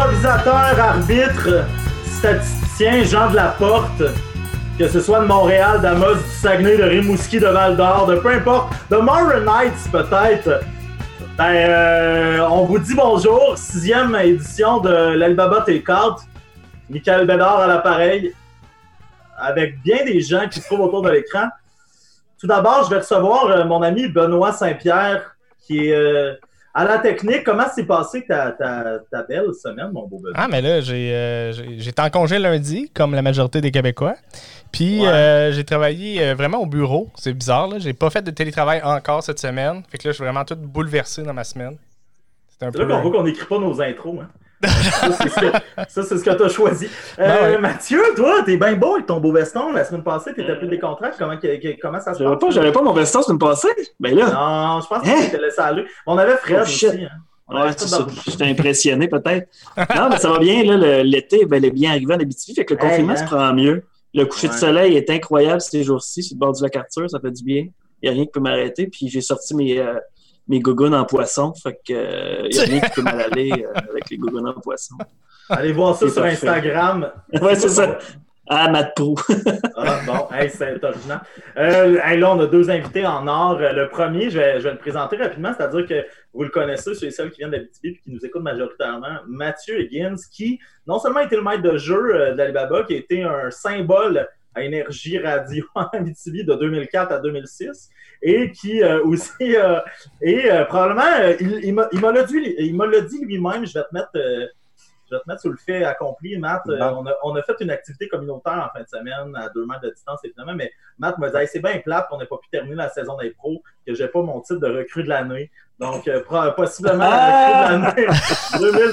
Improvisateur, arbitre, statisticien, Jean de la Porte, que ce soit de Montréal, d'Amos, du Saguenay, de Rimouski, de Val d'Or, de peu importe, de Mountain Knights peut-être. Ben, euh, on vous dit bonjour, sixième édition de l'Alibaba T4. Michael Bédard à l'appareil, avec bien des gens qui se trouvent autour de l'écran. Tout d'abord, je vais recevoir euh, mon ami Benoît Saint-Pierre, qui est euh, à la technique. Comment s'est passée ta, ta, ta, belle semaine, mon beau Benoît? Ah, mais là, j'ai, euh, j'étais en congé lundi, comme la majorité des Québécois. Puis euh, j'ai travaillé euh, vraiment au bureau. C'est bizarre, là. J'ai pas fait de télétravail encore cette semaine. Fait que là, je suis vraiment tout bouleversé dans ma semaine. C'est un peu... là qu'on voit qu'on n'écrit pas nos intros, hein. Ça, c'est ce que tu as choisi. Euh, Mathieu, toi, t'es bien beau avec ton beau veston. La semaine passée, t'étais plus décontracté. Comment, comment ça se passe? Pas, j'avais pas mon veston la semaine passée. Ben là. Non, je pense que hein? tu laissé aller. On avait Fred oh, aussi. Hein. Ouais, c'est ça. J'étais impressionné peut-être. non, mais ça va bien. L'été, ben, est bien arrivé en Abitibi. Fait que le confinement se hein? prend mieux. Le coucher de soleil est incroyable ces jours-ci sur le bord du lac Arthur. Ça fait du bien. Il n'y a rien qui peut m'arrêter. Puis j'ai sorti mes, euh, mes gougounes en poisson. Fait que il euh, y a rien qui peut mal aller euh, avec les gougounes en poisson. Allez voir ça sur Instagram. ouais, c'est ça. Ah, Matt Prou. ah, bon, c'est original. Euh, là, on a deux invités en or. Le premier, je vais, je vais le présenter rapidement, c'est-à-dire que vous le connaissez, ceux et celles qui viennent d'Abitibi et qui nous écoutent majoritairement. Mathieu Higgins, qui non seulement a été le maître de jeu d'Alibaba, qui a été un symbole à Énergie Radio en Abitibi de 2004 à 2006, et qui euh, aussi euh, et euh, probablement il, il m'a le dit il m'a le dit lui-même je vais te mettre je vais te mettre sur le fait accompli, Matt. on, a, on, a, fait une activité communautaire en fin de semaine à deux mètres de distance, évidemment, mais Matt m'a dit c'est bien plate qu'on n'ait pas pu terminer la saison des pros, que j'ai pas mon titre de recrue de l'année. Donc, possiblement la recrue de l'année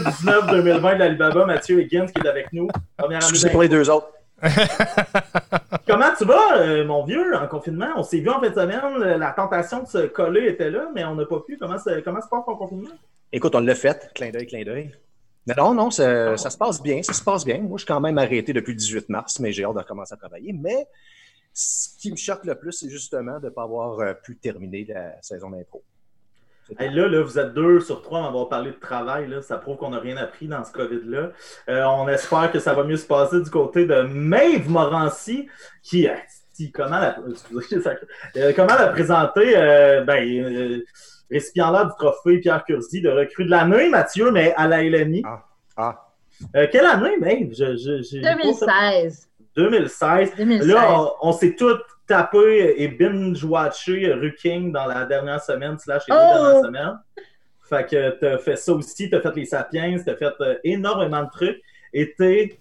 2019-2020 de l'Alibaba, Mathieu Higgins qui est avec nous. Première suis pour les deux autres. Comment tu vas, euh, mon vieux, en confinement? On s'est vu en fin de semaine, la tentation de se coller était là, mais on n'a pas pu. Comment, comment se passe ton confinement? Écoute, on l'a fait, clin d'œil, clin d'œil. Non, non, ça, ça, se passe bien, ça se passe bien. Moi, je suis quand même arrêté depuis le 18 mars, mais j'ai hâte de recommencer à travailler. Mais ce qui me choque le plus, c'est justement de ne pas avoir euh, pu terminer la saison d'impro là, là, vous êtes deux sur trois à avoir parlé de travail. Là. Ça prouve qu'on n'a rien appris dans ce COVID-là. Euh, on espère que ça va mieux se passer du côté de Maeve Morancy, qui, euh, comment, la, euh, comment la présenter? ben, récipiendaire du trophée Pierre Curzi de recrue de l'année, Mathieu, mais à la LNI. Ah. ah. quelle année, Maeve? 2016. 2016. 2016. Là, on, on s'est tous tapé et binge-watché Ruking dans la dernière semaine, slash les deux oh! dernières semaines. Fait que t'as fait ça aussi, t'as fait les Sapiens, t'as fait euh, énormément de trucs et t'es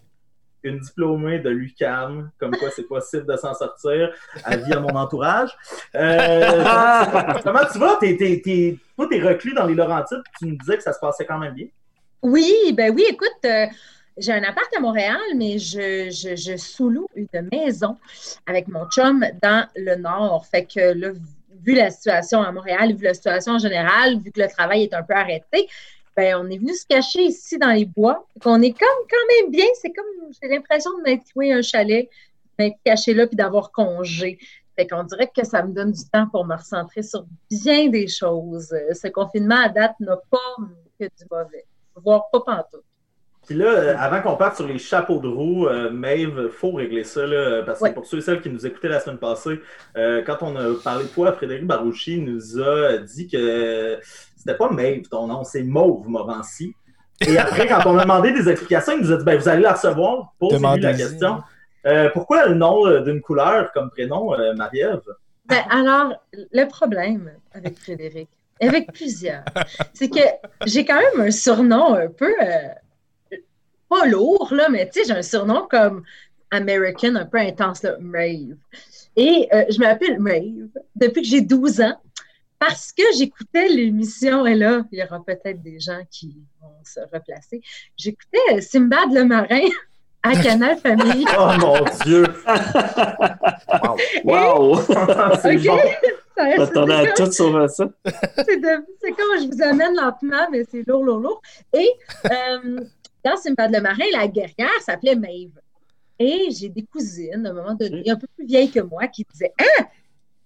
une diplômée de l'UCAM, comme quoi c'est possible de s'en sortir, à vie à mon entourage. Euh, comment tu vas? T'es, t'es, t'es, toi, t'es reclus dans les Laurentides, tu me disais que ça se passait quand même bien. Oui, ben oui, écoute, euh, j'ai un appart à Montréal, mais je, sous-loue une maison avec mon chum dans le nord. Fait que là, vu la situation à Montréal, vu la situation en général, vu que le travail est un peu arrêté, ben, on est venu se cacher ici dans les bois. On est comme quand même bien. C'est comme, j'ai l'impression de m'être loué un chalet, d'être caché là puis d'avoir congé. Fait qu'on dirait que ça me donne du temps pour me recentrer sur bien des choses. Ce confinement à date n'a pas que du mauvais, voire pas pantoute. Puis là, euh, avant qu'on parte sur les chapeaux de roue, euh, Maeve, il faut régler ça, là, parce que pour ceux et celles qui nous écoutaient la semaine passée, euh, quand on a parlé de toi, Frédéric Barouchi nous a dit que c'était pas Maeve ton nom, c'est Mauve Morancy. Et après, quand on a demandé des explications, il nous a dit ben, vous allez la recevoir. Posez-lui la question. pourquoi le nom d'une couleur comme prénom, Marie-Ève? Ben, alors, le problème avec Frédéric, avec plusieurs, c'est que j'ai quand même un surnom un peu pas lourd, là, mais tu sais, j'ai un surnom comme American, un peu intense, là, Mave. Et euh, je m'appelle Mave depuis que j'ai 12 ans parce que j'écoutais l'émission, et là, il y aura peut-être des gens qui vont se replacer. J'écoutais Simbad le marin à Canal Famille. oh mon Dieu! wow! wow. C'est bon. Attendez à tout sur ça. C'est comme je vous amène lentement, mais c'est lourd, lourd, lourd. Et euh, dans Simbad le marin, la guerrière s'appelait Maeve. Et j'ai des cousines, à un moment donné, un peu plus vieilles que moi, qui disaient Ah,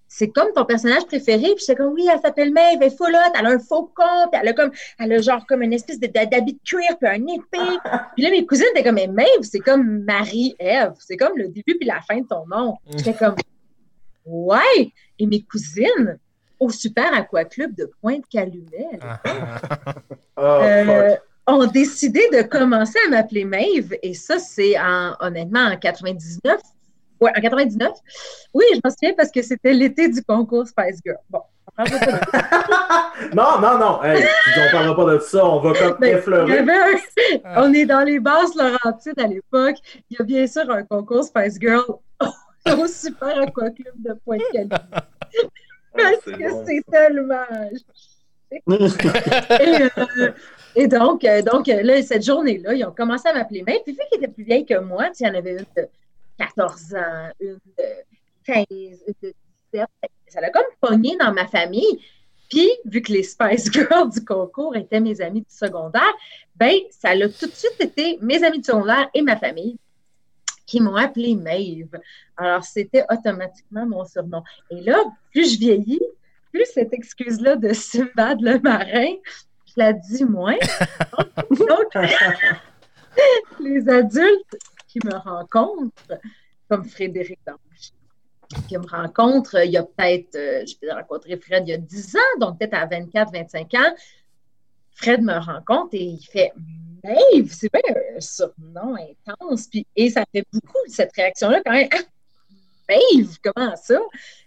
c'est comme ton personnage préféré. Puis j'étais comme, oui, elle s'appelle Maeve, elle est hot, elle a un faucon, puis elle a comme, elle a genre comme une espèce d'habit de cuir, puis un épée. Puis là, mes cousines étaient comme, mais Maeve, c'est comme Marie-Ève. C'est comme le début puis la fin de ton nom. J'étais comme, ouais. Et mes cousines, au Super Aqua Club de Pointe-Calumet, Oh, euh, fuck. Ont décidé de commencer à m'appeler Maeve. Et ça, c'est en, honnêtement en 99. Ouais, en 99. Oui, je m'en souviens parce que c'était l'été du concours Spice Girl. Bon, on. Non, non, non. Hey, on parlera pas de ça. On va comme Ben, effleurer. un- On est dans les basses Laurentides à l'époque. Il y a bien sûr un concours Spice Girl au Super Aqua Club de Pointe-Calumet. Parce c'est que bon, c'est tellement. Et, euh, et donc, euh, donc euh, là, cette journée-là, ils ont commencé à m'appeler Maeve. Puis, vu qu'ils étaient plus vieilles que moi, il y en avait une de 14 ans, une de 15, une de 17. Ça l'a comme pogné dans ma famille. Puis, vu que les Spice Girls du concours étaient mes amis du secondaire, ben, ça l'a tout de suite été mes amis du secondaire et ma famille qui m'ont appelée Maeve. Alors, c'était automatiquement mon surnom. Et là, plus je vieillis, plus cette excuse-là de Simbad le marin, je la dis moins. Donc, les adultes qui me rencontrent, comme Frédéric qui me rencontre euh, il y a peut-être, euh, je peux rencontrer Fred il y a 10 ans, donc peut-être à 24, 25 ans. Fred me rencontre et il fait Maeve, c'est bien un surnom intense. Puis, et ça fait beaucoup cette réaction-là quand même. Ah, Comment ça?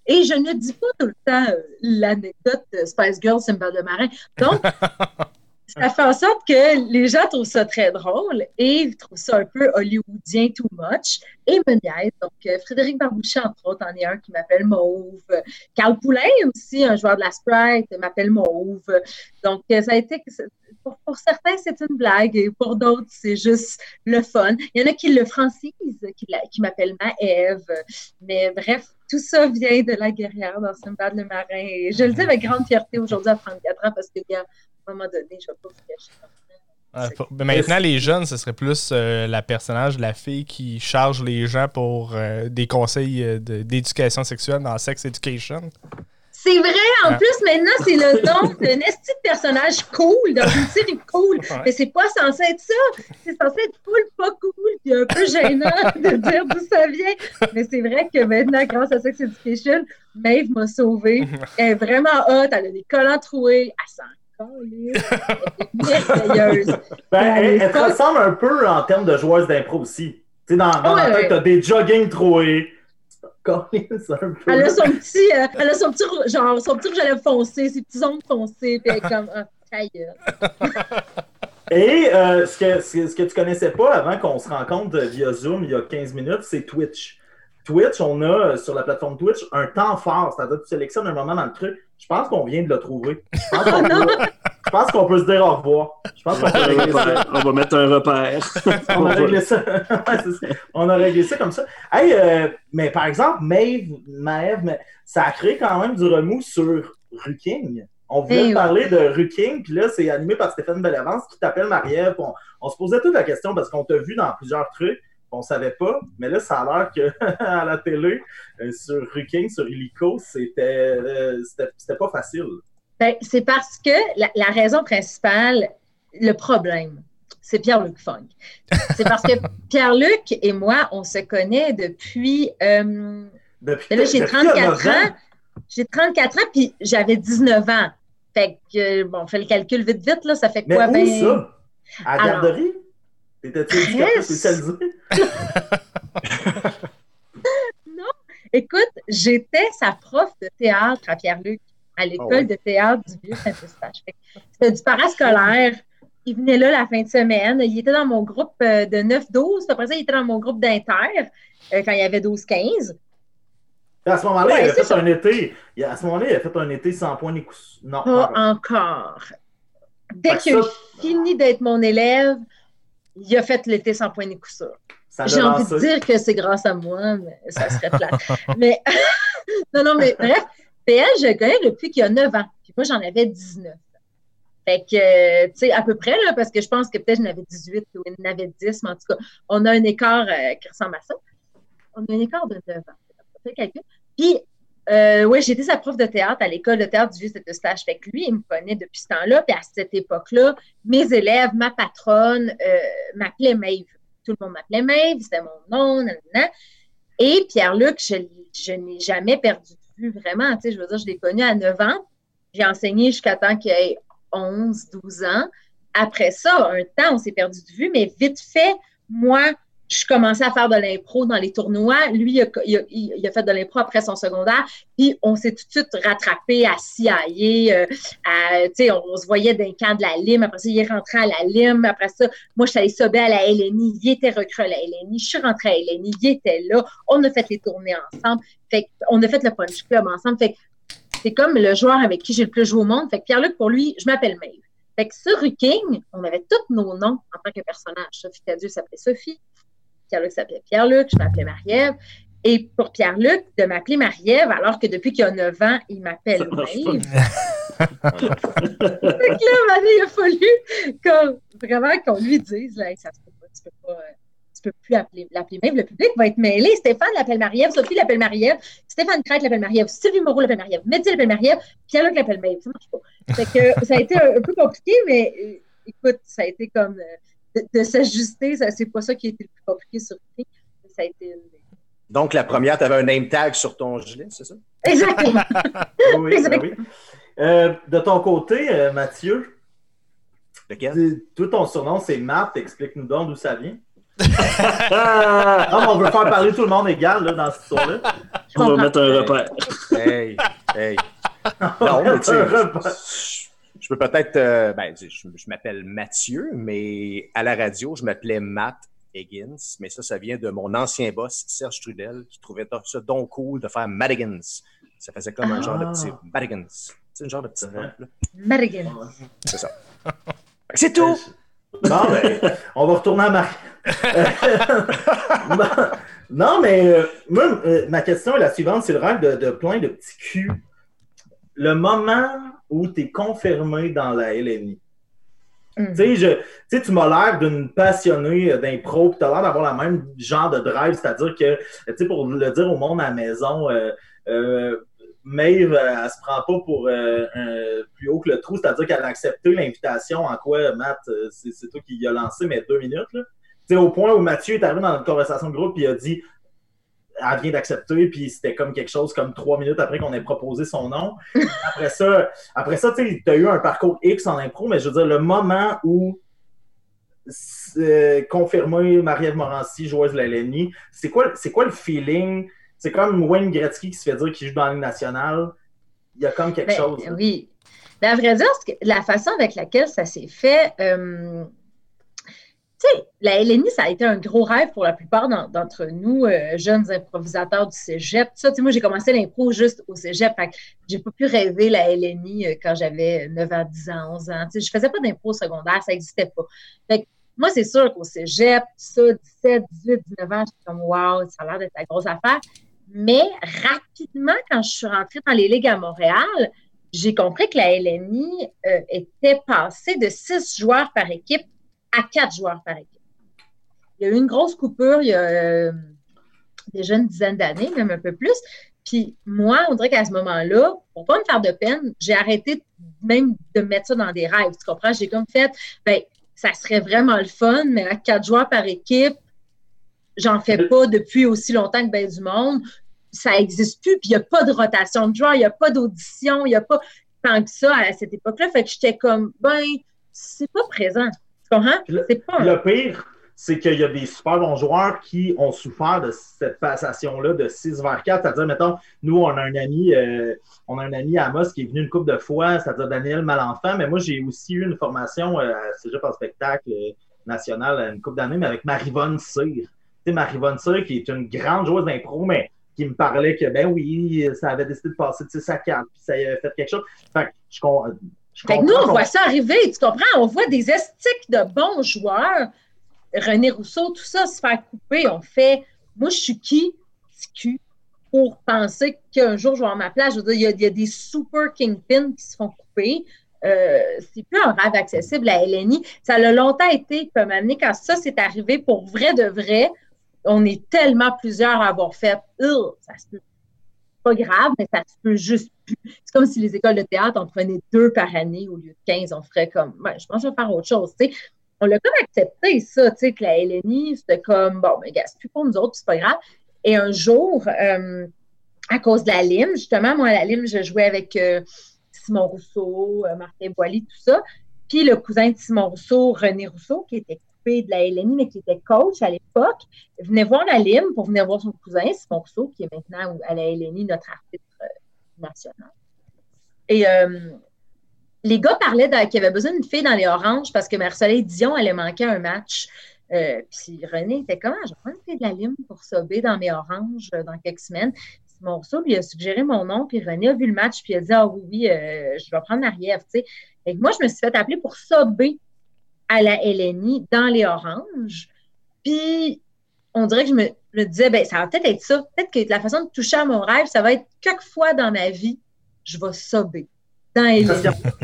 Et je ne dis pas tout le temps l'anecdote Spice Girl Simba de Marin. Donc, ça fait en sorte que les gens trouvent ça très drôle et ils trouvent ça un peu hollywoodien too much et me niaisent. Donc, euh, Frédéric Barbouchet, entre autres, en est un qui m'appelle Mauve. Carl Poulain aussi, un joueur de la Sprite, m'appelle Mauve. Donc, euh, ça a été... Pour, certains, c'est une blague et pour d'autres, c'est juste le fun. Il y en a qui le francisent, qui, qui m'appellent Maëve. Mais bref, tout ça vient de la guerrière dans Simbad le marin. Et je le dis avec grande fierté aujourd'hui à 34 ans parce que, à un moment donné, je ne vais pas vous cacher. Faut- ben maintenant, les jeunes, ce serait plus euh, la personnage, la fille qui charge les gens pour euh, des conseils euh, de- d'éducation sexuelle dans Sex Education. C'est vrai, en Ah. plus, maintenant, c'est le nom d'un esti de personnage cool, dans une série cool. Ouais. Mais c'est pas censé être ça. C'est censé être full pas cool, puis un peu gênant de dire d'où ça vient. Mais c'est vrai que maintenant, grâce à Sex Education, Maeve m'a sauvée. Elle est vraiment hot, elle a des collants troués, elle s'en Ben, elle, elle te ressemble un peu en termes de joueuse d'impro aussi. Tu sais, dans, dans Ouais, la tête, t'as des jogging troués. Elle a son petit, euh, elle a son petit, genre, son petit rouge à lèvres foncé, ses petits ongles foncés, puis elle est comme, ah. Et euh, ce, que, ce, que- ce que tu connaissais pas avant qu'on se rencontre via Zoom il y a 15 minutes, c'est Twitch. Twitch, on a euh, sur la plateforme Twitch un temps fort, c'est-à-dire que tu sélectionnes un moment dans le truc. Je pense qu'on vient de le trouver. Je pense qu'on peut, je pense qu'on peut se dire au revoir. Je pense qu'on peut régler ça. On va mettre un repère. On a réglé ça. On a réglé ça comme ça. Hey, euh, mais par exemple, Maeve, Maeve, mais ça a créé quand même du remous sur Ruking. On voulait Eh oui. parler de Ruking, puis là, c'est animé par Stéphane Bellavance qui t'appelle Marie-Ève. On, on se posait toute la question parce qu'on t'a vu dans plusieurs trucs, on savait pas, mais là, ça a l'air que à la télé, euh, sur Ruking, sur Illico, c'était euh, c'était c'était pas facile. Ben, c'est parce que la, la raison principale, le problème, c'est Pierre-Luc Funk. C'est parce que Pierre-Luc et moi, on se connaît depuis. euh, Depuis, ben là, j'ai depuis 34 neuf ans. J'ai 34 ans, puis j'avais 19 ans. Fait que, bon, on fait le calcul vite, vite, là, ça fait Mais quoi? où ben, ça? À la Alors- garderie? T'étais-tu spécialisée? Écoute, j'étais sa prof de théâtre à Pierre-Luc, à l'école Ah ouais. de théâtre du Vieux-Saint-Eustache. C'était du parascolaire. Il venait là la fin de semaine. Il était dans mon groupe euh, de 9-12. Puis Après ça, il était dans mon groupe d'inter euh, quand il y avait 12-15. À ce moment-là, Ouais, il avait c'est fait un été. À ce moment-là, il a fait un été sans point ni coup. Non, Pas non. encore. Dès qu'il a fini d'être mon élève, il a fait l'été sans point ni coup sûr. J'ai envie de dire que c'est grâce à moi, mais ça serait plat. mais non, non, mais bref, PL, je le connais depuis qu'il y a 9 ans. Puis moi, j'en avais 19. Fait que, tu sais, à peu près, là, parce que je pense que peut-être j'en avais 18 ou il en avait 10, mais en tout cas, on a un écart euh, qui ressemble à ça. On a un écart de 9 ans. C'est le calcul. Puis, Euh, oui, j'étais sa prof de théâtre à l'école de théâtre du vieux de stage. Fait que lui, il me connaît depuis ce temps-là. Puis à cette époque-là, mes élèves, ma patronne, euh, m'appelaient Maeve. Tout le monde m'appelait Maeve, c'était mon nom, nanana. Et Pierre-Luc, je, je n'ai jamais perdu de vue, vraiment. Tu sais, je veux dire, je l'ai connu à 9 ans. J'ai enseigné jusqu'à temps qu'il ait 11, 12 ans. Après ça, un temps, on s'est perdu de vue, mais vite fait, moi, je commençais à faire de l'impro dans les tournois. Lui, il a, fait de l'impro après son secondaire. Puis, on s'est tout de suite rattrapé à CIA. Euh, on, on, se voyait d'un camp de la Lime. Après ça, il est rentré à la Lime. Après ça, moi, je suis allée sober à la LNI. Il était recruté à la LNI. Je suis rentrée à la LNI. Il était là. On a fait les tournées ensemble. Fait on a fait le Punch Club ensemble. Fait c'est comme le joueur avec qui j'ai le plus joué au monde. Fait que Pierre-Luc, pour lui, je m'appelle Maeve. Fait que sur Ruking, on avait tous nos noms en tant que personnage. Sophie Cadieux s'appelait Sophie. Pierre-Luc s'appelait Pierre-Luc, je m'appelais Marie-Ève. Et pour Pierre-Luc, de m'appeler Marie-Ève, alors que depuis qu'il a 9 ans, il m'appelle Maïve. là, il a fallu qu'on, vraiment qu'on lui dise, là, ça se peut pas, tu peux pas, tu peux plus appeler, l'appeler Maïve. Le public va être mêlé. Stéphane l'appelle Marie-Ève, Sophie l'appelle Marie-Ève, Stéphane Crête l'appelle Marie-Ève, Sylvie Moreau l'appelle Marie-Ève, Mehdi l'appelle Marie-Ève, Pierre-Luc l'appelle Maïve. Ça marche pas. Fait que ça a été un, peu compliqué, mais euh, écoute, ça a été comme. Euh, de, s'ajuster, c'est pas ça qui a été le plus compliqué sur le Ça a été Donc, la première, tu avais un name tag sur ton gilet, c'est ça? Exactement. oui, ben oui. Euh, de ton côté, euh, Mathieu, Lequel? Tout ton surnom, c'est Matt. Explique-nous donc d'où ça vient. non, on veut faire parler tout le monde égal là, dans cette histoire-là. On va mettre un repère. Hey, hey. Non, mais tu je peux peut-être. Euh, ben, je, m'appelle Mathieu, mais à la radio, je m'appelais Matt Higgins. Mais ça, ça vient de mon ancien boss, Serge Trudel, qui trouvait ça donc cool de faire Madiggins. Ça faisait comme un genre de petit ah. Madiggins. C'est un genre de petit Madiggins. C'est ça. C'est tout! Non, mais on va retourner à Marie. non, mais euh, moi, euh, ma question est la suivante c'est le rêve de, de plein de petits culs. Le moment où tu es confirmé dans la LNI. Mm. Tu sais, tu m'as l'air d'une passionnée d'impro, puis tu as l'air d'avoir la même genre de drive, c'est-à-dire que, tu sais, pour le dire au monde à la maison, euh, euh, Maeve, elle, se prend pas pour euh, plus haut que le trou, c'est-à-dire qu'elle a accepté l'invitation en quoi, Matt, c'est toi qui l'as lancé, mais deux minutes, là. Tu sais, au point où Mathieu est arrivé dans notre conversation de groupe, et il a dit elle vient d'accepter, puis c'était comme quelque chose comme trois minutes après qu'on ait proposé son nom. après ça, après ça tu as eu un parcours X en impro, mais je veux dire, le moment où euh, confirmer Marie-Ève Morancy, joueuse de la LNI, c'est quoi, quoi le feeling? C'est comme Wayne Gretzky qui se fait dire qu'il joue dans la Ligue nationale. Il y a comme quelque ben, chose. Oui. Mais à vrai dire, la façon avec laquelle ça s'est fait, euh, sais, la LNI, ça a été un gros rêve pour la plupart d'entre nous, euh, jeunes improvisateurs du cégep. Ça, moi, j'ai commencé l'impro juste au cégep. Fait j'ai pas pu rêver la LNI euh, quand j'avais 9 ans, 10 ans, 11 ans. Je je faisais pas d'impro secondaire, ça n'existait pas. Fait moi, c'est sûr qu'au cégep, ça, 17, 18, 19 ans, j'étais comme, wow, ça a l'air d'être la grosse affaire. Mais rapidement, quand je suis rentrée dans les ligues à Montréal, j'ai compris que la LNI euh, était passée de 6 joueurs par équipe à quatre joueurs par équipe. Il y a eu une grosse coupure il y a euh, déjà une dizaine d'années, même un peu plus. Puis moi, on dirait qu'à ce moment-là, pour pas me faire de peine, j'ai arrêté même de mettre ça dans des rêves. Tu comprends? J'ai comme fait, ben, ça serait vraiment le fun, mais à quatre joueurs par équipe, j'en fais pas depuis aussi longtemps que ben du monde. Ça n'existe plus, puis il n'y a pas de rotation de joueurs, il n'y a pas d'audition, il n'y a pas tant que ça à cette époque-là. Fait que j'étais comme, ben, c'est pas présent. Le, pire, c'est qu'il y a des super bons joueurs qui ont souffert de cette passation-là de 6 vers 4. C'est-à-dire, mettons, nous, on a un ami, euh, on a un ami à Amos qui est venu une couple de fois, c'est-à-dire Daniel Malenfant, mais moi, j'ai aussi eu une formation euh, à Cégep en spectacle euh, national une couple d'années, mais avec Marivonne Cyr. Tu sais, Marivonne Cyr, qui est une grande joueuse d'impro, mais qui me parlait que, ben oui, ça avait décidé de passer de 6 à 4, puis ça avait fait quelque chose. Fait que je, fait que nous, on voit ça arriver, tu comprends? On voit des estiques de bons joueurs. René Rousseau, tout ça se faire couper. On fait, moi, je suis qui? qui pour penser qu'un jour, je vais avoir ma place. Je veux dire, il y a, des super kingpins qui se font couper. Euh, c'est plus un rêve accessible à LNI. Ça a longtemps été, peut m'amener quand ça s'est arrivé pour vrai de vrai. On est tellement plusieurs à avoir fait. Ça se peut pas grave, mais ça se peut juste plus. C'est comme si les écoles de théâtre en prenaient deux par année au lieu de 15. On ferait comme, ouais, je pense que je vais faire autre chose. On l'a comme accepté, ça, tu sais, que la LNI, c'était comme, bon, mais gars, c'est plus pour nous autres, c'est pas grave. Et un jour, euh, à cause de la lime, justement, moi, à la lime, je jouais avec euh, Simon Rousseau, euh, Martin Boily, tout ça. Puis le cousin de Simon Rousseau, René Rousseau, qui était de la LNI, mais qui était coach à l'époque, venait voir la Lime pour venir voir son cousin, Simon Rousseau, qui est maintenant à la LNI notre arbitre euh, national. Et euh, les gars parlaient qu'il y avait besoin d'une fille dans les Oranges parce que Marceline Dion allait manquer un match. Euh, puis René était comme, ah, je vais une fille de la Lime pour sauver dans mes Oranges dans quelques semaines. Simon Rousseau lui a suggéré mon nom, puis René a vu le match, puis il a dit, ah oui, oui, je vais prendre Marie-Ève, je me suis fait appeler pour sauver à la LNI dans les oranges. Puis, on dirait que je me, disais, ben, ça va peut-être être ça. Peut-être que la façon de toucher à mon rêve, ça va être quelques fois dans ma vie, je vais sober dans les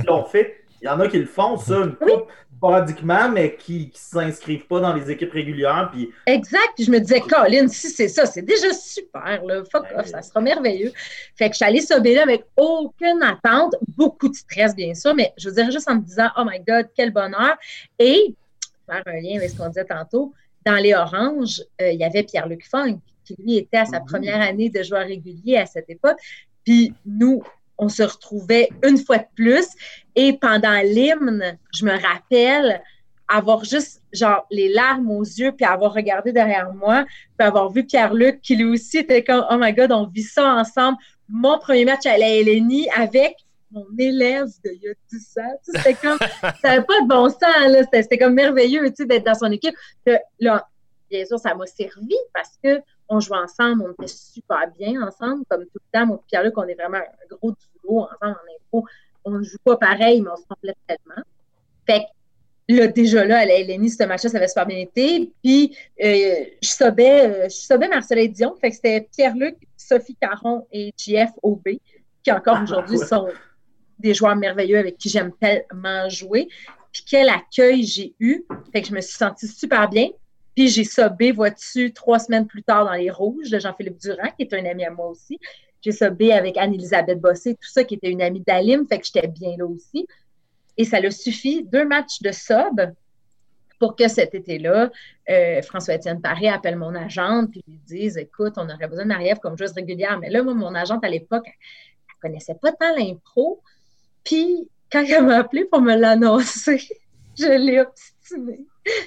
l'ont fait. Il y en a qui le font, ça, une coupe sporadiquement, mais qui ne s'inscrivent pas dans les équipes régulières. Puis... Exact. je me disais, Colin, si c'est ça, c'est déjà super. Là. Fuck off, ça sera merveilleux. Fait que je suis allée sober là avec aucune attente, beaucoup de stress, bien sûr, mais je veux dire juste en me disant, oh my God, quel bonheur. Et, faire un lien avec ce qu'on disait tantôt, dans les Oranges, euh, il y avait Pierre-Luc Funk, qui lui était à sa mm-hmm. première année de joueur régulier à cette époque. Puis nous, on se retrouvait une fois de plus. Et pendant l'hymne, je me rappelle avoir juste genre les larmes aux yeux, puis avoir regardé derrière moi, puis avoir vu Pierre-Luc qui lui aussi était comme Oh my God, on vit ça ensemble. Mon premier match à la LNI avec mon élève de y a 10 ans. C'était comme, ça n'avait pas de bon sens, C'était, comme merveilleux, d'être dans son équipe. là, bien sûr, ça m'a servi parce que on jouait ensemble, on était super bien ensemble, comme tout le temps. Moi Pierre-Luc, on est vraiment un gros duo ensemble en info. On ne joue pas pareil, mais on se complète tellement. Fait que là, déjà là, à la LNI, ce match-là, ça avait super bien été. Puis, euh, je sabais, euh, je sabais Marcel Dion. Fait que c'était Pierre-Luc, Sophie Caron et JF OB, qui encore ah, aujourd'hui sont des joueurs merveilleux avec qui j'aime tellement jouer. Puis quel accueil j'ai eu. Fait que je me suis sentie super bien. Puis j'ai sobé, vois-tu, trois semaines plus tard dans les Rouges de Jean-Philippe Durand, qui est un ami à moi aussi. J'ai sobé avec Anne-Elisabeth Bossé, tout ça, qui était une amie d'Alim, fait que j'étais bien là aussi. Et ça l'a suffi, deux matchs de sob pour que cet été-là, euh, François-Étienne Paré appelle mon agente et lui dise Écoute, on aurait besoin de marie comme joueuse régulière. Mais là, moi, mon agente à l'époque, elle, ne connaissait pas tant l'impro. Puis, quand elle m'a appelé pour me l'annoncer, je l'ai obstinée.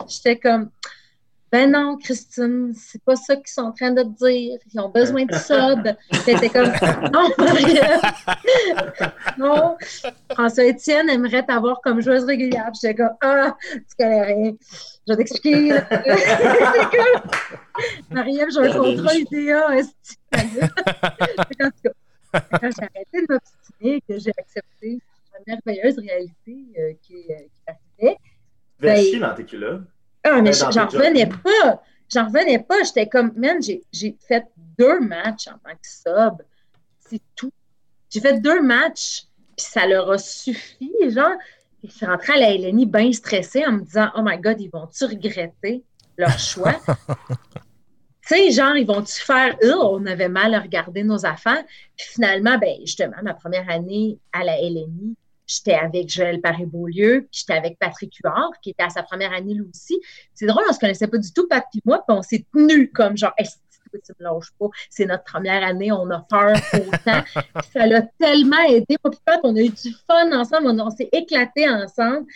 J'étais comme ben non, Christine, c'est pas ça qu'ils sont en train de te dire. Ils ont besoin de sub. T'étais comme, non, Maria. non, François-Étienne aimerait t'avoir comme joueuse régulière. J'étais comme, ah, tu connais rien. Je vais t'expliquer. Marie-Ève, j'ai un contrat IDEA. quand, quand j'ai arrêté de m'obstiner, que j'ai accepté la merveilleuse réalité euh, qui, euh, qui arrivait. Ben, dans tes culottes. Ah, mais j'en revenais pas. J'en revenais pas. J'étais comme, man, j'ai fait deux matchs en tant que sub. C'est tout. J'ai fait deux matchs, puis ça leur a suffi. Genre, je suis rentrée à la LNI bien stressée en me disant, oh my God, ils vont-tu regretter leur choix? tu sais, genre, ils vont-tu faire, oh, on avait mal à regarder nos affaires? Puis finalement, ben, justement, ma première année à la LNI, J'étais avec Joël Paré-Beaulieu, puis j'étais avec Patrick Huard, qui était à sa première année lui aussi. C'est drôle, on se connaissait pas du tout, Pat et moi, puis on s'est tenus comme genre, est-ce que tu me lâches pas? C'est notre première année, on a peur autant. ça l'a tellement aidé. On a eu du fun ensemble, on, s'est éclaté ensemble.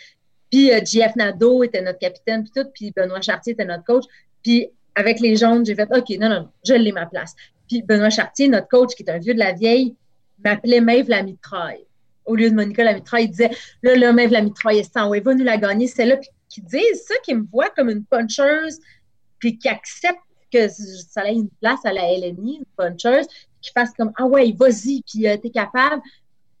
Puis euh, JF Nadeau était notre capitaine, puis tout, puis Benoît Chartier était notre coach. Puis avec les jaunes, j'ai fait OK, non, non, non, je l'ai ma place. Puis Benoît Chartier, notre coach, qui est un vieux de la vieille, m'appelait Maeve la mitraille au lieu de Monica Lamitraille, il disait là, là, même Lamitraille est 100, ouais, va nous la gagner. C'est là, puis qui disent ça, qui me voit comme une puncheuse, puis qui accepte que ça ait une place à la LNI, une puncheuse, qui fasse comme ah ouais, vas-y, puis euh, t'es capable.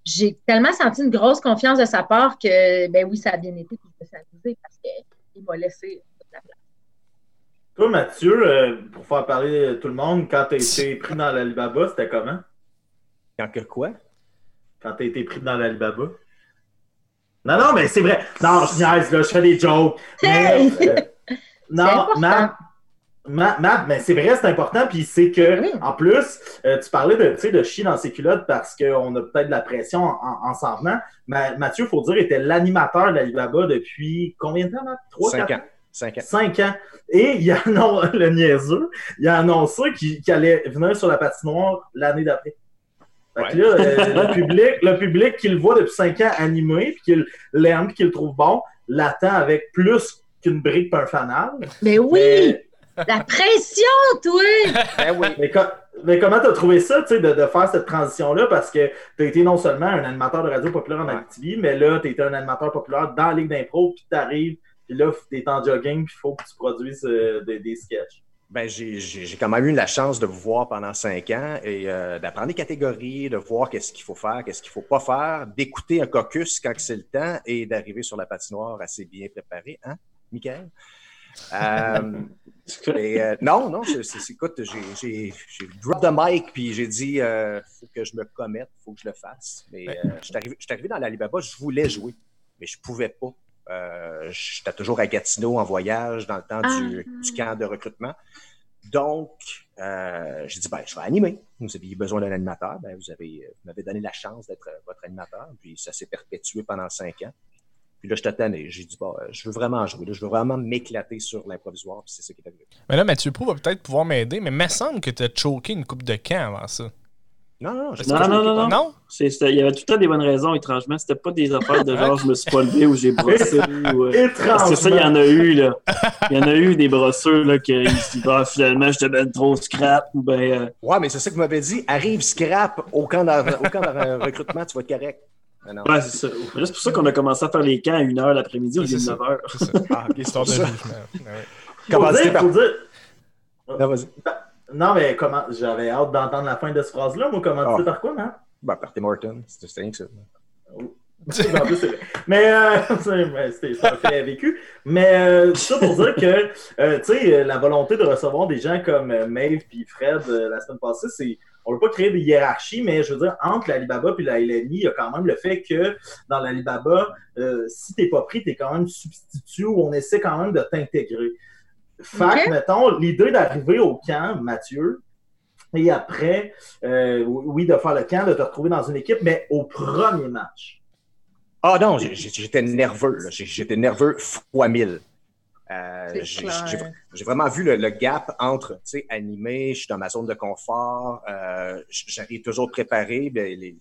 J'ai tellement senti une grosse confiance de sa part que, ben oui, ça a bien été, puis je me suis amusée parce qu'il m'a laissé toute la place. Toi, Mathieu, euh, pour faire parler tout le monde, quand tu as été pris dans l'Alibaba, c'était comment? Quand que quoi? Quand t'as été pris dans l'Alibaba? Non, non, mais c'est vrai. Non, je niaise, là, je fais des jokes. Mais, euh, non, non. Matt, mais c'est vrai, c'est important. Puis c'est que, en plus, euh, tu parlais de, de chier dans ses culottes parce qu'on a peut-être de la pression en, s'en venant. Mais Mathieu, il faut dire, était l'animateur d'Alibaba depuis combien de temps, Matt? Trois, Cinq ans. Cinq ans. Cinq ans. Et il y a le niaiseux, il a annoncé qu'il allait venir sur la patinoire l'année d'après. Fait que là, euh, le, public, le public qui le voit depuis cinq ans animé, puis qu'il l'aime, puis qu'il le trouve bon, l'attend avec plus qu'une brique un fanal. Mais oui! La pression, toi! ben oui. Mais, comment tu as trouvé ça, tu sais, de, faire cette transition-là? Parce que tu as été non seulement un animateur de radio populaire en Activie, mais là, tu été un animateur populaire dans la Ligue d'impro, puis tu arrives, puis là, tu es en jogging, puis il faut que tu produises euh, des, des sketchs. Ben, j'ai quand même eu la chance de vous voir pendant cinq ans et euh, d'apprendre les catégories, de voir qu'est-ce qu'il faut faire, qu'est-ce qu'il faut pas faire, d'écouter un caucus quand c'est le temps et d'arriver sur la patinoire assez bien préparé, hein, Michael? Euh, euh, non, non, écoute, j'ai drop the mic puis j'ai dit il faut que je me commette, faut que je le fasse. Mais je suis arrivé, arrivé, dans l'Alibaba, je voulais jouer, mais je pouvais pas. Euh, J'étais toujours à Gatineau en voyage dans le temps du, ah. camp de recrutement. Donc, euh, j'ai dit, ben, je vais animer. Vous aviez besoin d'un animateur. Ben, vous avez, m'avez donné la chance d'être votre animateur. Puis ça s'est perpétué pendant cinq ans. Puis là, je tanné. J'ai dit, bon, euh, je veux vraiment jouer. je veux vraiment m'éclater sur l'improvisoire. Puis c'est ça qui est arrivé. Mais là, Mathieu Prou va peut-être pouvoir m'aider. Mais il me semble que tu as choqué une coupe de camp avant ça. Non, non, non, non, non, non. Il y avait tout le temps des bonnes raisons, étrangement. C'était pas des affaires de genre je me suis pas levé ou j'ai brossé. ou, euh... C'est ça, il y en a eu, là. Il y en a eu des brosseurs, là, qui se disent, ah, finalement, j'étais ben trop scrap. Ou ben, euh, Ouais, mais c'est ça que vous m'avez dit. Arrive scrap au camp camp de recrutement, tu vas être correct. Ouais, c'est ça. C'est pour ça qu'on a commencé à faire les camps à 1h l'après-midi au lieu de 9h. C'est ça. Ah, histoire de. Comment dire, par... dire... Non, vas-y. Non, mais comment j'avais hâte d'entendre la fin de cette phrase-là. Moi, comment tu sais par quoi, non? Ben, par Tim Horton. C'était rien que ça. mais euh, un fait vécu. Mais euh, ça pour dire que euh, tu sais, la volonté de recevoir des gens comme Maeve et Fred la semaine passée, c'est on ne veut pas créer des hiérarchies, mais je veux dire, entre l'Alibaba et la LNI, il y a quand même le fait que dans l'Alibaba, si tu n'es pas pris, tu es quand même substitut ou on essaie quand même de t'intégrer. Fait mettons, l'idée d'arriver au camp, Mathieu, et après, euh, oui, de faire le camp, de te retrouver dans une équipe, mais au premier match. Ah non, j'étais nerveux. J'étais nerveux fois mille. Euh, j'ai vraiment vu le, gap entre, tu sais, animé, je suis dans ma zone de confort, euh, j'arrive toujours préparé. Ben, les,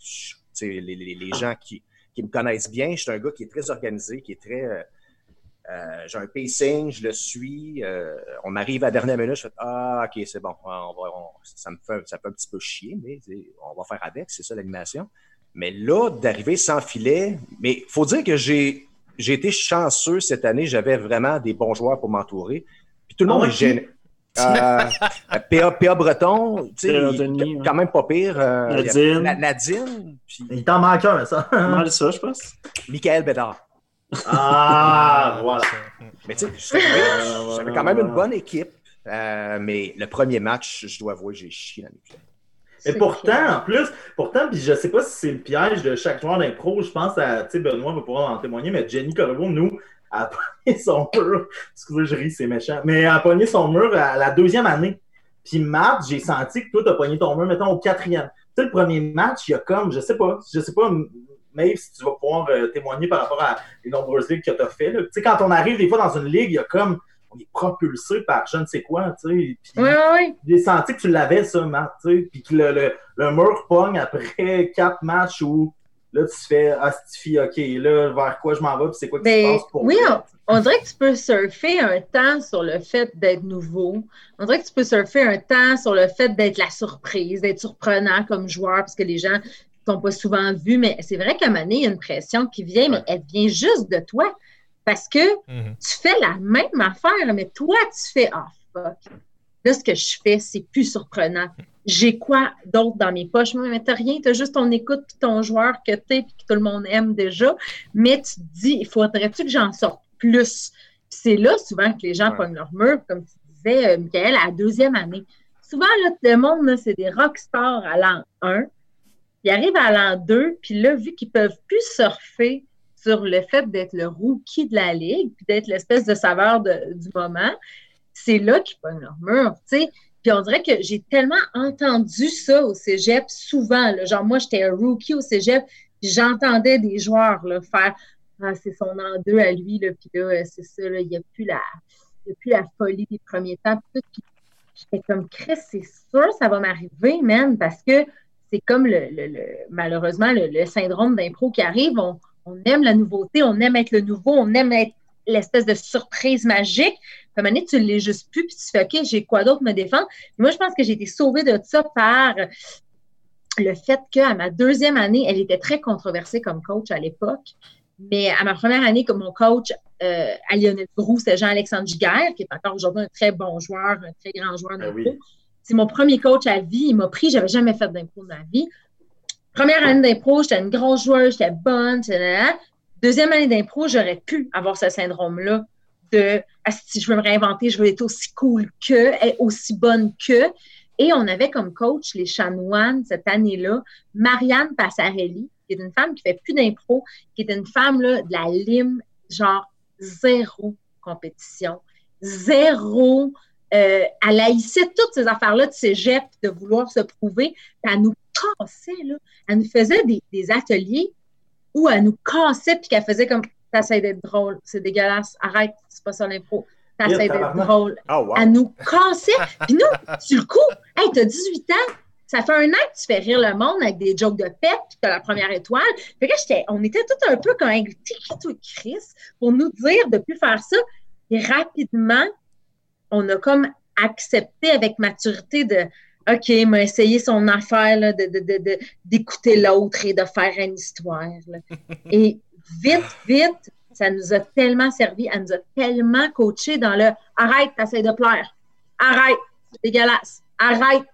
les, les, les, gens qui, qui, me connaissent bien, je suis un gars qui est très organisé, qui est très euh, j'ai un pacing, je le suis. Euh, on m'arrive à la dernière minute, je fais Ah, ok, c'est bon. ça me fait, ça fait un petit peu chier, mais on va faire avec, c'est ça l'animation. Mais là, d'arriver sans filet, mais il faut dire que j'ai, j'ai été chanceux cette année. J'avais vraiment des bons joueurs pour m'entourer. Puis tout le monde ah est gêné. Euh, PA, Breton, tu sais, quand même pas pire. Nadine. Nadine. Il t'en manque un, ça. Mal ça, je pense. Michael Bédard. Ah, voilà. Mais tu sais, j'avais quand même une bonne équipe. Euh, mais le premier match, je dois avouer, j'ai chié dans les Mais pourtant, en plus, pourtant, puis je sais pas si c'est le piège de chaque joueur d'impro, je pense à, tu sais, Benoît va pouvoir en témoigner, mais Jenny Corriveau, nous, a pogné son mur. Excusez, je ris, c'est méchant. Mais elle a pogné son mur à la deuxième année. Puis Matt, j'ai senti que toi, t'as pogné ton mur, mettons, au quatrième. Tu sais, le premier match, il y a comme, je sais pas, je sais pas, Maeve, si tu vas pouvoir euh, témoigner par rapport à les nombreuses ligues que tu as fait. Tu sais, quand on arrive des fois dans une ligue, il y a comme on est propulsé par je ne sais quoi, tu sais. Oui, oui. J'ai senti que tu l'avais, ça, Matt, tu sais. Puis que le, le, le, mur pogne après quatre matchs où là, tu te fais astifier, OK, là, vers quoi je m'en vais, puis c'est quoi qui se ben, passe pour Oui, on, dirait que tu peux surfer un temps sur le fait d'être nouveau. On dirait que tu peux surfer un temps sur le fait d'être la surprise, d'être surprenant comme joueur, parce que les gens sont pas souvent vus, mais c'est vrai qu'à un moment donné, il y a une pression qui vient, mais elle vient juste de toi. Parce que mhm. tu fais la même affaire, mais toi, tu fais Ah, fuck. Là, ce que je fais, c'est plus surprenant. J'ai quoi d'autre dans mes poches? Mais t'as rien, t'as juste ton écoute puis ton joueur que t'es puis que tout le monde aime déjà. Mais tu te dis, il faudrait-tu que j'en sorte plus? C'est là souvent que les gens ouais. pognent leur mur, comme tu disais, euh, Michael, à la deuxième année. Souvent, là, le monde, c'est des rockstars à l'an 1 ils arrivent à l'an 2, puis là, vu qu'ils peuvent plus surfer sur le fait d'être le rookie de la ligue, puis d'être l'espèce de saveur du moment, c'est là qu'ils pognent leur mur, tu sais. Puis on dirait que j'ai tellement entendu ça au cégep souvent. Genre, moi, j'étais un rookie au cégep, j'entendais des joueurs là, faire ah, c'est son an deux à lui, là, puis là, c'est ça, là, il n'y a, plus la, folie des premiers temps. Puis, puis j'étais comme, Chris, c'est sûr, ça va m'arriver, man, parce que c'est comme le, le, malheureusement le, syndrome d'impro qui arrive. On, on, aime la nouveauté, on aime être le nouveau, on aime être l'espèce de surprise magique. À un moment donné, tu ne l'es juste plus, puis tu fais OK, j'ai quoi d'autre me défendre? moi, je pense que j'ai été sauvée de ça par le fait qu'à ma deuxième année, elle était très controversée comme coach à l'époque. Mais à ma première année, comme mon coach euh, à Lionel Brou, c'est Jean-Alexandre Giguère, qui est encore aujourd'hui un très bon joueur, un très grand joueur ben d'impro. C'est mon premier coach à vie. Il m'a pris, j'avais jamais fait d'impro de ma vie. Première année d'impro, j'étais une grosse joueuse, j'étais bonne, Deuxième année d'impro, j'aurais pu avoir ce syndrome-là de ah, si je veux me réinventer, je veux être aussi cool que, aussi bonne que. Et on avait comme coach les chanoines cette année-là, Marianne Passarelli, qui est une femme qui fait plus d'impro, qui est une femme là, de la lime, genre zéro compétition, zéro. Euh, elle haïssait toutes ces affaires-là de cégep, de vouloir se prouver. elle nous cassait, là. Elle nous faisait des, des ateliers où elle nous cassait puis qu'elle faisait comme T'essayes d'être drôle, c'est dégueulasse, arrête, c'est pas ça l'impro. T'essayes d'être drôle. Oh, Elle nous cassait. Puis nous, sur le coup, hey, t'as 18 ans, ça fait un an que tu fais rire le monde avec des jokes de pète, puis t'as la première étoile. Fait que j'étais, on était tout un peu comme un Chris, pour nous dire de plus faire ça. Et rapidement, on a comme accepté avec maturité de OK, m'a essayé son affaire là, de, d'écouter l'autre et de faire une histoire. Et vite, vite, ça nous a tellement servi, elle nous a tellement coaché dans le arrête, t'essayes de plaire. Arrête, c'est dégueulasse. Arrête.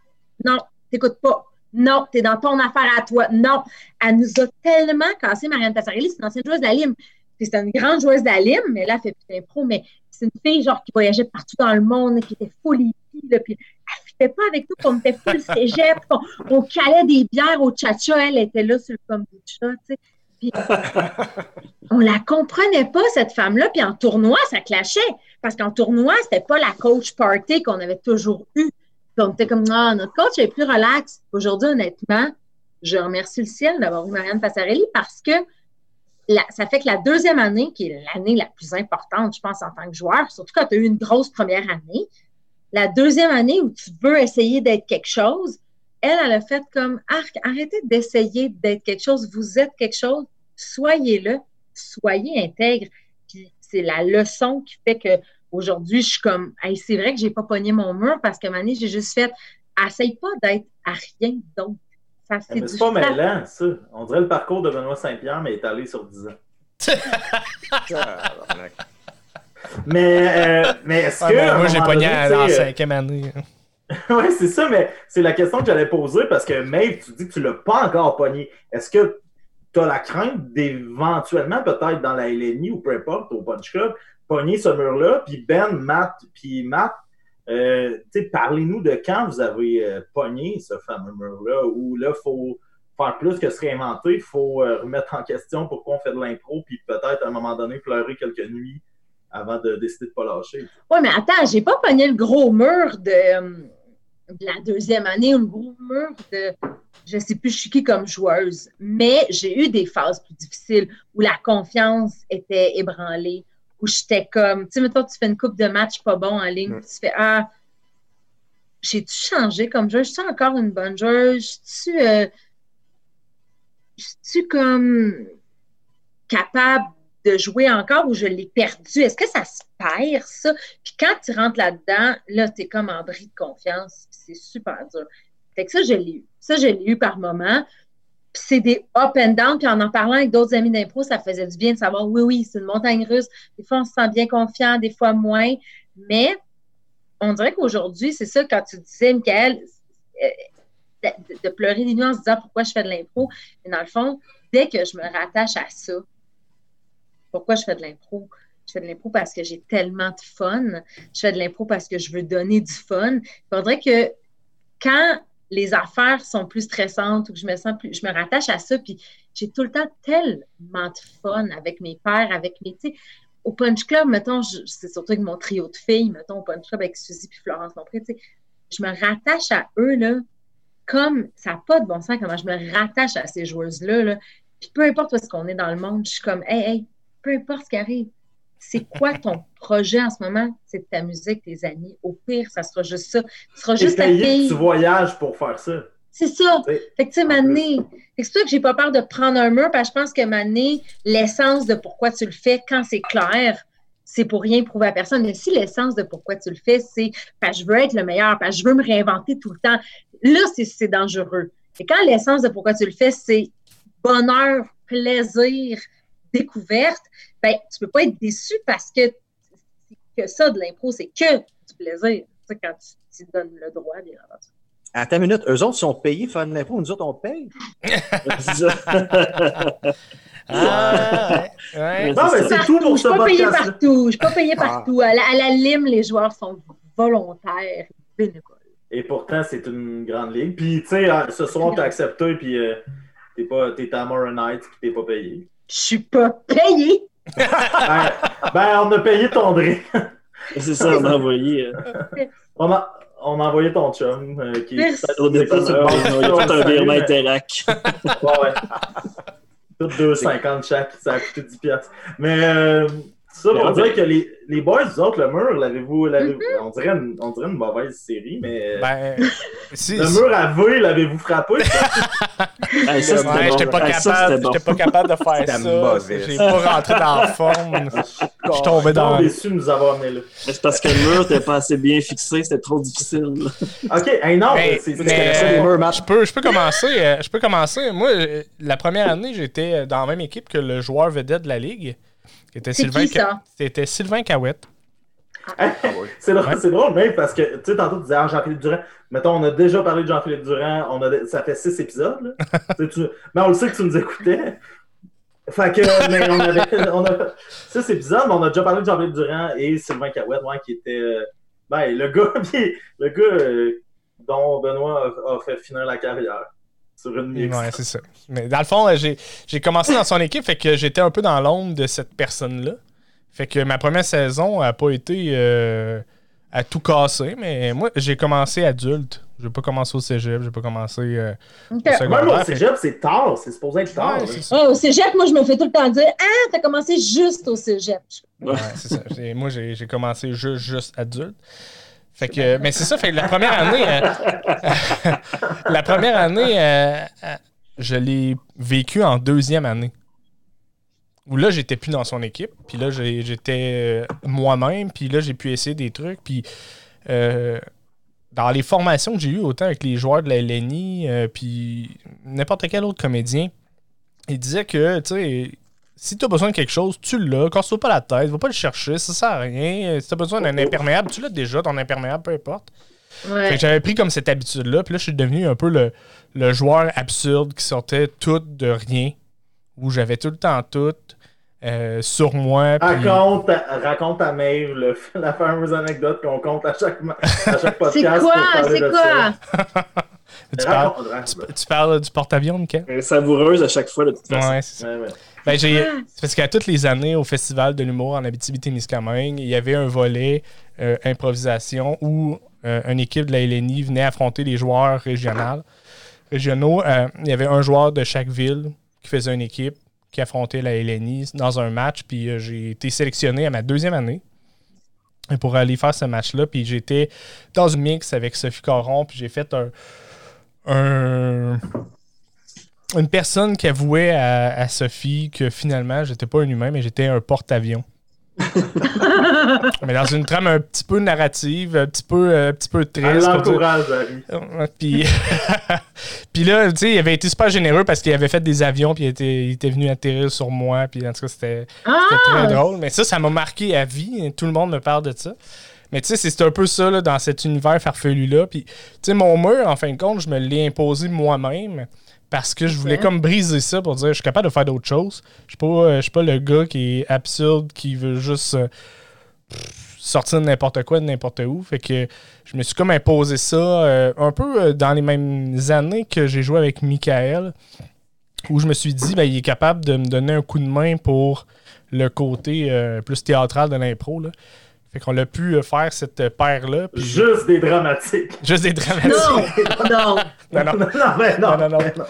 Non, t'écoutes pas. Non, t'es dans ton affaire à toi. Non. Elle nous a tellement cassé, Marianne Tassarelli, c'est une ancienne joueuse de la Lime. Puis c'était une grande joueuse de la Lime, mais là, elle fait plus d'impro, mais c'est une fille genre qui voyageait partout dans le monde, qui était full hippie, là, puis elle fitait pas avec nous, on était full cégep, on, on calait des bières au cha-cha, elle était là sur le kombucha, tu sais. Puis, on la comprenait pas, cette femme-là. Puis en tournoi, ça clashait. Parce qu'en tournoi, c'était pas la coach party qu'on avait toujours eue. Puis on était comme, ah, notre coach est plus relax. Aujourd'hui, honnêtement, je remercie le ciel d'avoir eu Marianne Passarelli parce que ça fait que la deuxième année, qui est l'année la plus importante, je pense, en tant que joueur, surtout quand tu as eu une grosse première année, la deuxième année où tu veux essayer d'être quelque chose, elle, elle a fait comme Arc, arrêtez d'essayer d'être quelque chose, vous êtes quelque chose, soyez-le, soyez intègre. Puis c'est la leçon qui fait que aujourd'hui, je suis comme c'est vrai que j'ai pas pogné mon mur parce que Mané, j'ai juste fait essaye pas d'être à rien d'autre. C'est, pas mêlant, ça. On dirait le parcours de Benoît Saint-Pierre, mais étalé sur 10 ans. mais, euh, mais est-ce que. moi, j'ai pogné à la cinquième année. oui, c'est ça, mais c'est la question que j'allais poser parce que Maeve, tu dis que tu ne l'as pas encore pogné. Est-ce que tu as la crainte d'éventuellement, peut-être dans la LNI ou peu importe, au Punch Club, pogner ce mur-là? Puis Ben, Matt, puis Matt, euh, parlez-nous de quand vous avez euh, pogné ce fameux mur-là où là, il faut faire plus que se réinventer, il faut euh, remettre en question pourquoi on fait de l'impro, puis peut-être à un moment donné pleurer quelques nuits avant de décider de ne pas lâcher. Oui, mais attends, j'ai pas pogné le gros mur de la deuxième année, un gros mur de je sais plus, je qui comme joueuse. Mais j'ai eu des phases plus difficiles où la confiance était ébranlée, où j'étais comme, tu sais, mettons, tu fais une coupe de match pas bon en ligne, tu fais Ah, j'ai-tu changé comme joueuse? Je suis encore une bonne joueuse? Je suis euh, comme capable de jouer encore ou je l'ai perdu? Est-ce que ça se perd, ça? Puis quand tu rentres là-dedans, là, tu es comme en bris de confiance. C'est super dur. Fait que ça, je l'ai eu. Ça, je l'ai eu par moment. C'est des up and down. Puis en en parlant avec d'autres amis d'impro, ça faisait du bien de savoir, oui, oui, c'est une montagne russe. Des fois, on se sent bien confiant, des fois moins. Mais on dirait qu'aujourd'hui, c'est ça, quand tu disais, Michael, euh, de, de, pleurer des nuits en se disant pourquoi je fais de l'impro. Mais dans le fond, dès que je me rattache à ça, pourquoi je fais de l'impro? Je fais de l'impro parce que j'ai tellement de fun. Je fais de l'impro parce que je veux donner du fun. Il faudrait que quand les affaires sont plus stressantes ou que je me sens plus, je me rattache à ça, puis j'ai tout le temps tellement de fun avec mes pères, avec mes, tu au Punch Club, mettons, c'est surtout avec mon trio de filles, mettons, au Punch Club avec Suzy puis Florence Lompré, tu sais, je me rattache à eux, là, comme ça n'a pas de bon sens comment je me rattache à ces joueuses-là. Là. Puis peu importe où est-ce qu'on est dans le monde, je suis comme, hey, hey, peu importe ce qui arrive, c'est quoi ton projet en ce moment? C'est de t'amuser avec tes amis. Au pire, ça sera juste ça. Tu seras juste ta fille. Tu voyages pour faire ça. C'est ça. fait que, tu sais, Mané, c'est ça que j'ai pas peur de prendre un mur, parce que je pense que Mané, l'essence de pourquoi tu le fais, quand c'est clair, c'est pour rien prouver à personne. Mais si l'essence de pourquoi tu le fais, c'est parce que je veux être le meilleur, parce que je veux me réinventer tout le temps, là, c'est dangereux. Et quand l'essence de pourquoi tu le fais, c'est bonheur, plaisir, découverte, ben, tu peux pas être déçu parce que, que ça de l'impro, c'est que du plaisir. C'est quand tu, te donnes le droit, bien entendu. Attends une minute, eux autres sont payés pour faire de l'impro, nous autres on paye. ah, ouais. Non, mais c'est tout pour ce podcast. Je suis pas payé partout. Je suis pas payé ah. partout. À la, à la lime, les joueurs sont volontaires, bénévoles. Et pourtant, c'est une grande ligue. Puis, tu sais, hein, ce soir, t'as accepté, puis euh, t'es pas, t'es à Moron Night, puis t'es pas payé. Je suis pas payé! Ben, ben, on a payé ton drink. c'est ça, on a envoyé. Euh. On a, on a envoyé ton chum. Euh, qui est au départ, il a fait un virement Interac. ouais, ouais. Tout 2,50 chaque, ça a coûté 10 piastres. Mais euh, ça pour dire que les, les boys, vous autres, le mur, l'avez-vous. Mm-hmm. on, dirait une, on dirait une mauvaise série, mais. Ben, si, le mur à V, l'avez-vous frappé? hey, ça, ouais, j'étais pas, capable, bon. pas capable de faire ça. J'ai pas rentré dans la forme. Je suis tombé dans. Je déçu de nous avoir amené là. C'est parce que le mur n'était pas assez bien fixé, c'était trop difficile. ok, hey, non, mais, c'est je peux, je peux commencer. Euh, je peux commencer. Moi, la première année, j'étais dans la même équipe que le joueur vedette de la ligue. C'était Sylvain, C'était Sylvain Cahouette. Ah, c'est drôle, drôle, même parce que, tu sais, tantôt, tu disais ah, Jean-Philippe Durand. Mettons, on a déjà parlé de Jean-Philippe Durand. On a, ça fait six épisodes. mais on le sait que tu nous écoutais. Fait que, mais on avait on a, six épisodes, mais on a déjà parlé de Jean-Philippe Durand et Sylvain Cahouette, ouais, qui était. Euh, ben, le gars, le gars euh, dont Benoît a, a fait finir la carrière sur une mix. Ouais, c'est ça. Mais dans le fond, j'ai commencé dans son équipe, fait que j'étais un peu dans l'ombre de cette personne-là. Fait que ma première saison n'a pas été euh, à tout casser, mais moi, j'ai commencé adulte. Je n'ai pas commencé au cégep, j'ai pas commencé euh, au secondaire. Même au cégep, c'est tard, c'est supposé être tard. Ouais, au cégep, moi, je me fais tout le temps dire Ah, t'as commencé juste au cégep. Ouais, c'est ça. Moi, j'ai commencé juste, juste adulte. Fait que, mais c'est ça, fait la première année, euh, la première année, euh, euh, je l'ai vécu en deuxième année. Où là, j'étais plus dans son équipe, puis là, j'étais moi-même, puis là, j'ai pu essayer des trucs, puis dans les formations que j'ai eues, autant avec les joueurs de la LNI, puis n'importe quel autre comédien, il disait que, tu sais, si tu as besoin de quelque chose, tu l'as. Casse-toi pas la tête, va pas le chercher, ça sert à rien. Si tu as besoin d'un imperméable, tu l'as déjà, ton imperméable, peu importe. j'avais pris comme cette habitude-là, puis là, je suis devenu un peu le, joueur absurde qui sortait tout de rien, où j'avais tout le temps tout. Euh, sur moi. Raconte, raconte à Maeve la fameuse anecdote qu'on compte à chaque, à chaque podcast. C'est quoi? C'est quoi? tu, parles, tu, parles, du porte-avions, Michael? Savoureuse à chaque fois, de toute façon. Ouais, c'est ça. Ben, j'ai, parce qu'à toutes les années, au Festival de l'humour en Abitibi-Témiscamingue, il y avait un volet euh, improvisation où euh, une équipe de la LNI venait affronter les joueurs régionaux. régionaux. Euh, il y avait un joueur de chaque ville qui faisait une équipe qui affrontait la LNI dans un match. Puis j'ai été sélectionné à ma deuxième année pour aller faire ce match-là. Puis j'étais dans une mix avec Sophie Caron. Puis j'ai fait un une personne qui avouait à, Sophie que finalement, j'étais pas un humain, mais j'étais un porte-avions. mais dans une trame un petit peu narrative, un petit peu, euh, un petit peu triste. Puis, puis là, tu sais, il avait été super généreux parce qu'il avait fait des avions, puis il était, il était venu atterrir sur moi, puis en tout cas, c'était très ah! drôle. Mais ça, ça m'a marqué à vie. Tout le monde me parle de ça. Mais tu sais, c'est un peu ça là, dans cet univers farfelu-là. Puis, tu sais, mon mur, en fin de compte, je me l'ai imposé moi-même parce que je voulais comme briser ça pour dire je suis capable de faire d'autres choses. Je suis pas, euh, suis pas le gars qui est absurde, qui veut juste euh, sortir de n'importe quoi, de n'importe où. Fait que je me suis comme imposé ça euh, un peu dans les mêmes années que j'ai joué avec Michael. où je me suis dit, ben, il est capable de me donner un coup de main pour le côté euh, plus théâtral de l'impro. Fait qu'on a pu euh, faire cette paire-là. puis- Juste des dramatiques. Juste des dramatiques. Non, non. Non, non. non, mais non, Non, non, non. mais non.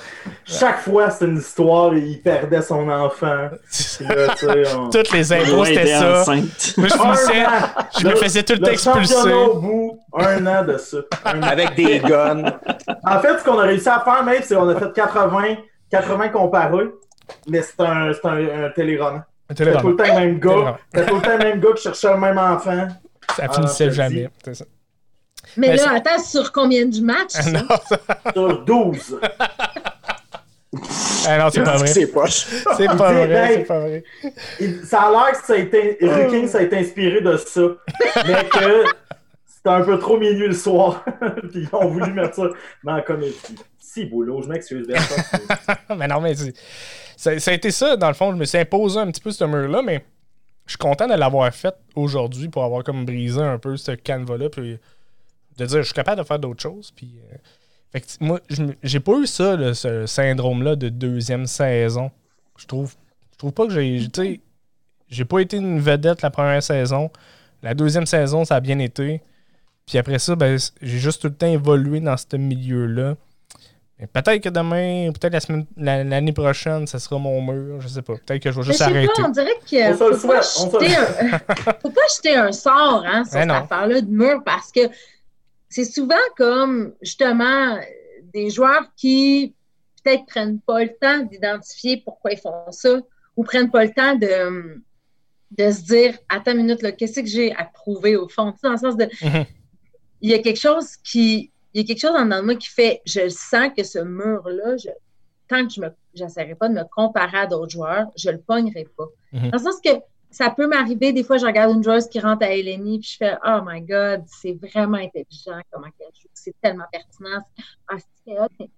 Chaque fois, c'est une histoire, il perdait son enfant. Là, on- Toutes les Ouais, c'était était ça. enceinte. Moi, je finissais, me faisais tout le temps Le expulser. championnat au bout, un an de ça. An. Avec des guns. En fait, ce qu'on a réussi à faire, même, c'est qu'on a fait 80, 80 comparés, mais c'est un, c'est un, un téléroman. C'était tout le temps le même gars. C'était tout le temps le même gars qui cherchait le même enfant. Ça Ah, finissait petit. jamais. C'est ça. Mais Mais là, attends, sur combien de matchs? ça? non, ça- Sur 12. ah non, c'est pas vrai. C'est poche. C'est pas pas vrai. Il- ça a l'air que ça a été. Riking, ça a été inspiré de ça. Mais que c'était un peu trop minuit le soir. Puis ils ont voulu mettre ça dans la comédie. Si, boulot, je m'excuse. Mais non, mais c'est- ça, a été ça, dans le fond. Je me suis imposé un petit peu ce mur-là, mais je suis content de l'avoir fait aujourd'hui pour avoir comme brisé un peu ce canevas-là. Puis de dire, je suis capable de faire d'autres choses. Puis, euh, fait que, moi, j'ai pas eu ça, ce syndrome-là de deuxième saison. Je trouve, je trouve pas que j'ai. J'ai pas été une vedette la première saison. La deuxième saison, ça a bien été. Puis après ça, ben, j'ai juste tout le temps évolué dans ce milieu-là. Peut-être que demain, peut-être la semaine, la- l'année prochaine, ça sera mon mur. Je sais pas. Peut-être que je vais juste je sais arrêter. pas, on dirait que le faut, pas jeter un... faut pas jeter un sort hein, sur Mais cette affaire-là de mur parce que c'est souvent comme justement des joueurs qui peut-être prennent pas le temps d'identifier pourquoi ils font ça ou prennent pas le temps de, de se dire Attends une minute, là, qu'est-ce que j'ai à prouver au fond? Tu sais, dans le sens de Mhm. il y a quelque chose qui. Il y a quelque chose en dedans de moi qui fait je sens que ce mur-là, je, tant que je me j'essaierai pas de me comparer à d'autres joueurs, je le pognerai pas. Mhm. Dans le sens que ça peut m'arriver, des fois, je regarde une joueuse qui rentre à Eleni, puis je fais Oh my God, c'est vraiment intelligent comment elle joue, c'est tellement pertinent. Ah, c'est hot, mais-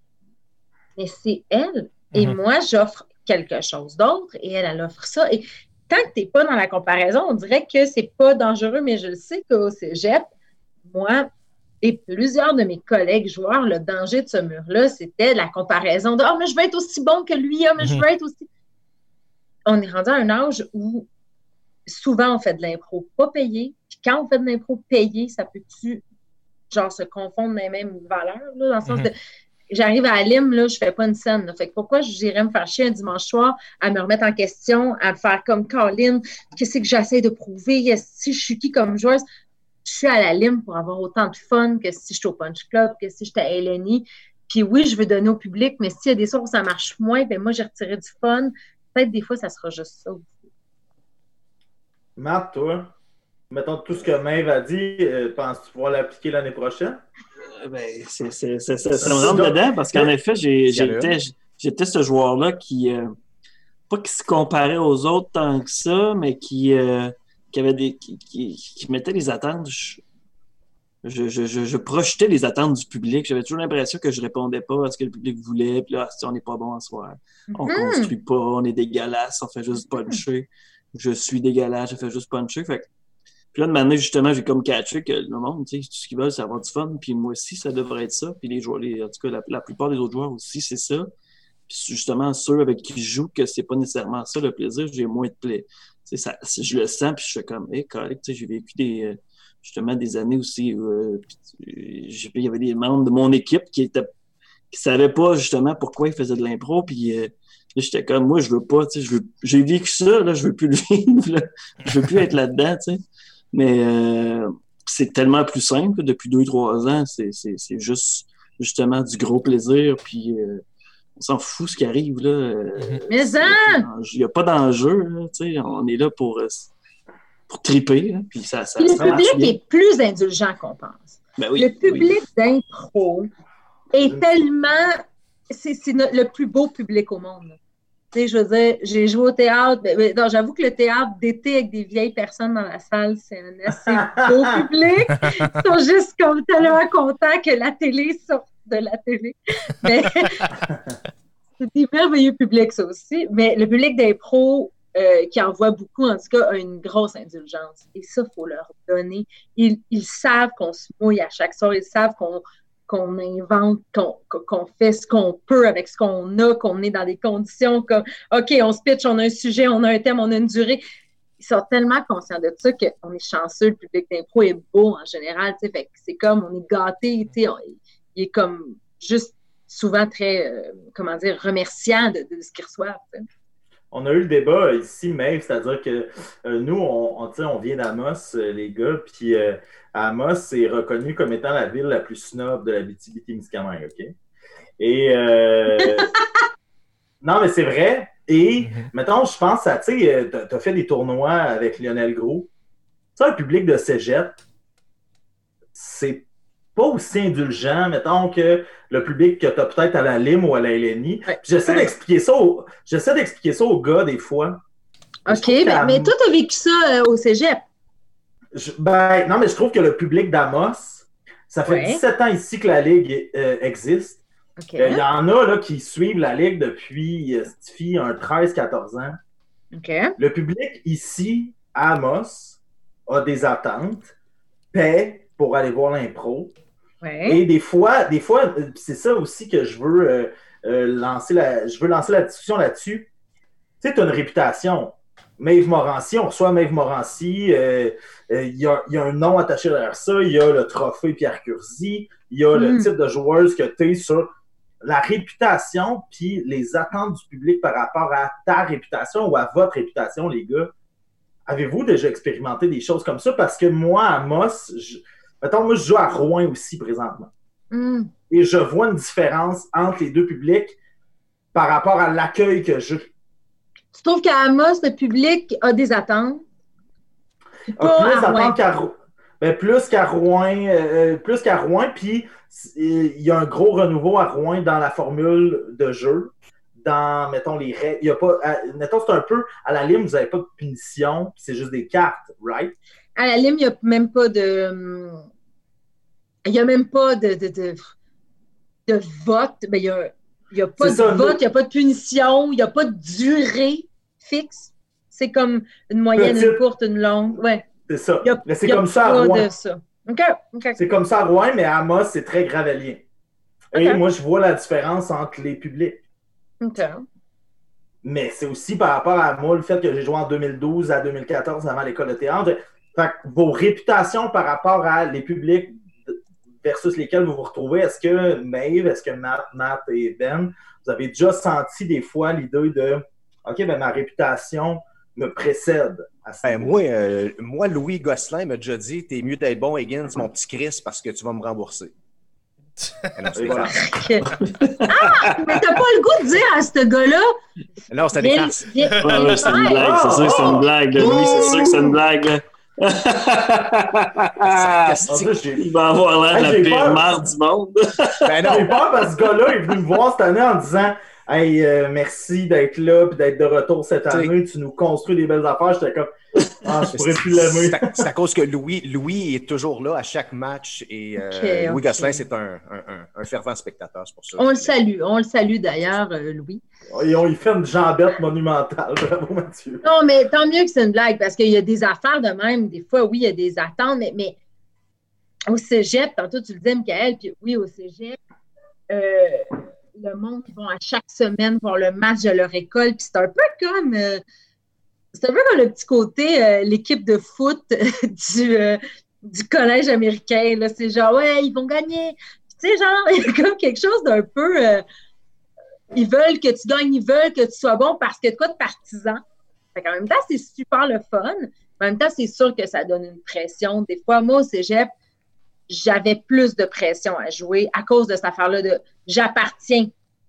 mais c'est elle. Et Mhm. moi, j'offre quelque chose d'autre et elle, elle offre ça. Et tant que tu n'es pas dans la comparaison, on dirait que c'est pas dangereux, mais je le sais qu'au cégep, moi et plusieurs de mes collègues joueurs, le danger de ce mur-là, c'était la comparaison de Ah, mais je veux être aussi bon que lui, ah, mais je Mhm. veux être aussi. On est rendu à un âge où souvent on fait de l'impro pas payé. Puis quand on fait de l'impro payé, ça peut-tu genre se confondre les mêmes valeurs, là, dans le sens Mhm. de j'arrive à Lim, là, je fais pas une scène. là. Fait que pourquoi j'irais me faire chier un dimanche soir à me remettre en question, à me faire comme Colin, qu'est-ce que j'essaie de prouver, si je suis qui comme joueuse? Je suis à la Lim pour avoir autant de fun que si je suis au Punch Club, que si j'étais à Eleni. Puis oui, je veux donner au public, mais s'il y a des soirs où ça marche moins, ben moi, j'ai retiré du fun. Peut-être des fois, ça sera juste ça. Matt, toi, mettons tout ce que Maeve a dit, euh, penses-tu pouvoir l'appliquer l'année prochaine? Euh, Ben, c'est me rentre dedans parce qu'en effet, j'étais j'étais ce joueur-là qui, euh, pas qui se comparait aux autres tant que ça, mais qui, euh, qui avait des qui, qui, qui mettait les attentes. Je, je, je, je- je projetais les attentes du public. J'avais toujours l'impression que je répondais pas à ce que le public voulait. Puis là, si on n'est pas bon en soir. On Mhm. construit pas, on est dégueulasse, on fait juste puncher. Je suis dégueulasse, je fais juste puncher. Fait que- puis là, de manière, justement, j'ai comme catché que le monde, tu sais, tout ce qu'ils veulent, c'est avoir du fun. Puis moi aussi, ça devrait être ça. Puis les joueurs, les, en tout cas, la, la plupart des autres joueurs aussi, c'est ça. Puis justement, ceux avec qui je joue, que c'est pas nécessairement ça le plaisir, j'ai moins de plaisir. Je le sens, puis je fais comme, hé, correct, tu sais, j'ai vécu des, euh, justement des années aussi où euh, il y avait des membres de mon équipe qui étaient qui savaient pas justement pourquoi ils faisaient de l'impro, puis euh, j'étais comme, moi, je veux pas, je j'ai vécu ça, là, je veux plus le vivre, là. je veux plus être là-dedans, tu sais. Mais c'est tellement plus simple, depuis deux, trois ans, c'est, juste, justement, du gros plaisir, puis on s'en fout ce qui arrive, là. Euh, Mais ça! Il n'y a pas d'enjeu, là, tu sais, on est là pour, euh, pour triper, là, puis ça, ça, Puis le ça public bien. est plus indulgent qu'on pense. Ben oui, le oui. public d'impro est tellement. C'est le plus beau public au monde. là. Tu sais, je veux dire, j'ai joué au théâtre. mais- mais non, j'avoue que le théâtre d'été avec des vieilles personnes dans la salle, c'est un assez beau public. Ils sont juste comme tellement contents que la télé sorte de la télé. Mais c'est des merveilleux publics, ça aussi. Mais le public d'impro, euh, qui en voit beaucoup, en tout cas, a une grosse indulgence. Et ça, il faut leur donner. Ils, ils savent qu'on se mouille à chaque soir. Ils savent qu'on qu'on invente, qu'on fait ce qu'on peut avec ce qu'on a, qu'on est dans des conditions comme OK, on se pitch, on a un sujet, on a un thème, on a une durée. Ils sont tellement conscients de ça qu'on est chanceux, le public d'impro est beau en général. C'est comme on est gâté, il est comme juste souvent très, euh, comment dire, remerciant de, ce qu'ils reçoivent. On a eu le débat ici, Maeve, c'est-à-dire que euh, nous, on, on, on vient d'Amos, euh, les gars, puis Amos est reconnu comme étant la ville la plus snob de la BTB-Témiscamingue, OK? Et... non, mais c'est vrai. Et, mm-hmm. mettons, je pense à, tu sais, tu as fait des tournois avec Lionel Gros. Ça, un public de cégep, c'est pas aussi indulgent, mettons, que le public que tu as peut-être à la LIM ou à la LNI. J'essaie d'expliquer ça, j'essaie d'expliquer ça aux gars des fois. OK, ben, mais toi, tu as vécu ça euh, au cégep. ben, non, mais je trouve que le public d'Amos, ça fait 17 ans ici que la Ligue euh, existe. Euh, il y en a là, qui suivent la Ligue depuis un 13-14 ans. Le public ici, à Amos, a des attentes, paie pour aller voir l'impro. Et des fois, des fois, c'est ça aussi que je veux euh, euh, lancer la, je veux lancer la discussion là-dessus. Tu sais, tu as une réputation. Maeve Morancy, on reçoit Maeve Morancy, euh, il y, a, un nom attaché derrière ça, il y a le trophée Pierre Curzi, il y a le mm. type de joueuse que tu es sur la réputation, puis les attentes du public par rapport à ta réputation ou à votre réputation, les gars. Avez-vous déjà expérimenté des choses comme ça? Parce que moi, à Moss, je, Mettons, moi, je joue à Rouen aussi présentement. Hmm. Et je vois une différence entre les deux publics par rapport à l'accueil que j'ai. Tu trouves qu'à Amos, le public a des attentes? A plus d'attentes qu'à ben, plus qu'à Rouen, euh, plus qu'à Rouen, puis il y a un gros renouveau à Rouen dans la formule de jeu. Dans, mettons, les règles. Il y a pas. mettons, c'est un peu à la lime, vous n'avez pas de punition, c'est juste des cartes, right? À la lime, il n'y a même pas de. Il n'y a même pas de, de, de, de vote. Ben, il n'y a, a, pas de vote, il n'y a pas de punition, il n'y a pas de durée fixe. C'est comme une moyenne, une courte, une longue. Ouais. C'est ça. mais c'est comme ça à Rouen. C'est comme ça à Rouen, mais à Amos, c'est très gravelien. Et moi, je vois la différence entre les publics. Mais c'est aussi par rapport à moi, le fait que j'ai joué en 2012 à 2014 avant l'école de théâtre. Fait vos réputations par rapport à les publics versus lesquels vous vous retrouvez. Est-ce que Maeve, est-ce que Matt, Matt et Ben, vous avez déjà senti des fois l'idée de OK, ben ma réputation me précède à ben, moi, euh, moi, Louis Gosselin m'a déjà dit T'es mieux d'être bon, Higgins, mon petit Chris, parce que tu vas me rembourser. ah, mais t'as pas le goût de dire à ce gars-là. Non, c'était des farces. c'est une blague, c'est sûr que c'est une blague. Louis, c'est sûr que c'est une blague. Il va avoir l'air de la pire du monde. ben non, j'ai peur parce que ce gars-là est venu me voir cette année en disant Hey, euh, merci d'être là et d'être de retour cette année. Tu nous construis des belles affaires. J'étais comme ah, je pourrais plus l'aimer. C'est à, cause que Louis, Louis est toujours là à chaque match et euh, Louis Gosselin, c'est un, un, fervent spectateur. pour ça. On le salue. On le salue d'ailleurs, euh, Louis. Et on y fait une jambette monumentale. Bravo, Mathieu. Non, mais tant mieux que c'est une blague parce qu'il y a des affaires de même. Des fois, oui, il y a des attentes, mais, mais au cégep, tantôt tu le disais, Michael, puis oui, au cégep, euh, le monde, ils vont à chaque semaine voir le match de leur école. Puis c'est un peu comme c'est un peu comme le petit côté, euh, l'équipe de foot du, euh, du collège américain. C'est genre, ouais, ils vont gagner. Tu sais, genre, il y a comme quelque chose d'un peu. Euh, ils veulent que tu gagnes, ils veulent que tu sois bon parce que quoi de partisan. en même temps, c'est super le fun. En même temps, c'est sûr que ça donne une pression. Des fois, moi, au cégep, j'avais plus de pression à jouer à cause de cette affaire-là de j'appartiens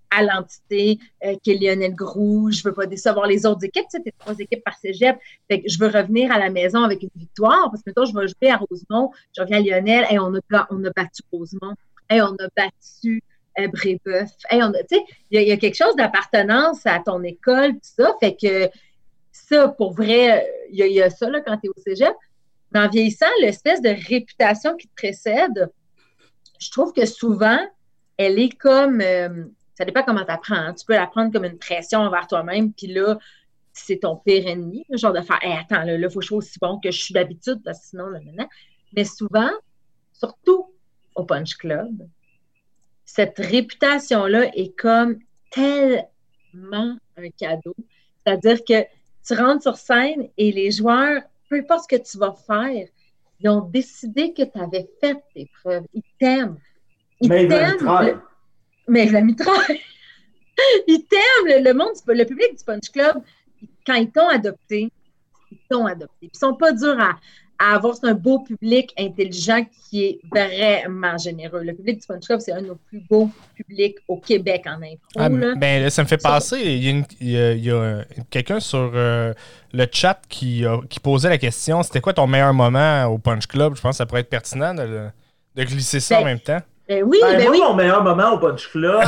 à l'entité euh, qui est Lionel Groux. Je veux pas décevoir les autres équipes. Sais, trois équipes par cégep. Fait que je veux revenir à la maison avec une victoire parce que maintenant, je vais jouer à Rosemont. Je reviens à Lionel. et on, a, on a battu Rosemont. et on a battu euh, Brébeuf. tu sais, il y, a quelque chose d'appartenance à ton école, tout ça. Fait que ça, pour vrai, il y, a ça là, quand tu es au cégep. Mais en vieillissant, l'espèce de réputation qui te précède, je trouve que souvent, elle est comme. Euh, ça dépend comment tu apprends. Hein. Tu peux l'apprendre comme une pression envers toi-même, puis là, c'est ton pire ennemi, genre de faire attends, là, il faut que je sois aussi bon que je suis d'habitude, parce que sinon, là, maintenant. Mais souvent, surtout au Punch Club, cette réputation-là est comme tellement un cadeau. C'est-à-dire que tu rentres sur scène et les joueurs, peu importe ce que tu vas faire, ils ont décidé que tu avais fait tes preuves. Ils t'aiment. Ils la t'aiment. Mais la mitraille. Ils t'aiment. Le, monde, le public du Punch Club, quand ils t'ont adopté, ils t'ont adopté. Puis Ils sont pas durs à, à avoir. C'est un beau public intelligent qui est vraiment généreux. Le public du Punch Club, c'est un de nos plus beaux publics au Québec en impro. Ah, là. ben, là, ça me fait penser, il y a, quelqu'un sur euh, le chat qui, a- qui posait la question c'était quoi ton meilleur moment au Punch Club? Je pense que ça pourrait être pertinent de glisser ça en Ben, même temps. Ben oui, Ben, ben moi, oui. mon meilleur moment au Punch Club,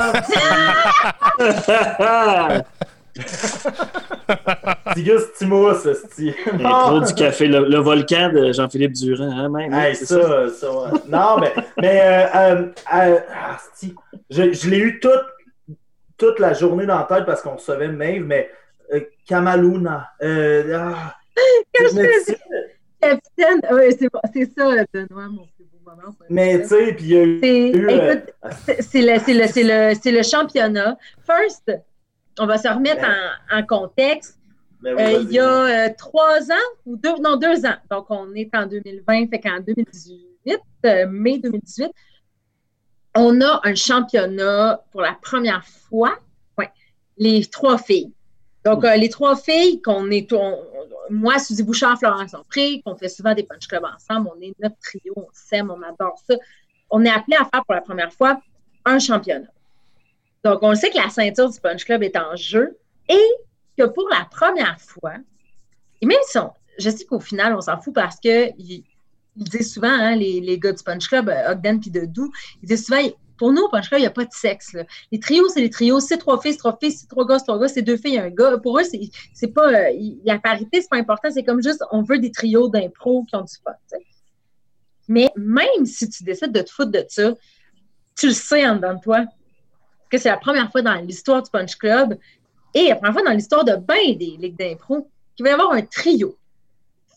c'est Gus Timous, esti. L'intro du café, le, le volcan de Jean-Philippe Durand, hein, même. Hey, c'est ça, ça, ouais. Non, mais, mais euh, euh, euh, ah, je, je l'ai eu toute, toute la journée dans la tête parce qu'on recevait Maeve, mais euh, Kamaluna. Euh, ah, Capitaine, ouais, c'est bon, c'est ça, Benoît, mon moment. mais tu sais, puis il y a eu. Euh, écoute, c'est- le, c'est, le, championnat. First, on va se remettre en, en contexte. ben oui, Euh, il y a euh, trois ans, ou deux, non, deux ans. Donc, on est en 2020, fait qu'en 2018, euh, mai 2018, on a un championnat pour la première fois. Ouais, les trois filles. Donc, euh, les trois filles qu'on est, moi, Suzy Bouchard, Florence Ompré, qu'on fait souvent des punch clubs ensemble, on est notre trio, on s'aime, on adore ça. On est appelé à faire pour la première fois un championnat. Donc, on sait que la ceinture du punch club est en jeu et que pour la première fois, et même si on, je sais qu'au final, on s'en fout parce que ils, disent souvent, hein, les, les gars du Punch Club, euh, Ogden puis Dedou, ils disent souvent, pour nous, au Punch Club, il n'y a pas de sexe. Les trios, c'est les trios. C'est trois filles, c'est trois filles, c'est trois gars, trois gars, c'est deux filles, un gars. Pour eux, c'est pas. euh, la parité, c'est pas important. C'est comme juste, on veut des trios d'impro qui ont du fun. Mais même si tu décides de te foutre de ça, tu le sais en dedans de toi que c'est la première fois dans l'histoire du Punch Club et la première fois dans l'histoire de bien des ligues d'impro qu'il va y avoir un trio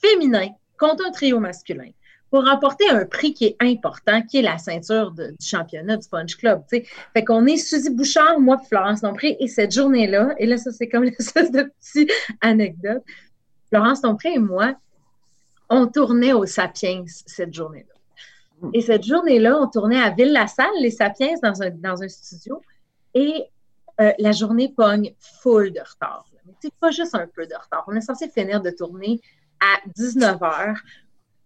féminin contre un trio masculin pour remporter un prix qui est important, qui est la ceinture de- du championnat du Punch Club. tu sais. Fait qu'on est Suzy Bouchard, moi, Florence Dompré, et cette journée-là, et là, ça, c'est comme une espèce de petite anecdote. Florence Dompré et moi, on tournait au Sapiens cette journée-là. Et cette journée-là, on tournait à Ville-la-Salle, les Sapiens, dans un, dans un studio, et euh, la journée pogne full de retard. c'est pas juste un peu de retard. On est censé finir de tourner à 19h,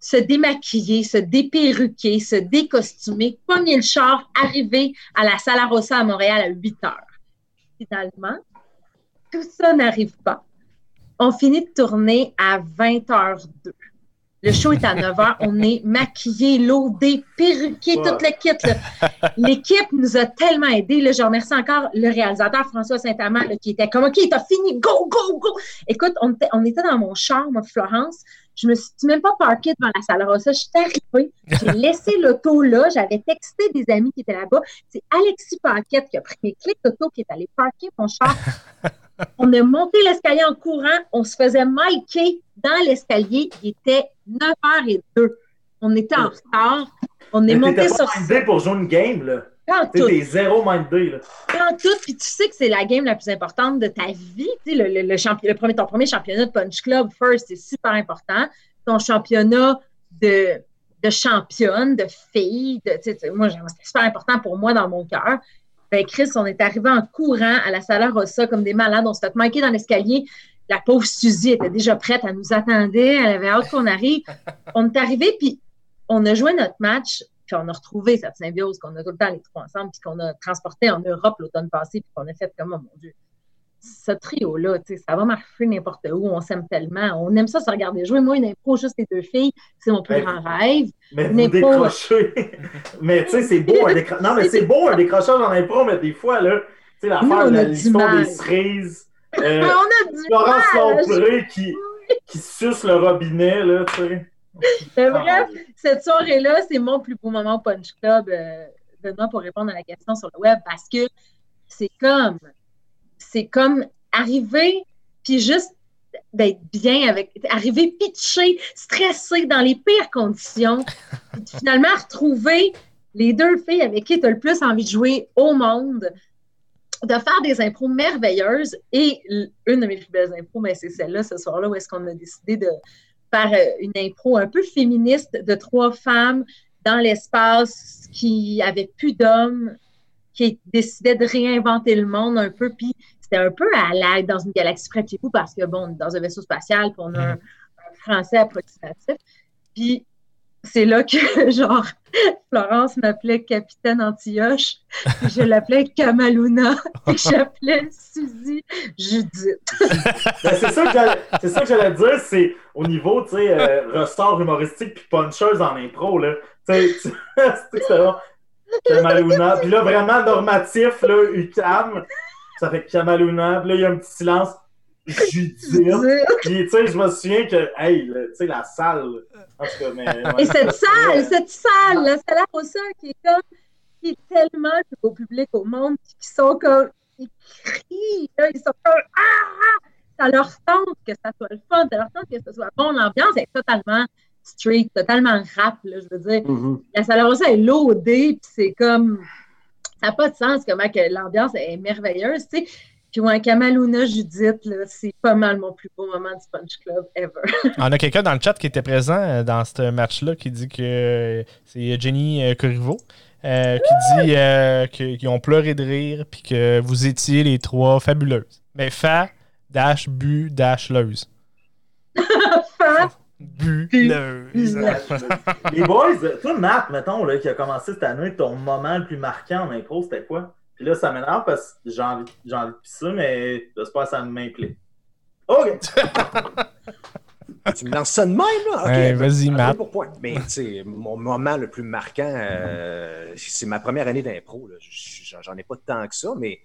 se démaquiller, se déperruquer, se décostumer, pogner le char, arriver à la Sala Rossa à Montréal à 8h. Finalement, tout ça n'arrive pas. On finit de tourner à 20h02. Le show est à 9h. On est maquillé, loadé, perruqué, toute le kit. là. L'équipe nous a tellement aidés. Là, je remercie encore le réalisateur François Saint-Amand qui était comme OK, t'as fini, go, go, go. Écoute, on était, on était dans mon char, moi, Florence. Je me suis même pas parquée devant la salle Rossa. Je suis arrivée. J'ai laissé l'auto là. J'avais texté des amis qui étaient là-bas. C'est Alexis Paquette qui a pris mes clés d'auto, qui est allé parquer mon char. On a monté l'escalier en courant. On se faisait micer dans l'escalier. Il était 9h02. On était en retard. On est Mais monté sur pour jouer une game, là. Tu t'es zéro mindé, là. quand tout, puis tu sais que c'est la game la plus importante de ta vie. Le, le, le champi- le premier, ton premier championnat de Punch Club, first, c'est super important. Ton championnat de, de championne, de fille, de, moi, c'était super important pour moi dans mon cœur. Ben, Chris, on est arrivé en courant à la Sala Rossa comme des malades. On s'est fait manquer dans l'escalier. La pauvre Suzy était déjà prête, elle nous attendait, elle avait hâte qu'on arrive. On est arrivé, puis on a joué notre match, puis on a retrouvé cette symbiose qu'on a tout le temps les trois ensemble, puis qu'on a transporté en Europe l'automne passé, puis qu'on a fait comme, oh mon Dieu, ce trio-là, tu sais, ça va marcher n'importe où, on s'aime tellement, on aime ça se regarder jouer. Moi, une impro, juste les deux filles, c'est mon plus Ouais. grand rêve. Mais vous pas- décrochez. mais tu sais, c'est beau un décrochage. Non, mais c'est beau un décrochage en impro, mais des fois, là, tu sais, l'affaire de la- l'histoire des cerises. Euh, on a du Florence! Lompré qui, qui suce le robinet, là, tu sais. Mais bref, cette soirée-là, c'est mon plus beau moment au Punch Club, euh, Benoît, pour répondre à la question sur le web, parce que c'est comme, c'est comme arriver, puis juste d'être bien avec, arriver pitché, stressé dans les pires conditions, puis finalement retrouver les deux filles avec qui tu as le plus envie de jouer au monde, de faire des impros merveilleuses. Et une de mes plus belles impros, mais c'est celle-là, ce soir-là, où est-ce qu'on a décidé de faire euh, une impro un peu féministe de trois femmes dans l'espace qui avaient plus d'hommes, qui décidaient de réinventer le monde un peu. Puis c'était un peu à la, dans une galaxie près de chez vous parce que, bon, dans un vaisseau spatial, puis on a un, un français approximatif. Puis c'est là que, genre, Florence m'appelait Capitaine Antioche, je l'appelais Kamaluna, et j'appelais Suzy Judith. Ben, c'est ça que j'allais dire, c'est au niveau, tu sais, euh, ressort humoristique puis puncheuse en impro, là. Tu sais, c'est Kamaluna. Puis là, vraiment normatif, là, UCAM, ça fait Kamaluna. Puis là, il y a un petit silence. Judith. Puis, tu sais, je me souviens que, hey, tu sais, la salle. En tout cas, mais, Et cette salle, cette salle, la salle à qui est comme, qui est tellement le beau public au monde, qui sont comme, ils crient, là, ils sont comme, ah! Ça leur tente que ça soit le fun, ça leur tente que ce soit bon. L'ambiance est totalement street, totalement rap, là, je veux dire. Mm-hmm. La salle à est loadée, puis c'est comme, ça n'a pas de sens comment que l'ambiance est merveilleuse, tu sais. Puis ouais, Kamaluna Judith, c'est pas mal mon plus beau moment du Punch Club ever. On a quelqu'un dans le chat qui était présent euh, dans ce match-là qui dit que euh, c'est Jenny euh, Corriveau. euh, qui dit euh, qu'ils ont pleuré de rire puis que vous étiez les trois fabuleuses. Mais fa, dash, bu, dash, leuse. Fan. Bu, Bu, leuse. Les boys, toi, Matt, mettons, là, qui a commencé cette année, ton moment le plus marquant en impro, c'était quoi? Puis là, ça m'énerve parce que j'ai envie, j'ai envie de pisser, mais j'espère que ça m'implique. OK! Tu me lances ça de même, là? Ok, Ouais, vas-y, Matt. pour point. Mais, tu sais, mon moment le plus marquant, euh, c'est ma première année d'impro. là. J'en ai pas tant que ça, mais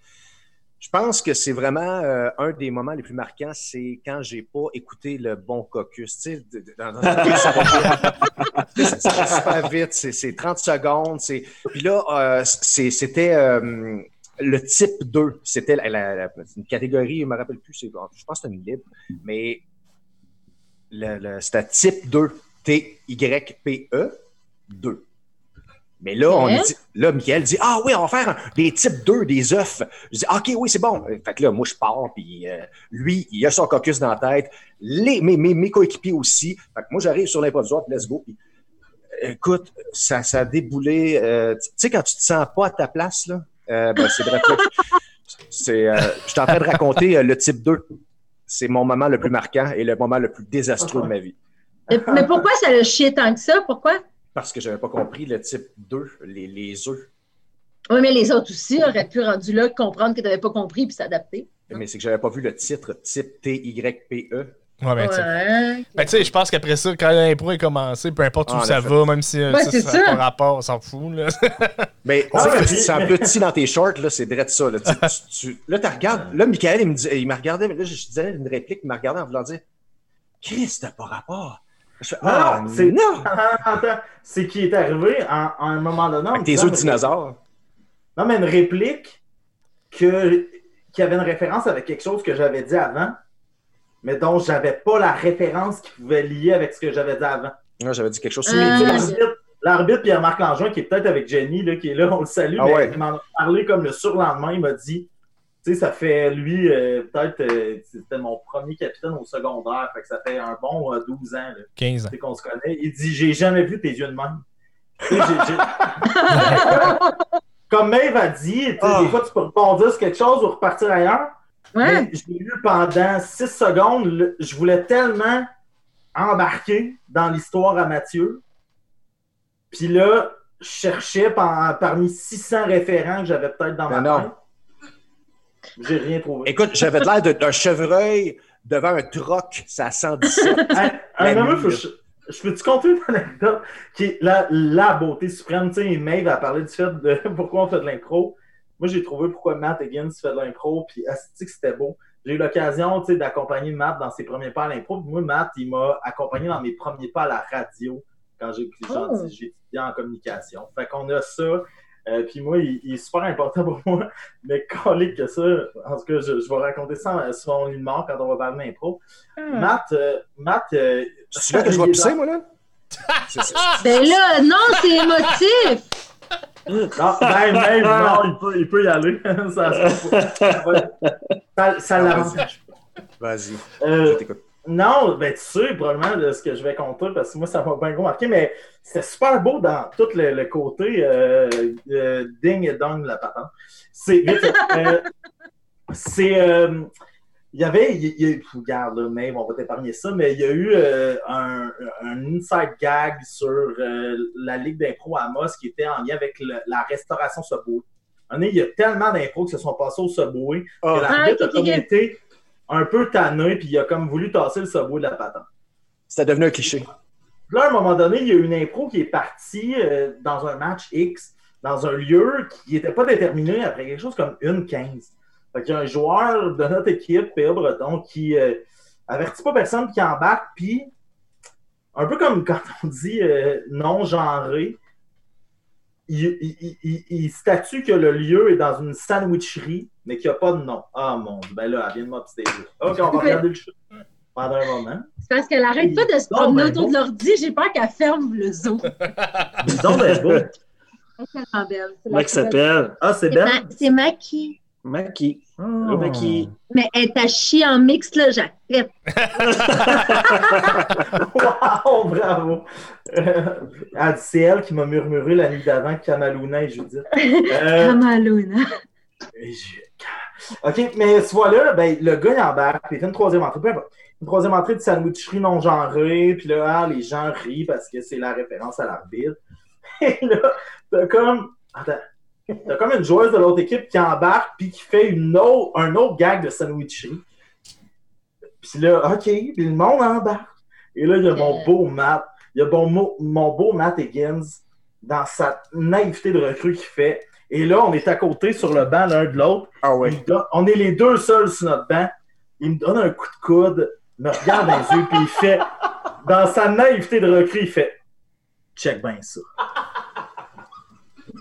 je pense que c'est vraiment euh, un des moments les plus marquants, c'est quand j'ai pas écouté le bon caucus. Tu sais, dans- dans- ça super vite, c'est c'est 30 secondes. c'est- Puis là, euh, c'est- c'était euh, le type 2. C'était la- la- la- une catégorie, je me rappelle plus, c'est- je pense que c'était une libre, mais le, le- c'était type 2, T-Y-P-E 2. Mais là, on dit, là, Michael dit Ah oui, on va faire des types 2, des œufs. Je dis OK, oui, c'est bon. Fait que là, moi, je pars, puis euh, lui, il a son caucus dans la tête, les, mes, mes, mes coéquipiers aussi. Fait que moi, j'arrive sur l'improvisoire, puis let's go. Puis, écoute, ça, ça a déboulé. euh, tu sais, quand tu te sens pas à ta place, là, euh, ben, c'est vrai. C'est, euh, je suis en train de raconter euh, le type 2. C'est mon moment le plus marquant et le moment le plus désastreux de ma vie. Mais mais pourquoi ça le chier tant que ça? Pourquoi? Parce que j'avais pas compris le type 2, les, les œufs. Oui, mais les autres aussi auraient pu, rendu là, comprendre que tu n'avais pas compris puis s'adapter. Mais c'est que j'avais pas vu le titre type T-Y-P-E. Ouais, ben, tu sais. Ouais. Ben, tu sais, je pense qu'après ça, quand l'impro est commencé, peu importe où Ah, ça va, même si euh, Ouais, ça, ça pas rapport, on s'en fout. Là. Mais tu Ah, sais, quand mais tu sens petit dans tes shorts, là, c'est direct ça. Là, tu, tu- tu- là, tu regardes. Là, Michael, il me, dit, il me regardait, mais là, je disais une réplique, il me regardait en voulant dire Chris, t'as pas rapport. Je fais, Non, ah, non, c'est- non! Attends, attends. C'est qui est arrivé en, en un moment donné. Avec tes œufs de dinosaures. Non, mais une réplique que, qui avait une référence avec quelque chose que j'avais dit avant, mais dont j'avais pas la référence qui pouvait lier avec ce que j'avais dit avant. Moi, j'avais dit quelque chose sur Euh, Ah. L'arbitre, l'arbitre Pierre-Marc Langevin, qui est peut-être avec Jenny, là, qui est là, on le salue, Ah mais ouais. il m'en a parlé comme le surlendemain, il m'a dit, tu sais, ça fait, lui, euh, peut-être, euh, c'était mon premier capitaine au secondaire, fait que ça fait un bon euh, 12 ans, là, 15 ans. tu sais, qu'on se connaît. Il dit, j'ai jamais vu tes yeux de même. Tu sais, j'ai- j'ai- Comme Maeve a dit, sais, Ah. des fois, tu peux rebondir sur quelque chose ou repartir ailleurs. Ouais. Mais je l'ai lu pendant six secondes. le- Je voulais tellement embarquer dans l'histoire à Mathieu. Puis là, je cherchais par- parmi 600 référents que j'avais peut-être dans ma Mais tête. J'ai rien trouvé. Écoute, j'avais l'air d'un chevreuil devant un troc, ça 117. Hey, nuit, faut- je, je peux-tu compter une anecdote qui est la, la beauté suprême? Tu sais, Maeve a parlé du fait de pourquoi on fait de l'impro. Moi, j'ai trouvé pourquoi Matt Higgins fait de l'impro, puis asti que c'était beau. J'ai eu l'occasion tu sais, d'accompagner Matt dans ses premiers pas à l'impro. Puis Moi, Matt, il m'a accompagné dans mes premiers pas à la radio quand j'ai Oh. j'ai étudié en communication. Fait qu'on a ça. Euh, puis moi, il, il est super important pour moi. Mais collé que ça, en tout cas, je, je vais raconter ça sur mon lit de mort quand on va parler d'impro. Matt, euh, Matt euh, C'est là que je vais pisser, dans- moi, là? Ben là, non, c'est émotif. Non, ben, même, non, il peut, il peut y aller. ça, ça, ça l'avantage. Vas-y, Euh, je t'écoute. Non, ben tu sais probablement de ce que je vais compter parce que moi ça m'a bien gros marqué, mais c'était super beau dans tout le, le côté euh, euh, ding et dong la patente. C'est euh, c'est euh, il y avait, il y a eu, regarde là, on va t'épargner ça, mais il y a eu euh, un, un inside gag sur euh, la Ligue d'impro à Moss qui était en lien avec le- la restauration Subway. Il y a tellement d'impros qui se sont passés au Subway Ah. que la Ah, arbitre ok, a comme ok. été un peu tanné, puis il a comme voulu tasser le Subway de la patente. C'était devenu un cliché. Là, à un moment donné, il y a une impro qui est partie euh, dans un match X, dans un lieu qui n'était pas déterminé après quelque chose comme une 15. Fait qu'il y a un joueur de notre équipe, P.A. Breton, qui euh, avertit pas personne qui embarque, puis un peu comme quand on dit euh, non-genré, il, il- il- il- il statue que le lieu est dans une sandwicherie, mais qu'il n'y a pas de nom. Ah mon dieu, ben là, elle vient de m'obséder. Ok, on va regarder le show pendant un moment. C'est parce qu'elle arrête pas de se promener ben autour de l'ordi. J'ai peur qu'elle ferme le zoo. Non, ben bon. Elle est tellement belle. C'est Comment s'appelle? Ah, c'est C'est belle. C'est Maki. Maki. Oh. Maki. Mais elle à chier en mix, là, j'accepte. Wow, bravo! Euh, c'est elle qui m'a murmuré la nuit d'avant Kamaluna et Judith. Euh, Kamaluna. OK, mais ce fois-là, ben, le gars, il embarque, puis il fait une troisième entrée. Peu importe. Une troisième entrée de sandwicherie non genrée, puis là, ah, les gens rient parce que c'est la référence à l'arbitre. Et là, t'as comme. Attends. T'as comme une joueuse de l'autre équipe qui embarque, puis qui fait une autre, un autre gag de sandwicherie. Puis là, OK, puis le monde embarque. Et là, il y a mon Euh. beau Matt. Il y a mon, mo- mon beau Matt Higgins dans sa naïveté de recrue qu'il fait. Et là, on est à côté sur le banc l'un de l'autre. Ah donne- on est les deux seuls sur notre banc. Il me donne un coup de coude, me regarde dans les yeux, puis il fait, dans sa naïveté de recrue, il fait Check bien ça.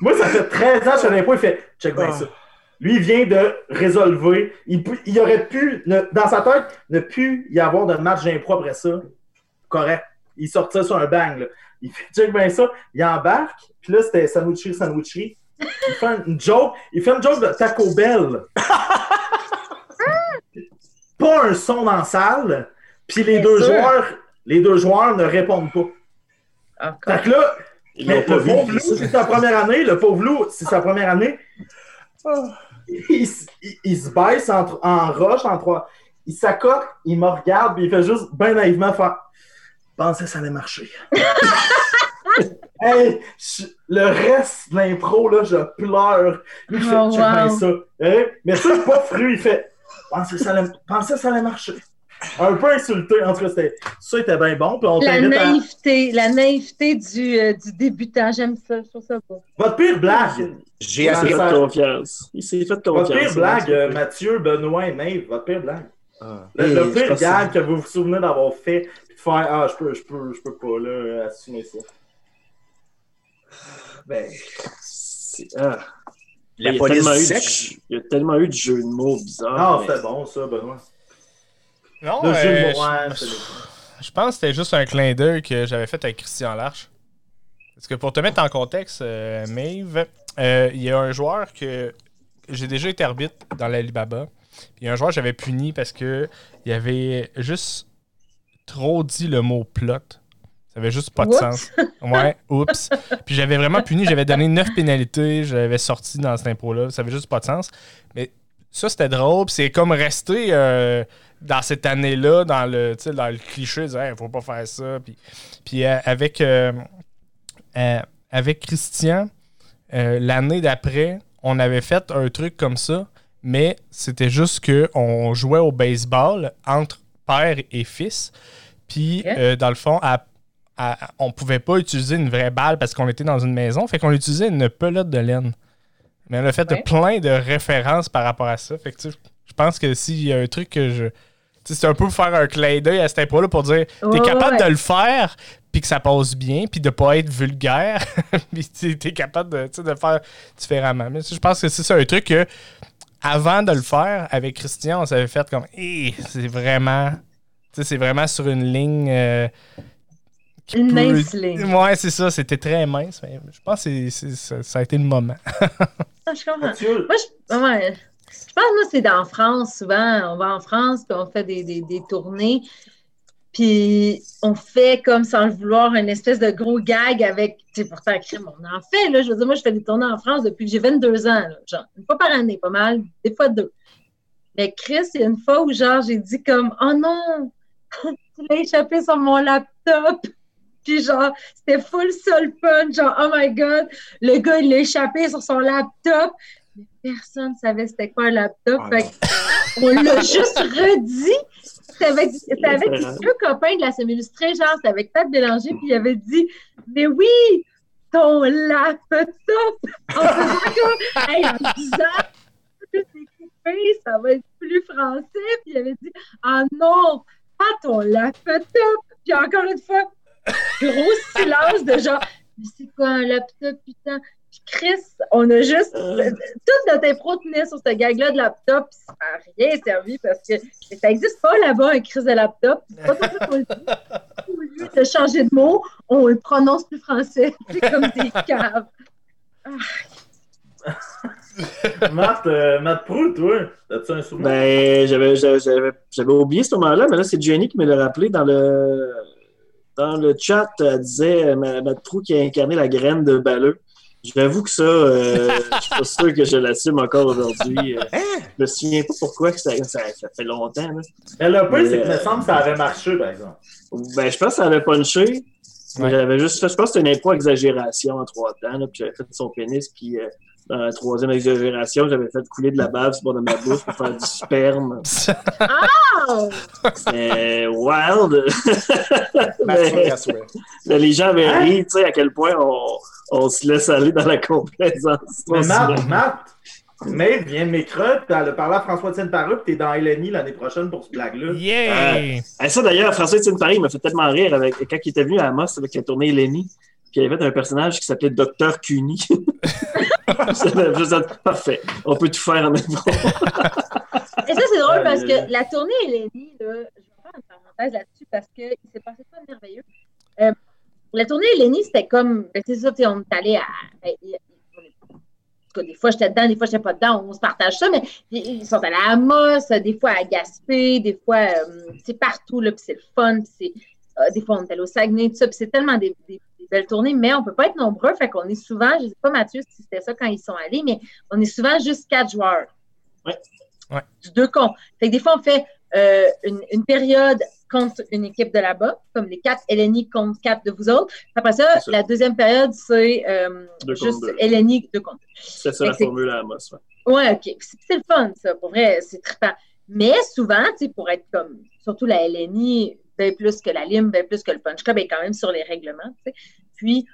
Moi, ça fait 13 ans que je savais pas, il fait Check bien Ah. ça. Lui, il vient de résolver. Il, aurait pu, ne- dans sa tête, ne plus y avoir de match d'impro après ça. Correct. Il sortait sur un bang. Là. Il fait check bien ça. Il embarque. Puis là, c'était sandwicherie, sandwicherie. Il fait une joke. Il fait une joke de Taco Bell. pas un son dans la salle. Puis les Bien deux sûr. joueurs, les deux joueurs ne répondent pas. Encore. Fait que là, Ils mais le vu. pauvre Lou, c'est sa première année. Le pauvre Lou, c'est sa première année. Il, s- il- il se baisse en, roche en trois. Il s'accote, il me regarde, puis il fait juste bien naïvement faire pensais que ça allait marcher. hey, je- le reste de l'impro, là, je pleure. Lui, il fait Oh, wow. ça. Hein? Mais ça, c'est pas fru, il fait pensais que ça allait, pensais que ça allait marcher. Un peu insulté. En tout cas, c'était- ça était bien bon. Puis on La à. naïveté, la naïveté du, euh, du débutant, j'aime ça, je trouve ça beau. Votre pire blague? J'ai Ouais, fait confiance. Il s'est fait Votre confiance. pire c'est blague, vrai, euh, c'est Mathieu, Benoît et Maeve, votre pire blague? Ah. Le, Hey, le je pire gag que vous vous souvenez d'avoir fait, puis de faire Ah, je peux, je peux, je peux pas là, assumer ça. Ben, c'est- ah. La il, y a police tellement du eu il y a tellement eu de jeux de mots bizarres. Ah, mais- c'était bon ça, Benoît. Non, Le jeu euh, je- pense que c'était juste un clin d'œil que j'avais fait avec Christian Larche. Parce que pour te mettre en contexte, euh, Maeve, euh, il y a un joueur que j'ai déjà été arbitre dans l'Alibaba. Il y a un joueur que j'avais puni parce que il avait juste trop dit le mot plot. Ça avait juste pas de Oups. sens. Ouais, oups. Puis j'avais vraiment puni, j'avais donné 9 pénalités, j'avais sorti dans cette impro-là. Ça avait juste pas de sens. Mais ça, c'était drôle. Puis c'est comme resté euh, dans cette année-là, dans le, dans le cliché, dire, Hey, faut pas faire ça. Puis, puis euh, avec, euh, euh, avec Christian, l'année d'après, on avait fait un truc comme ça, mais c'était juste qu'on jouait au baseball entre père et fils. Puis, dans le fond, à- à- on pouvait pas utiliser une vraie balle parce qu'on était dans une maison. Fait qu'on utilisait une pelote de laine. Mais on a fait Ouais. plein de références par rapport à ça. Fait que, je pense que s'il y a un truc que je. C'est un peu faire un clin d'œil à cette impro-là pour dire t'es capable ouais. de le faire, puis que ça passe bien, puis de pas être vulgaire, puis t'es capable de, tu sais, de le faire différemment. Mais je pense que c'est ça un truc que, avant de le faire, avec Christian, on s'avait fait comme, Hé, c'est vraiment, tu sais, c'est vraiment sur une ligne euh, Une mince ligne. Ouais, c'est ça, c'était très mince. Mais je pense que ça, a été le moment. Ah, je comprends. Moi, je, ouais, je pense c'est dans France, souvent. On va en France, puis on fait des, des, des tournées. Puis on fait comme sans le vouloir une espèce de gros gag avec, tu sais, pourtant, crime, on en fait, là. Je veux dire, moi, je fais des tournées en France depuis que j'ai 22 ans, genre, une fois par année, pas mal, des fois deux. Mais Chris, il y a une fois où, genre, j'ai dit comme, oh non, tu l'as échappé sur mon laptop. Puis genre, c'était full soul punch, genre, oh my god, le gars, il l'a échappé sur son laptop. Personne ne savait c'était quoi un laptop. Ah fait on l'a juste redit. C'était avec, avec deux copains de la semi-illustrée, genre, c'était avec Pat Bélanger, puis il avait dit, mais oui, ton laptop! En faisant comme, hey, en disant, ça va être plus français, puis il avait dit, ah non, pas ton laptop! Puis encore une fois, gros silence de genre, mais c'est quoi un laptop, putain? Puis Chris, on a juste. Euh. Toute notre impro tenait sur ce gag-là de laptop, puis ça n'a rien servi parce que ça n'existe pas là-bas, un crise de laptop. C'est pas tout ça qu'on le dit. Au lieu de changer de mot, on le prononce plus français. C'est comme des caves. Ah. Marthe, euh, Matt Prou, toi, as-tu un souvenir? Ben, j'avais, j'avais, oublié ce moment-là, mais là, c'est Jenny qui me l'a rappelé dans le, dans le chat. Elle disait Matt Prou qui a incarné la graine de Balleux. J'avoue que ça, euh, je suis pas sûr que je l'assume encore aujourd'hui. Euh, hein? je me souviens pas pourquoi que ça, ça, fait longtemps. Là. Elle a pas, c'est que me semble que ça avait marché, par exemple. Ben, je pense que ça avait punché. J'avais juste fait, je pense que c'était une impro exagération en trois temps, là, puis j'avais fait son pénis, puis euh, dans la troisième exagération, j'avais fait couler de la bave sur de ma bouche pour faire du sperme. Oh! C'est wild! mais, les gens avaient hein? ri, tu sais, à quel point on, on, se laisse aller dans la complaisance. Mais Matt, Matt, Maeve vient de m'écrire, puis elle a parlé à François-Étienne Parut, puis t'es dans LNI l'année prochaine pour ce blague-là. Yeah! Euh, ça d'ailleurs, François-Étienne Parut m'a fait tellement rire avec, quand il était venu à Amos avec la tournée LNI. Puis il y avait un personnage qui s'appelait Docteur Cuny. Parfait. On peut tout faire en même temps. Et ça, c'est drôle parce que la tournée Eleni, là, je vais faire une parenthèse là-dessus parce qu'il s'est passé ça merveilleux. Euh, la tournée Eleni, c'était comme, ben, c'est ça, on est allé à. Ben, des fois, j'étais dedans, des fois, je n'étais pas dedans, on se partage ça, mais ils sont allés à Amos, des fois à Gaspé, des fois, euh, c'est partout, là, puis c'est le fun, puis c'est. Euh, des fois, on est allé au Saguenay, tout ça, puis c'est tellement des, belle tournée, mais on ne peut pas être nombreux. Fait qu'on est souvent, je ne sais pas Mathieu si c'était ça quand ils sont allés, mais on est souvent juste quatre joueurs. Oui. Ouais. Du deux comptes. Fait que des fois, on fait euh, une, période contre une équipe de là-bas, comme les quatre LNI contre quatre de vous autres. Après ça, la deuxième période, c'est euh, juste LNI deux contre C'est ça la formule à Amos. Ouais, ouais OK. C'est le fun, ça. Pour vrai, c'est très Mais souvent, tu sais, pour être comme, surtout la LNI, bien plus que la lime, bien plus que le punch club est quand même sur les règlements. Puis,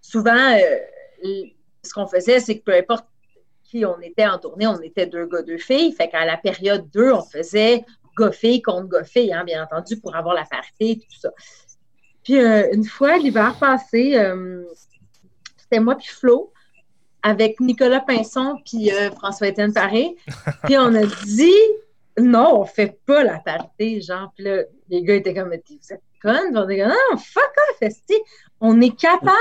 souvent, euh, ce qu'on faisait, c'est que peu importe qui on était en tournée, on était deux gars, deux filles. Fait qu'à la période 2, on faisait gars-filles contre gars-filles, hein, bien entendu, pour avoir la parité et tout ça. Puis, euh, une fois, l'hiver passé, euh, c'était moi puis Flo avec Nicolas Pinson puis François-Étienne Paré. Puis on a dit non, on fait pas la parité, genre. Puis là, les gars étaient comme, vous êtes connes? On est comme, non, fuck off, esti. On est capable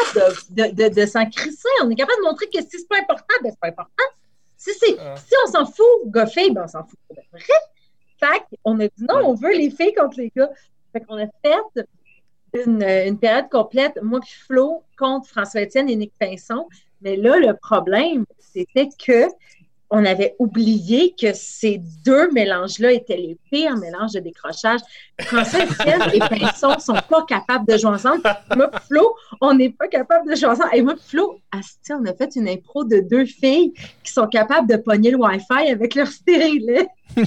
de, de, de, s'en crisser. On est capable de montrer que si c'est pas important, ben c'est pas important. Si, ah. si on s'en fout, gars-filles, ben on s'en fout. Ben. Fait on a dit non, on veut les filles contre les gars. Fait qu'on a fait une, une, période complète, moi puis Flo, contre François-Étienne et Nick Pinson. Mais là, le problème, c'était que on avait oublié que ces deux mélanges-là étaient les pires mélanges de décrochage. Français et Pinson sont pas capables de jouer ensemble. Moi, Flo, on n'est pas capable de jouer ensemble. Et moi, Flo, on a fait une impro de deux filles qui sont capables de pogner le Wi-Fi avec leur stérilet. ça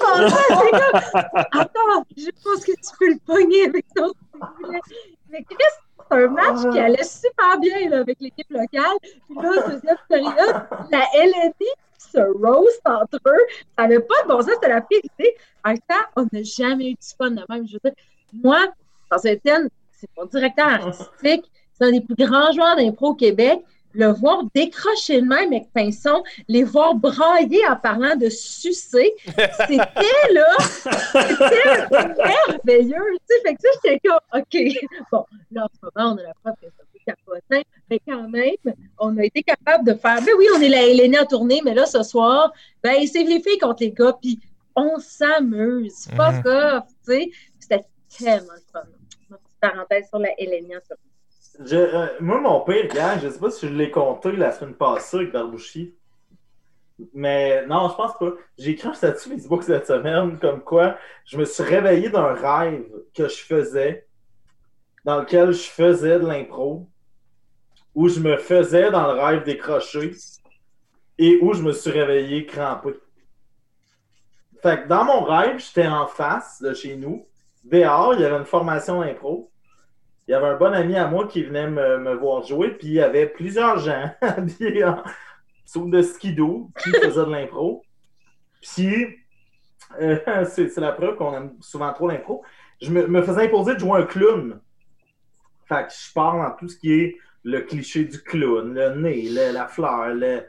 sens. Attends, je pense que tu peux le pogner avec ton stérilet. Mais un match qui allait super bien avec l'équipe locale. Puis là, deuxième période, la LNI se roast entre eux. Ça n'avait pas de bon sens, c'était la pire idée. En temps, on n'a jamais eu du fun de même. Je veux dire, moi, François Étienne, c'est mon directeur artistique, c'est un des plus grands joueurs d'impro au Québec. Le voir décrocher le même avec pinson, les voir brailler en parlant de sucer, c'était là, c'était merveilleux. Tu sais, fait que ça, j'étais comme, OK, bon, là, en ce moment, on a la preuve que ça peut capoter, mais quand même, on a été capable de faire, ben oui, on est la Hélénie en tournée, mais là, ce soir, ben, c'est les filles contre les gars, puis on s'amuse, fuck Mhm. off, tu sais. C'était tellement le fun. Petite parenthèse sur la Hélénie en tournée. Euh, moi, mon pire gars, je sais pas si je l'ai compté la semaine passée avec Barbouchi. Mais non, je pense pas. J'ai écrit un statut Facebook cette semaine comme quoi je me suis réveillé d'un rêve que je faisais, dans lequel je faisais de l'impro, où je me faisais dans le rêve décrocher et où je me suis réveillé crampé. Fait que dans mon rêve, j'étais en face de chez nous. Dehors, il y avait une formation d'impro il y avait un bon ami à moi qui venait me, me voir jouer, puis il y avait plusieurs gens habillés en sous de skido qui faisaient de l'impro. Puis, euh, c'est la preuve qu'on aime souvent trop l'impro. Je me, me faisais imposer de jouer un clown. Fait que je parle dans tout ce qui est le cliché du clown, le nez, le- la fleur, le,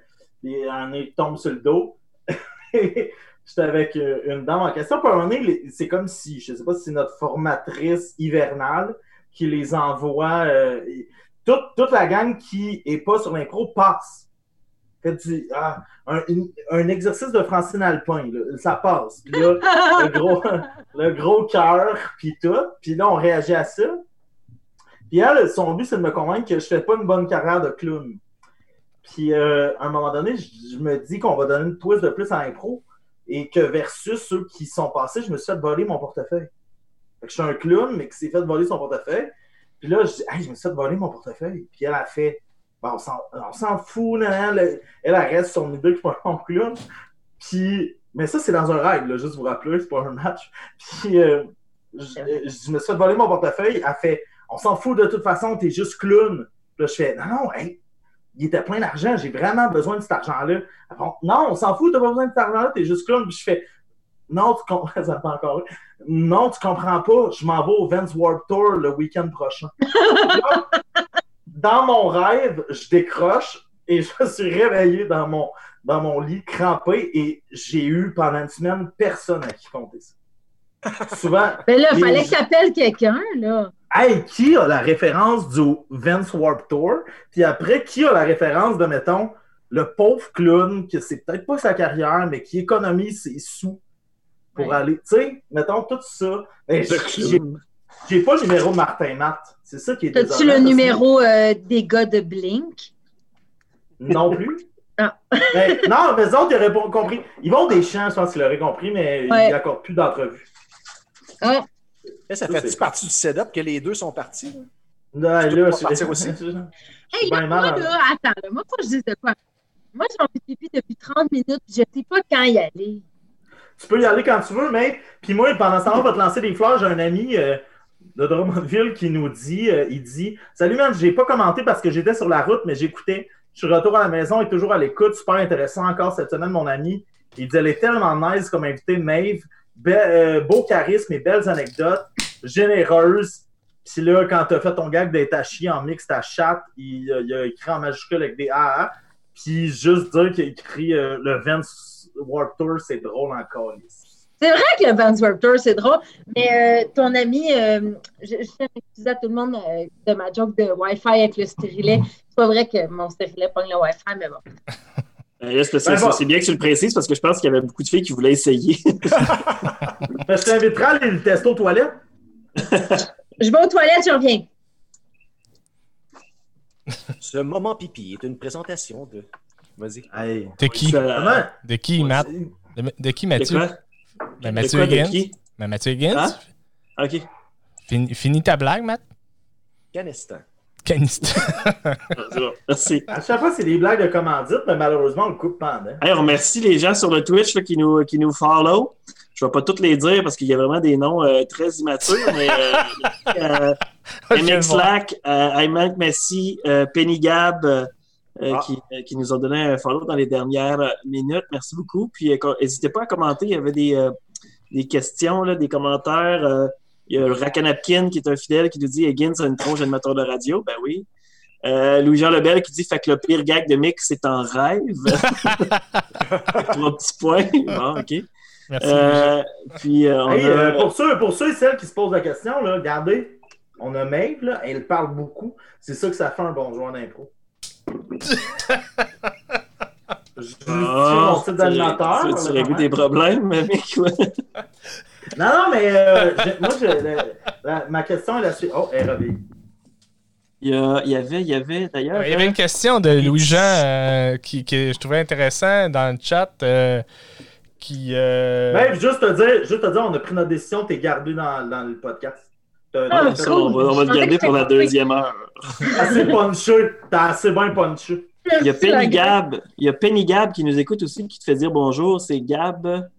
un nez tombe sur le dos. J'étais avec euh, une dame en question. Puis un les- c'est comme si, je sais pas si c'est notre formatrice hivernale qui les envoie. euh, toute, toute la gang qui est pas sur l'impro passe. Fait du, ah, un, exercice de Francine Alpin, là, ça passe. Puis là, le gros, le gros cœur, puis tout. Puis là, on réagit à ça. Puis elle, son but, c'est de me convaincre que je fais pas une bonne carrière de clown. Puis euh, à un moment donné, je, je me dis qu'on va donner une twist de plus à l'impro et que versus ceux qui sont passés, je me suis fait voler mon portefeuille. Fait que je suis un clown, mais qui s'est fait voler son portefeuille. Puis là, je dis, hey, je me suis fait voler mon portefeuille. Puis elle a fait, on s'en- fout, nan, nan, elle, elle reste sur idée que je suis pas mon clown. Puis, mais ça, c'est dans un rêve, là, juste vous rappeler, c'est pas un match. Puis, euh, je, je me suis fait voler mon portefeuille. Elle fait, on s'en fout de toute façon, t'es juste clown. Puis là, je fais, non, non, hey, il était plein d'argent, j'ai vraiment besoin de cet argent-là. Non, on s'en fout, t'as pas besoin de cet argent-là, t'es juste clown. Puis je fais, non, tu comprends, ça pas encore. Non, tu comprends pas, je m'en vais au Vans Warped Tour le week-end prochain. Là, dans mon rêve, je décroche et je me suis réveillé dans mon, dans mon lit crampé et j'ai eu pendant une semaine personne à qui compter ça. Souvent, Mais là, il fallait que tu appelles quelqu'un, là. hey, qui a la référence du Vance Warp Tour? Puis après, qui a la référence de, mettons, le pauvre clown, que c'est peut-être pas sa carrière, mais qui économise ses sous pour Ouais. aller, tu sais, mettons tout ça. Ben, j'ai- pas le numéro de Martin Matt. C'est ça qui est T'as-tu le numéro euh, des gars de Blink? Non plus. Ah. Ben, non, mais les autres, ils auraient pas compris. Ils vont des champs, je pense qu'ils l'auraient compris, mais Ouais. il n'y a encore plus d'entrevues. Ah, Ça Ça, fait c'est- partie du setup que les deux sont partis? là? Là, partir aussi? Hey, Ben, là, moi, là, attends, là, moi, faut que je dise de quoi? Moi, j'ai envie de pipi depuis 30 minutes, puis je sais pas quand y aller. Tu peux y aller quand tu veux, mais. Puis moi, pendant ce temps-là, on va te lancer des fleurs. J'ai un ami euh, de Drummondville qui nous dit euh, il dit, Salut, man, j'ai pas commenté parce que j'étais sur la route, mais j'écoutais. Je suis retour à la maison et toujours à l'écoute. Super intéressant encore cette semaine, mon ami. Il dit Elle est tellement nice comme invitée, Maeve. Euh, beau charisme et belles anecdotes. Généreuse. Puis là, quand t'as fait ton gag d'être à chier en mix, ta chatte, il, a écrit en majuscule avec des AA. Puis juste dire qu'il écrit le 20 Warped Tour, c'est drôle encore. C'est vrai que le Vans Warped Tour, c'est drôle, mais euh, ton ami, euh, je, je m'excuser à tout le monde euh, de ma joke de Wi-Fi avec le stérilet. C'est pas vrai que mon stérilet prend le Wi-Fi, mais ben bon. c'est bien que tu le précises parce que je pense qu'il y avait beaucoup de filles qui voulaient essayer. Ben, je t'inviterai à aller le tester aux toilettes. je vais aux toilettes, je reviens. Ce moment pipi est une présentation de Vas-y. Hey. De qui? Ça-? De qui, Matt? De, de qui, De Mathieu? quoi? Ben, De Mathieu de Higgins. qui? Ben, Mathieu Higgins. Hein? OK. Fini, finis ta blague, Matt? Canestan. Canistan. Ah, bon. Merci. À chaque fois, c'est des blagues de commandite, mais malheureusement, on le coupe pendant. Hey, on remercie les gens sur le Twitch là, qui, nous, qui nous follow. Je ne vais pas tous les dire parce qu'il y a vraiment des noms euh, très immatures, mais euh, euh, de MX. Slack, euh, Ayman Messi, euh, Penny Gab, Ah. qui, euh, qui nous ont donné un follow dans les dernières euh, minutes. Merci beaucoup. Puis euh, n'hésitez pas à commenter. Il y avait des, euh, des questions, là, des commentaires. euh, il y a Rakanapkin qui est un fidèle qui nous dit Higgins a une tronche d'animateur de radio. Ben oui. Euh, Louis-Jean Lebel qui dit Fait que le pire gag de Mick, c'est en rêve. Trois petits points. Bon, OK. Merci. Euh, puis, euh, on Hey, a- euh, pour, ceux, pour ceux et celles qui se posent la question, là, regardez, on a Maeve, là, elle parle beaucoup. C'est ça que ça fait un bon joueur d'impro. D'animateur. tu- régler même. des problèmes, ouais. Non, non, mais euh, moi, je- la- la- ma question est la suite. Oh, elle revient. Il y, a- il y avait, il y avait d'ailleurs. Il y avait une question de Louis-Jean euh, qui, que je trouvais intéressant dans le chat. euh, qui. euh, Maeve, juste te dire, juste te dire, on a pris notre décision, t'es gardé dans, dans le podcast. Ah, on va, on va le garder pour la deuxième heure. assez punché. T'as assez bien punché. Il y a Penny. Gab, il y a Penny Gab qui nous écoute aussi, qui te fait dire bonjour. C'est Gab,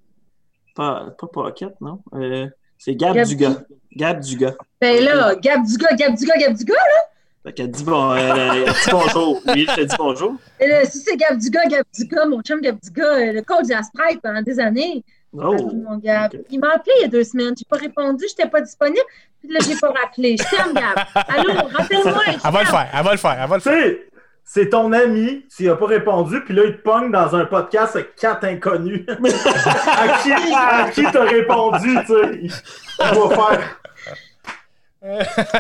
pas, pas Pocket, non? Euh, c'est Gab, Gab Dugas. Gab Dugas. Ben là, Gab Duga, Gab Duga, Gab Duga. Fait qu'elle dit, bon, euh, elle dit bonjour. Oui, je te dis bonjour. Et là, si c'est Gab Duga, Gab Duga, mon chum Gab Duga, euh, le coach de la Sprite pendant des années. Oh. Il m'a appelé il y a deux semaines. J'ai pas répondu, j'étais pas disponible. Puis là, j'ai pas rappelé. Je t'aime, Gab. Allô, rappelle-moi. je Elle va le faire, elle va le faire, elle va le Tu faire. sais, c'est ton ami, tu n'as pas répondu, puis là, il te pogne dans un podcast avec quatre inconnus. à qui à qui t'as répondu, tu sais? Il il va faire.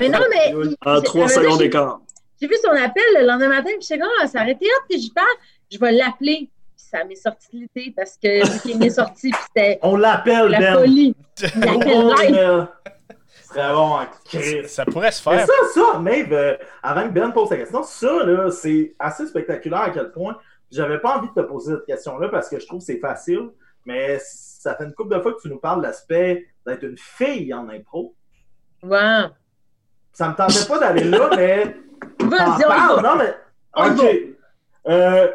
Mais non, mais. il- En trois secondes d'écart. J'ai vu son appel le lendemain matin, puis j'étais comme, ah, ça arrêté hop, puis je parle, je vais l'appeler. Ça m'est sorti de l'idée parce que vu qu'il m'est sorti, puis c'était On l'appelle, la Ben. folie. Ce serait bon en Christ. Ça pourrait se Mais faire. ça, ça, Maeve, euh, avant que Ben pose sa question, ça, là, c'est assez spectaculaire à quel point. J'avais pas envie de te poser cette question-là parce que je trouve que c'est facile, mais ça fait une couple de fois que tu nous parles de l'aspect d'être une fille en impro. Wow. Ça me tentait pas d'aller là, mais. Vas-y, on y va. Non, mais. Ok. Euh,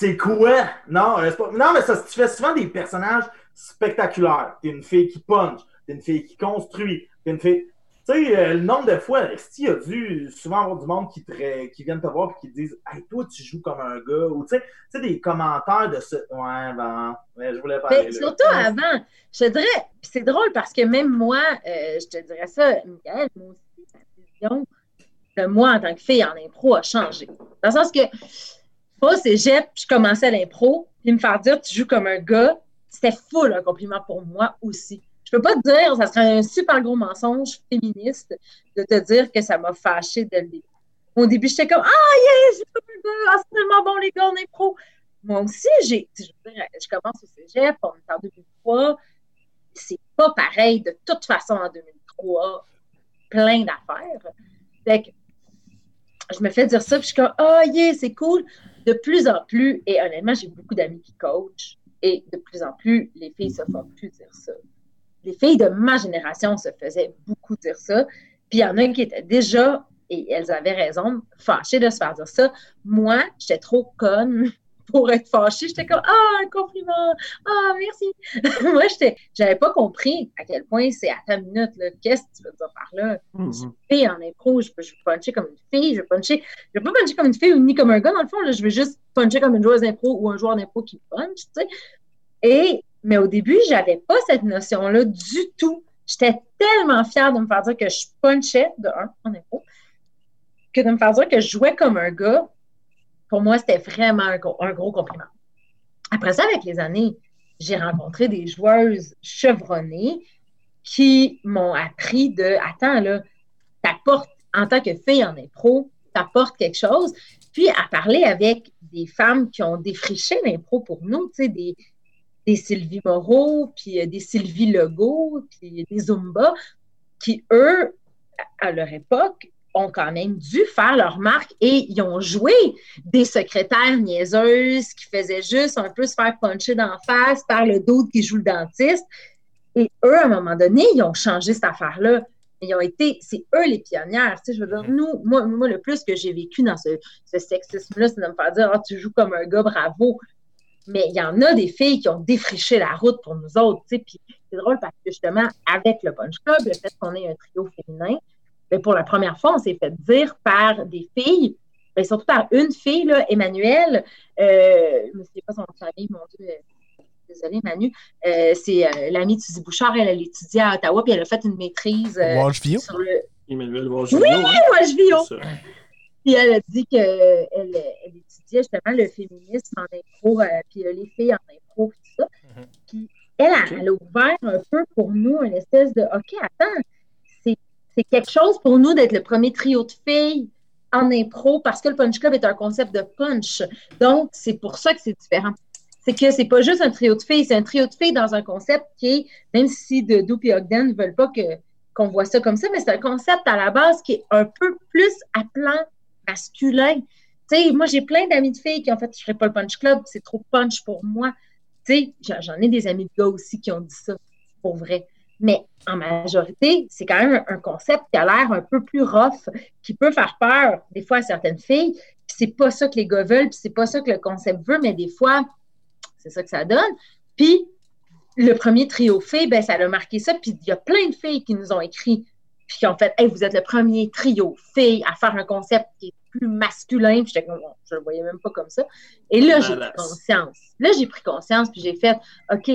c'est quoi? Non, euh, pas... non, mais ça, tu fais souvent des personnages spectaculaires. T'es une fille qui punch, t'es une fille qui construit, t'es une fille. Tu sais, euh, le nombre de fois, Esti a dû souvent avoir du monde qui, te qui viennent te voir et qui te disent Hey, toi, tu joues comme un gars. Ou tu sais, tu sais, des commentaires de ce. Ouais, ben, ouais, je voulais pas Mais là. surtout avant, je te dirais, c'est drôle parce que même moi, euh, je te dirais ça, Michael, moi aussi, ma vision de moi en tant que fille en impro a changé. Dans le sens que, c'est cégep, je commençais l'impro, puis me faire dire tu joues comme un gars, c'était full un compliment pour moi aussi. Je peux pas te dire, ça serait un super gros mensonge féministe de te dire que ça m'a fâché dès le début. Au début, j'étais comme Ah, yes, je un gars, ah, c'est tellement bon les gars en impro. Moi aussi, j'ai, je, commence au cégep, on est en 2003. C'est pas pareil de toute façon en 2003. Plein d'affaires. Fait que je me fais dire ça, puis je suis comme, oh yeah, c'est cool. De plus en plus, et honnêtement, j'ai beaucoup d'amis qui coachent, et de plus en plus, les filles se font plus dire ça. Les filles de ma génération se faisaient beaucoup dire ça. Puis il y en a qui étaient déjà, et elles avaient raison, fâchées de se faire dire ça. Moi, j'étais trop conne pour être fâchée. J'étais comme, ah, un compliment, ah, merci. Moi, j'étais, j'avais pas compris à quel point c'est à ta minute, là. Qu'est-ce que tu veux dire par là? Mhm. fille en impro, je peux, je peux puncher comme une fille, je veux puncher, je veux pas puncher comme une fille ou ni comme un gars, dans le fond, là, je veux juste puncher comme une joueuse d'impro ou un joueur d'impro qui punch, tu sais. Et, mais au début, j'avais pas cette notion-là du tout. J'étais tellement fière de me faire dire que je punchais, de un, en impro, que de me faire dire que je jouais comme un gars, pour moi, c'était vraiment un gros, compliment. Après ça, avec les années, j'ai rencontré des joueuses chevronnées qui m'ont appris de Attends, là, t'apportes, en tant que fille en impro, t'apportes quelque chose. Puis à parler avec des femmes qui ont défriché l'impro pour nous, tu sais, des, des Sylvie Moreau, puis euh, des Sylvie Legault, puis des Zumba, qui, eux, à leur époque, ont quand même dû faire leur marque et ils ont joué des secrétaires niaiseuses qui faisaient juste un peu se faire puncher d'en face par le dos qui joue le dentiste. Et eux, à un moment donné, ils ont changé cette affaire-là. Ils ont été, c'est eux les pionnières. Tu sais, je veux dire, nous, moi, moi, le plus que j'ai vécu dans ce, ce sexisme-là, c'est de me faire dire, ah, tu joues comme un gars, bravo. Mais il y en a des filles qui ont défriché la route pour nous autres. Tu sais, puis c'est drôle parce que justement, avec le Punch Club, le fait qu'on ait un trio féminin, ben, pour la première fois, on s'est fait dire par des filles, ben, surtout par une fille, là, Emmanuelle, euh, je ne sais pas son nom de famille, mon Dieu, euh, désolée, Manu, euh, c'est euh, l'amie de Suzy Bouchard, elle, elle étudiait à Ottawa, puis elle a fait une maîtrise euh, sur le. Emmanuel Oui, Wajvio, hein? moi, je vis C'est ça. Puis elle a dit qu'elle elle étudiait justement le féminisme en impro, euh, puis les filles en impro, tout ça. Mm-hmm. Puis elle, elle, a ouvert un peu pour nous une espèce de OK, attends, c'est quelque chose pour nous d'être le premier trio de filles en impro parce que le Punch Club est un concept de punch. Donc, c'est pour ça que c'est différent. C'est que c'est pas juste un trio de filles, c'est un trio de filles dans un concept qui est, même si de Doop et Ogden ne veulent pas que, qu'on voit ça comme ça, mais c'est un concept à la base qui est un peu plus appelant masculin. Tu sais, moi, j'ai plein d'amis de filles qui ont fait, je ferai pas le Punch Club, c'est trop punch pour moi. Tu sais, j'en ai des amis de gars aussi qui ont dit ça, pour vrai. Mais en majorité, c'est quand même un concept qui a l'air un peu plus rough, qui peut faire peur des fois à certaines filles. Puis c'est pas ça que les gars veulent, puis c'est pas ça que le concept veut, mais des fois, c'est ça que ça donne. Puis le premier trio filles, ben, ça a marqué ça. Puis il y a plein de filles qui nous ont écrit, puis qui ont fait Hey, vous êtes le premier trio filles à faire un concept qui est plus masculin. Puis j'étais comme, je le voyais même pas comme ça. Et là, j'ai pris conscience. Là, j'ai pris conscience, puis j'ai fait OK,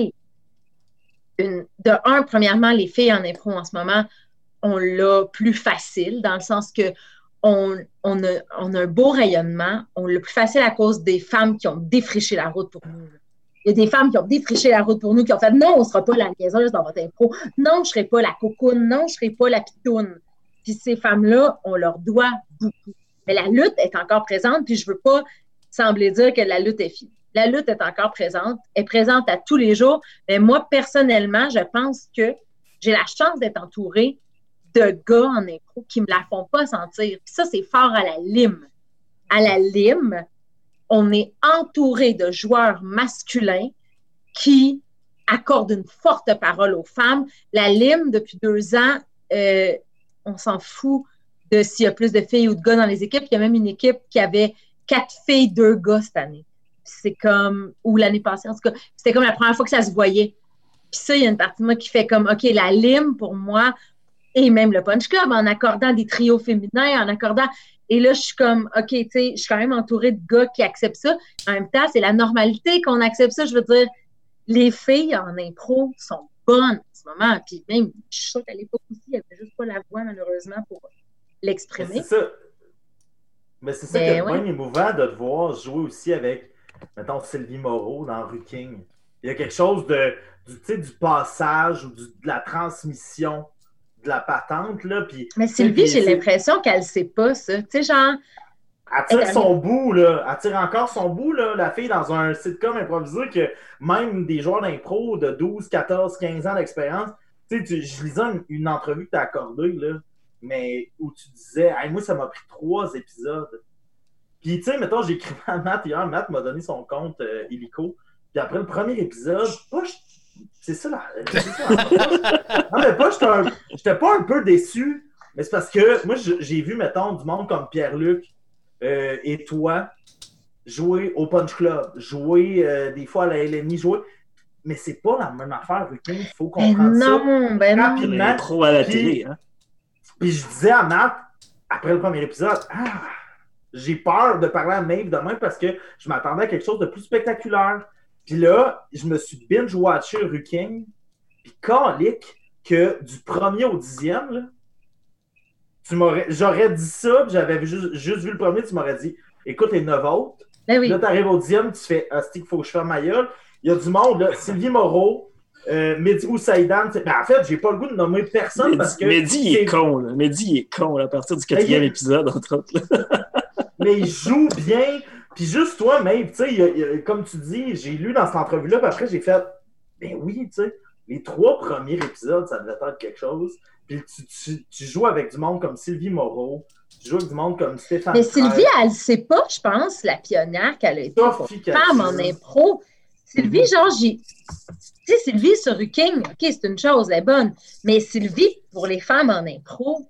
de un, premièrement, les filles en impro en ce moment, on l'a plus facile, dans le sens que on, a, un beau rayonnement. On l'a plus facile à cause des femmes qui ont défriché la route pour nous. Il y a des femmes qui ont défriché la route pour nous, qui ont fait non, on ne sera pas la niaiseuse dans votre impro. Non, je ne serai pas la cocoune. Non, je ne serai pas la pitoune. Puis ces femmes-là, on leur doit beaucoup. Mais la lutte est encore présente, puis je ne veux pas sembler dire que la lutte est finie la lutte est encore présente, est présente à tous les jours. Mais moi, personnellement, je pense que j'ai la chance d'être entourée de gars en impro qui me la font pas sentir. Ça, c'est fort à la lime. À la lime, on est entouré de joueurs masculins qui accordent une forte parole aux femmes. La lime, depuis deux ans, euh, on s'en fout de s'il y a plus de filles ou de gars dans les équipes. Il y a même une équipe qui avait quatre filles, deux gars cette année c'est comme, ou l'année passée, en tout cas, c'était comme la première fois que ça se voyait. Puis ça, il y a une partie de moi qui fait comme, OK, la lime pour moi, et même le punch club, en accordant des trios féminins, en accordant. Et là, je suis comme, OK, tu sais, je suis quand même entourée de gars qui acceptent ça. En même temps, c'est la normalité qu'on accepte ça. Je veux dire, les filles en impro sont bonnes en ce moment. Puis même, je suis sûre qu'à l'époque aussi, il n'y avait juste pas la voix, malheureusement, pour l'exprimer. C'est ça. Mais c'est ça qui est bien émouvant de te voir jouer aussi avec mettons, Sylvie Moreau dans Rue King. Il y a quelque chose de, du, du passage ou de la transmission de la patente. Là, Mais Sylvie, j'ai l'impression qu'elle ne sait pas ça. Tu sais, genre. Elle tire son bout, là. Elle tire encore son bout, là, la fille, dans un sitcom improvisé que même des joueurs d'impro de 12, 14, 15 ans d'expérience. Tu sais, je lisais une, entrevue que tu as accordée, là, mais où tu disais, moi, ça m'a pris trois épisodes puis, tu sais, mettons, j'ai écrit à Matt hier. Matt m'a donné son compte euh, Illico. Puis après le premier épisode, pas, c'est ça, là. non, mais pas, j'étais pas un peu déçu. Mais c'est parce que moi, j'ai vu, mettons, du monde comme Pierre-Luc euh, et toi jouer au Punch Club, jouer euh, des fois à la LNI, jouer. Mais c'est pas la même affaire, Il faut comprendre non, ça. Ben rapidement. Non, trop à la télé. Hein? Puis je disais à Matt, après le premier épisode, ah, j'ai peur de parler à Maeve demain parce que je m'attendais à quelque chose de plus spectaculaire. Puis là, je me suis binge-watché Ruking. Puis calique que du premier au dixième, j'aurais dit ça, puis j'avais juste, vu le premier, tu m'aurais dit écoute les neuf autres. Ben là, tu arrives au dixième, tu fais Asti, il faut que je fasse ma gueule. Il y a du monde, là. Sylvie Moreau, euh, Mehdi ou Saïdan. Ben, en fait, j'ai pas le goût de nommer personne parce que. Mehdi est... con, là. Mehdi est con, à partir du quatrième épisode, entre autres. mais il joue bien. Puis juste toi, Maeve, tu sais, comme tu dis, j'ai lu dans cette entrevue-là, puis après, j'ai fait, ben oui, tu sais, les trois premiers épisodes, ça devait être quelque chose. Puis tu, tu, joues avec du monde comme Sylvie Moreau, tu joues avec du monde comme Stéphane. Mais Sylvie, elle ne sait pas, je pense, la pionnière qu'elle a été femme en impro. Sylvie, mhm. genre, j'ai. Tu sais, Sylvie sur King, OK, c'est une chose, elle est bonne. Mais Sylvie, pour les femmes en impro,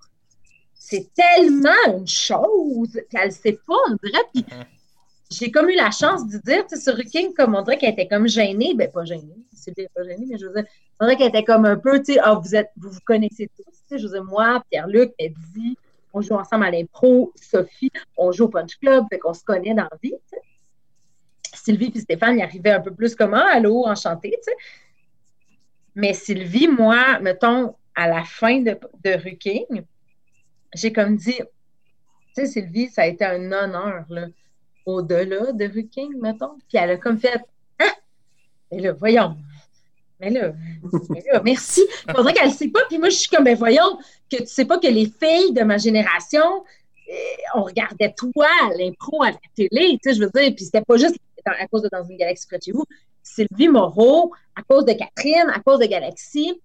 c'est tellement une chose qu'elle ne sait pas, on dirait. Puis j'ai comme eu la chance de dire, tu sais, sur King, comme on dirait qu'elle était comme gênée. Ben, pas gênée, c'est pas gênée, mais je veux dire, on dirait qu'elle était comme un peu, tu sais, ah, vous, êtes, vous vous connaissez tous. Tu sais, je veux dire, moi, Pierre-Luc, Eddie, on joue ensemble à l'impro, Sophie, on joue au Punch Club, fait qu'on se connaît dans la vie, tu sais. Sylvie et Stéphane y arrivaient un peu plus comment, ah, allô, enchanté, tu sais. Mais Sylvie, moi, mettons, à la fin de, de Ruking, j'ai comme dit, tu sais, Sylvie, ça a été un honneur, là, au-delà de Ruking, mettons. Puis elle a comme fait, ah! Mais là, voyons. Mais là, mais merci. Il faudrait qu'elle ne sait pas. Puis moi, je suis comme, ben voyons, que tu sais pas que les filles de ma génération, euh, on regardait toi, l'impro à la télé, tu sais, je veux dire. Puis c'était pas juste à cause de Dans une galaxie près de chez vous. Sylvie Moreau, à cause de Catherine, à cause de Galaxy,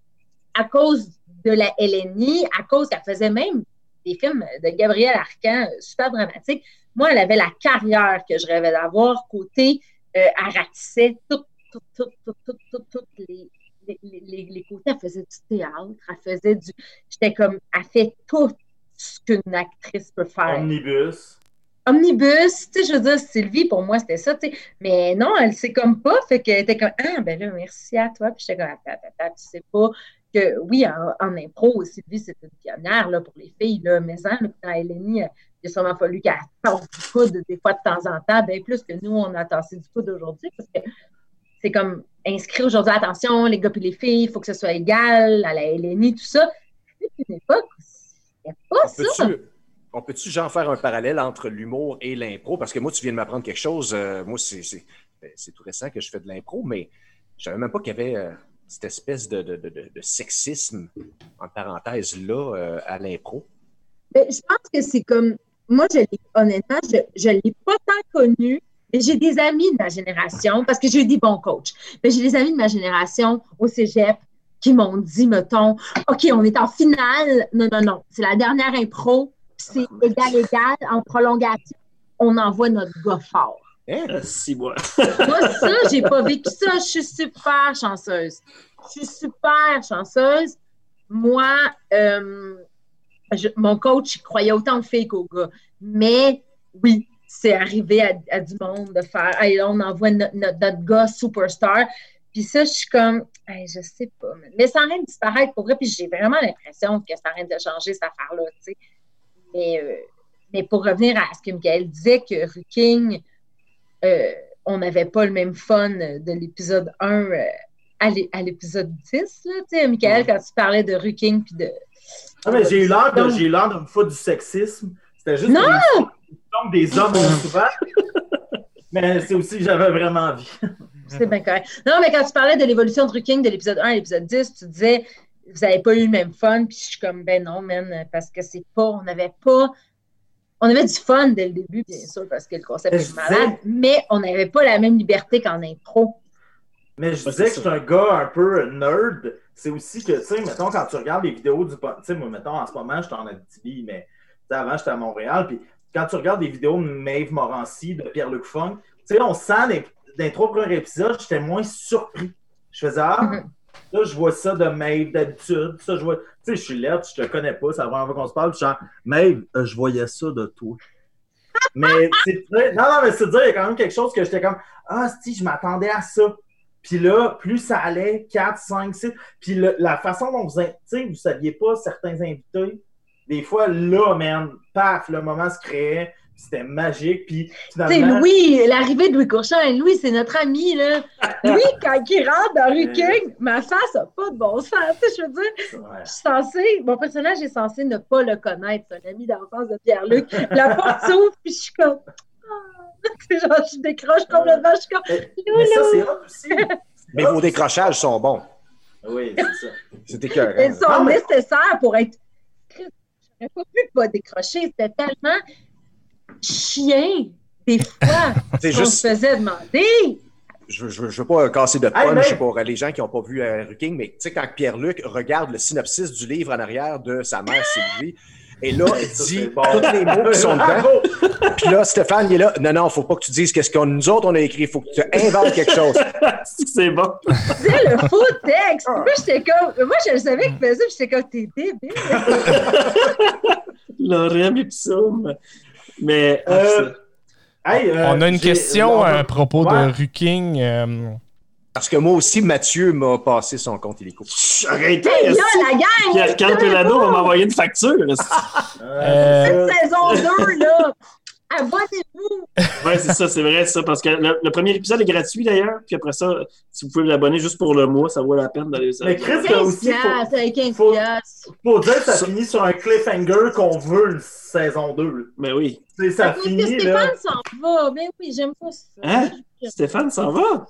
à cause de la LNI, à cause qu'elle faisait même des films de Gabriel Arcan euh, super dramatiques. Moi, elle avait la carrière que je rêvais d'avoir côté euh, elle ratissait toutes, toutes, toutes, toutes, les, les, les, les, côtés. Elle faisait du théâtre, elle faisait du. J'étais comme, elle fait tout ce qu'une actrice peut faire. Omnibus. Omnibus, tu sais, je veux dire, Sylvie, pour moi, c'était ça, tu sais. Mais non, elle sait comme pas, fait qu'elle était comme, ah, ben là, merci à toi. Puis j'étais comme, attends, tu sais pas que, oui, en, en impro, Sylvie, c'est une pionnière, là, pour les filles, là, mais hein, dans Eleni, il a sûrement fallu qu'elle tasse du coude des fois de temps en temps, bien plus que nous, on a tassé du coude aujourd'hui, parce que c'est comme inscrit aujourd'hui, attention, les gars et les filles, il faut que ce soit égal à la LNI, tout ça. C'est une époque, il pas ça. On peut-tu, genre, faire un parallèle entre l'humour et l'impro? Parce que moi, tu viens de m'apprendre quelque chose. Euh, moi, ben, c'est tout récent que je fais de l'impro, mais je savais même pas qu'il y avait euh, cette espèce de, de, de, de, sexisme, en parenthèse, là, euh, à l'impro? Ben, je pense que c'est comme moi, je honnêtement, je ne l'ai pas tant connu. J'ai des amis de ma génération, parce que j'ai eu des bons coachs, mais j'ai des amis de ma génération au cégep qui m'ont dit, mettons, OK, on est en finale. Non, non, non. C'est la dernière impro. C'est égal, égal. En prolongation, on envoie notre gars fort. Hein? Ah, si, moi. moi, ça, j'ai pas vécu ça. Je suis super chanceuse. Je suis super chanceuse. Moi, euh, mon coach il croyait autant aux filles qu'aux gars. Mais oui, c'est arrivé à, du monde de faire hey, on envoie notre, notre, gars superstar. Puis ça, je suis comme, hey, je sais pas. Mais ça rien de disparaître pour vrai. Puis j'ai vraiment l'impression que ça rien de changer cette affaire-là. Mais, euh, mais pour revenir à ce que Michael disait, que Ruking, euh, on n'avait pas le même fun de l'épisode 1 euh, à l'épisode 10. Là, tu sais, Michael, quand tu parlais de Ruking puis de ah, mais j'ai eu l'air de, j'ai de me foutre du sexisme. C'était juste non! Des, des hommes souvent. mais c'est aussi que j'avais vraiment envie. c'est bien correct. Non, mais quand tu parlais de l'évolution de King de l'épisode 1 à l'épisode 10, tu disais vous n'avez pas eu le même fun, puis je suis comme ben non, man, parce que c'est pas, on n'avait pas. On avait du fun dès le début, bien sûr, parce que le concept est malade, mais on n'avait pas la même liberté qu'en intro. Mais je disais que je suis un gars un peu nerd. C'est aussi que, tu sais, mettons, quand tu regardes les vidéos du. Tu sais, moi, mettons, en ce moment, je suis en Abitibi, mais avant, j'étais à Montréal. Puis quand tu regardes des vidéos de Maeve Morancy, de Pierre-Luc Funk, tu sais, on sent dans les trois premiers épisodes, j'étais moins surpris. Je faisais, ah, mm-hmm. Là, je vois ça de Maeve d'habitude. Ça, je vois. Tu sais, je suis là, je te connais pas, ça va qu'on se parle. Je suis Maeve, euh, je voyais ça de toi. mais c'est Non, non, mais c'est dire, il y a quand même quelque chose que j'étais comme, ah, si, je m'attendais à ça. Puis là, plus ça allait, 4, 5, 6. Puis la façon dont vous, vous ne saviez pas certains invités, des fois, là, man, paf, le moment se créait. C'était magique. Puis C'est Louis, l'arrivée de Louis Courchamp. Louis, c'est notre ami, là. Louis, quand il rentre dans Rue King, ma face n'a pas de bon sens. je veux dire, je suis censée, mon personnage est censé ne pas le connaître. C'est un ami d'enfance de Pierre-Luc. La porte s'ouvre, puis je suis comme. genre, je décroche complètement. Je suis comme. Mais ça, c'est aussi. Mais vos décrochages sont bons. Oui, c'est ça. C'était cœur. Ils sont nécessaires pour être. J'aurais pas pu pas décrocher. C'était tellement chien, des fois, qu'on juste... se faisait demander. Je ne veux pas casser de punch pour les gens qui n'ont pas vu euh, King, mais tu sais, quand Pierre-Luc regarde le synopsis du livre en arrière de sa mère Sylvie, et là, il dit tous les mots qui sont dedans. Puis là, Stéphane, il est là. Non, non, faut pas que tu dises qu'est-ce que nous autres, on a écrit. Il faut que tu inventes quelque chose. C'est bon. C'est le faux texte. Moi, j'étais comme. Moi, je savais qu'il faisait, j'étais comme, t'es débile. L'orème ipsum. Mais. Euh, euh, on a une question à propos de Ruking. Euh, parce que moi aussi, Mathieu m'a passé son compte illico. Arrêtez! Là, la gang! Pelado va m'envoyer une facture. euh... Cette saison 2, là! Abonnez-vous! Oui, c'est ça, c'est vrai, ça. Parce que le, premier épisode est gratuit d'ailleurs. Puis après ça, si vous pouvez vous abonner juste pour le mois, ça vaut la peine d'aller. Mais Chris, il aussi. Faut, 15 faut, faut dire que ça finit sur un cliffhanger qu'on veut une saison 2. Mais oui. ça finit. Stéphane s'en va. Mais oui, j'aime pas ça. Hein? Stéphane s'en va?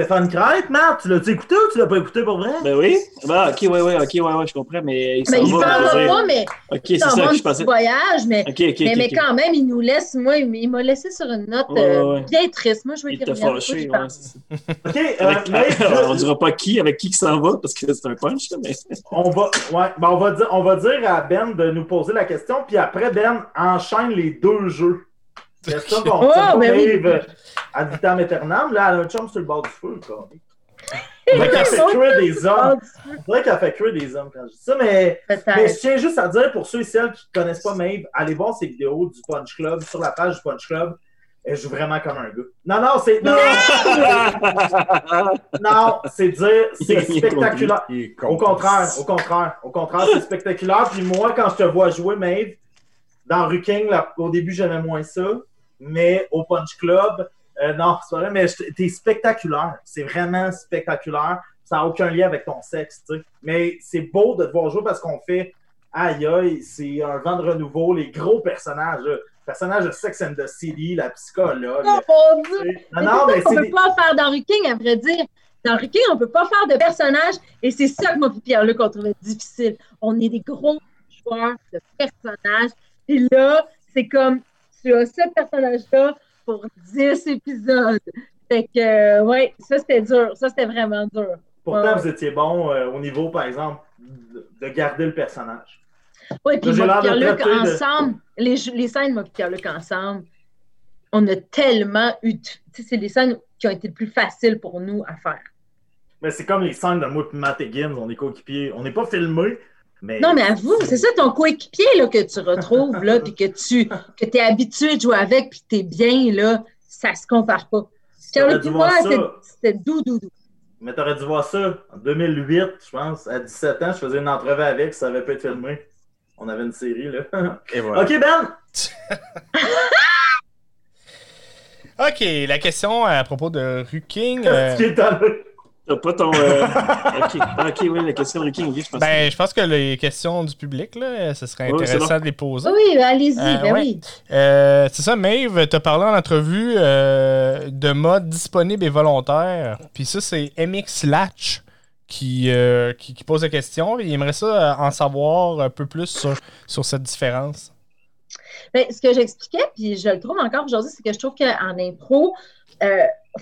Stéphane Crête, Marc, tu l'as-tu écouté ou tu l'as pas écouté pour vrai? Ben oui. Ben, ok, ouais, ouais, ok, ouais, ouais, je comprends, mais il s'en mais va. Il s'en va pas, mais Ok, c'est ça que je pensais. voyage, mais, mais, mais quand même, il nous laisse, moi, il m'a laissé sur une note Ouais, ouais. euh, bien triste. Moi, je vais Il dire t'a rien. fâché, ouais. c'est. OK, euh, Avec- mais Alors, on dira pas qui, avec qui il s'en va, parce que c'est un punch, là, mais. on, va, ouais, ben on, va dire, on va dire à Ben de nous poser la question, puis après, Ben enchaîne les deux jeux. C'est ça qu'on Oh, pas ben oui. Ad vitam aeternam. Là, elle a un chum sur le bord du feu. Quoi. On dirait qu'elle fait cuire des hommes. On dirait qu'elle fait cuire des hommes quand je dis ça, mais Mais je tiens juste à dire pour ceux et celles qui ne connaissent pas Maeve, allez voir ses vidéos du Punch Club sur la page du Punch Club. Elle joue vraiment comme un gars. Non, non, c'est. Non, non, c'est dire, c'est spectaculaire. Au con. contraire, au contraire, au contraire, c'est spectaculaire. Puis moi, quand je te vois jouer, Maeve, dans Ruking, là, au début, j'aimais moins ça. Mais au Punch Club, euh, non, c'est pas vrai, mais t'es spectaculaire. C'est vraiment spectaculaire. Ça n'a aucun lien avec ton sexe, tu sais. Mais c'est beau de te voir jouer parce qu'on fait aïe aïe, c'est un vent de renouveau, les gros personnages. là. Personnage de Sex and the City, la psychologue. Oh, mon Dieu! Non, Mais non, mais qu'on c'est peut des- pas faire dans Ruking, à vrai dire? Dans Ruking, on peut pas faire de personnages, et c'est ça que moi et Pierre-Luc, on trouvait difficile. On est des gros joueurs de personnages, et là, c'est comme, tu as ce personnage-là pour 10 épisodes. Fait que, euh, ouais, ça, c'était dur. Ça, c'était vraiment dur. Pourtant, Ouais. vous étiez bon euh, au niveau, par exemple, de de garder le personnage. Oui, puis et de de- ensemble, les, les scènes, et Pierre-Luc, ensemble, on a tellement eu. c'est les scènes qui ont été le plus faciles pour nous à faire. Mais c'est comme les scènes de moi et Matt Higgins, on est coéquipiers. On n'est pas filmés, mais. Non, mais avoue, c'est ça ton coéquipier là, que tu retrouves, là, puis que tu que es habitué de jouer avec, puis que tu es bien, là, ça se compare pas. Pierre-Luc c'était doux, doux, doux. Mais t'aurais dû voir ça en 2008, je pense. À 17 ans, je faisais une entrevue avec, ça avait pas été filmé. On avait une série, là. Et voilà. ok, Ben! OK, la question à propos de Ruking. euh, qui est. T'as pas ton. euh, Ok, Ah, ok, oui, la question de Ricky, oui, je pense. ben, je pense que les questions du public, là, ce serait intéressant bon. de les poser. Oui, allez-y, Euh, ben ouais. oui. Euh, c'est ça, Maeve, t'as parlé en entrevue euh, de mode disponible et volontaire. Puis ça, c'est MX Latch qui, euh, qui, qui pose la question. Il aimerait ça en savoir un peu plus sur, sur cette différence. Ben, ce que j'expliquais, puis je le trouve encore aujourd'hui, c'est que je trouve qu'en impro,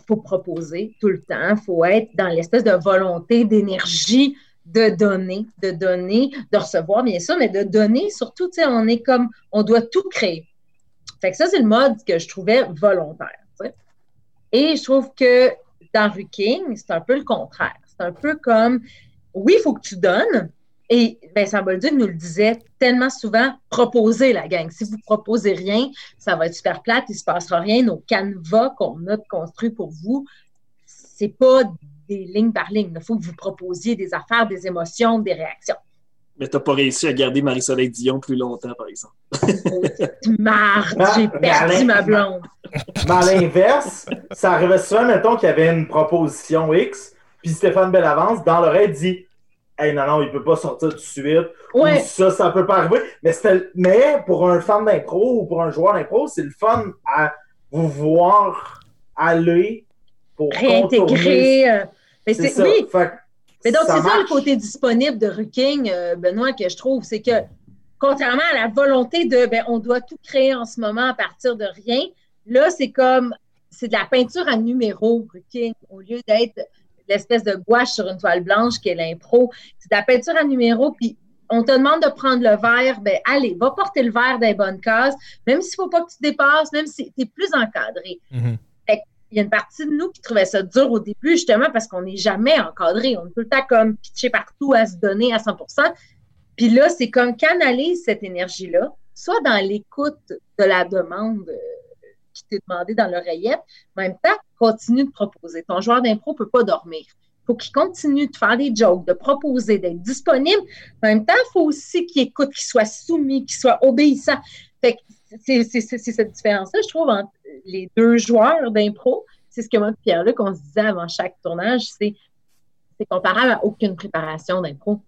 faut proposer tout le temps. Faut être dans l'espèce de volonté, d'énergie de donner, de donner, de recevoir, bien sûr, mais de donner surtout, tu sais, on est comme, on doit tout créer. Fait que ça, c'est le mode que je trouvais volontaire. Et je trouve que dans Ruking, c'est un peu le contraire. C'est un peu comme, oui, il faut que tu donnes, et Vincent Bolduc nous le disait tellement souvent, proposez la gang. Si vous proposez rien, ça va être super plate, il ne se passera rien. Nos canevas qu'on a construits pour vous, c'est pas des lignes par ligne. Il faut que vous proposiez des affaires, des émotions, des réactions. Mais t'as pas réussi à garder Marie-Soleil Dion plus longtemps, par exemple. Marre, Ah, j'ai mais perdu ma blonde. Mais à l'inverse, ça arrivait souvent, mettons, qu'il y avait une proposition X, puis Stéphane Bellavance, dans l'oreille, dit Hey, non, non, il peut pas sortir tout de suite. Ou Ouais, ça, ça peut pas arriver. Mais, mais pour un fan d'impro ou pour un joueur d'impro, c'est le fun à vous voir aller pour réintégrer. euh, mais C'est ça. oui, Fait Mais donc, c'est ça le côté disponible de Ruking, euh, Benoît, que je trouve, c'est que contrairement à la volonté de ben, on doit tout créer en ce moment à partir de rien, là, c'est comme c'est de la peinture à numéro, Ruking, au lieu d'être l'espèce de gouache sur une toile blanche qui est l'impro. C'est de la peinture à numéro, puis on te demande de prendre le verre, ben allez, va porter le verre dans les bonnes cases, même s'il ne faut pas que tu dépasses, même si tu es plus encadré. Il y a une partie de nous qui trouvait ça dur au début, justement, parce qu'on n'est jamais encadré. On est tout le temps comme pitché partout à se donner à 100% Puis là, c'est comme canaliser cette énergie-là, soit dans l'écoute de la demande euh, qui t'est demandée dans l'oreillette, mais en même temps, continue de proposer. Ton joueur d'impro ne peut pas dormir. Il faut qu'il continue de faire des jokes, de proposer, d'être disponible. En même temps, il faut aussi qu'il écoute, qu'il soit soumis, qu'il soit obéissant. Fait que c'est cette différence-là, je trouve, entre les deux joueurs d'impro. C'est ce que moi et Pierre-Luc, on se disait avant chaque tournage, c'est comparable à aucune préparation d'impro.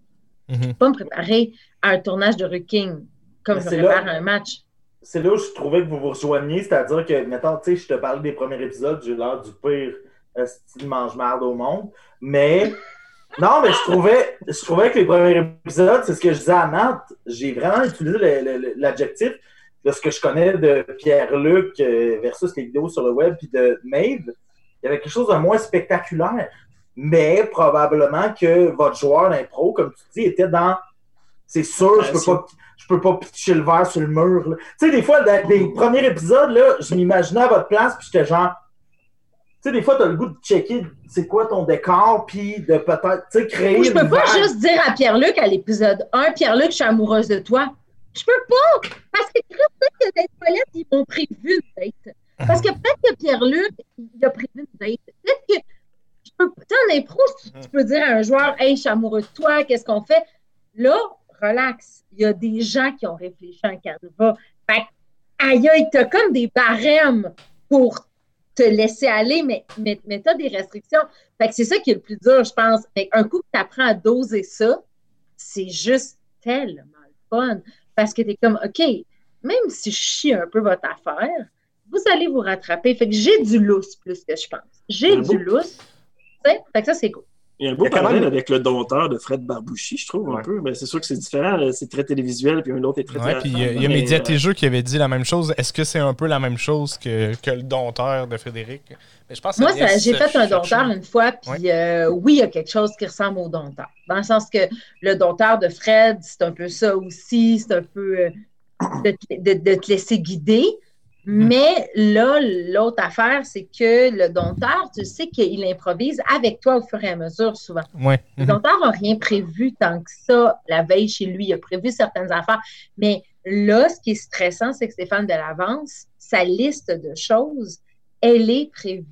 Mm -hmm. Pas me préparer à un tournage de Ruking comme je prépare à un match. C'est là où je trouvais que vous vous rejoigniez, c'est-à-dire que, mettons, tu sais, je te parle des premiers épisodes, j'ai l'air du pire style mange-marde au monde, mais non, mais je trouvais, je trouvais que les premiers épisodes, c'est ce que je disais à Matt, j'ai vraiment utilisé l'adjectif de ce que je connais de Pierre-Luc euh, versus les vidéos sur le web puis de Maeve. Il y avait quelque chose de moins spectaculaire. Mais probablement que votre joueur d'impro, comme tu dis, était dans. C'est sûr, je peux pas. Je peux pas pitcher le verre sur le mur. Tu sais, des fois, dans les premiers épisodes, là, je m'imaginais à votre place, puis j'étais genre, tu sais, des fois, tu as le goût de checker c'est quoi ton décor, puis de peut-être, tu sais, créer. Je peux pas juste dire à Pierre-Luc à l'épisode 1, Pierre-Luc, je suis amoureuse de toi. Je peux pas! Parce que peut-être que des toilettes, ils m'ont prévu une date. Parce que peut-être que Pierre-Luc, il a prévu une date. Peut-être que. Je peux, en impro, tu peux dire à un joueur, hey, je suis amoureux de toi, qu'est-ce qu'on fait? Là, relax. Il y a des gens qui ont réfléchi en canevas. Fait aïe, aïe, t'as comme des barèmes pour te laisser aller, mais, mais, mais tu as des restrictions. Fait que c'est ça qui est le plus dur, je pense. Fait un coup que tu apprends à doser ça, c'est juste tellement fun. Parce que tu es comme, OK, même si je chie un peu votre affaire, vous allez vous rattraper. Fait que j'ai du lousse plus que je pense. J'ai du lousse. Fait que ça, c'est cool. Il y a un beau parallèle avec le dompteur de Fred Barbouchi, je trouve, un peu. Mais c'est sûr que c'est différent. C'est très télévisuel, puis un autre est très ouais, puis il y a, Médiaté Jeux qui avait dit la même chose. Est-ce que c'est un peu la même chose que, que le dompteur de Frédéric? Mais je pense Moi, j'ai fait un dompteur une fois, puis euh, oui, il y a quelque chose qui ressemble au dompteur. Dans le sens que le dompteur de Fred, c'est un peu ça aussi. C'est un peu euh, de, de, de te laisser guider. Mm. Mais là, l'autre affaire, c'est que le dompteur, tu sais qu'il improvise avec toi au fur et à mesure, souvent. Ouais. Le mm-hmm. dompteur n'a rien prévu tant que ça la veille chez lui. Il a prévu certaines affaires. Mais là, ce qui est stressant, c'est que Stéphane de l'Avance, sa liste de choses, elle est prévue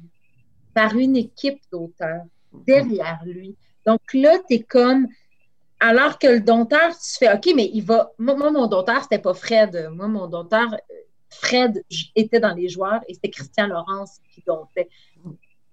par une équipe d'auteurs derrière lui. Donc là, tu es comme. Alors que le dompteur, tu fais OK, mais il va. Moi, mon dompteur, c'était pas Fred. Moi, mon dompteur, Fred était dans les joueurs et c'était Christian Laurence qui domptait.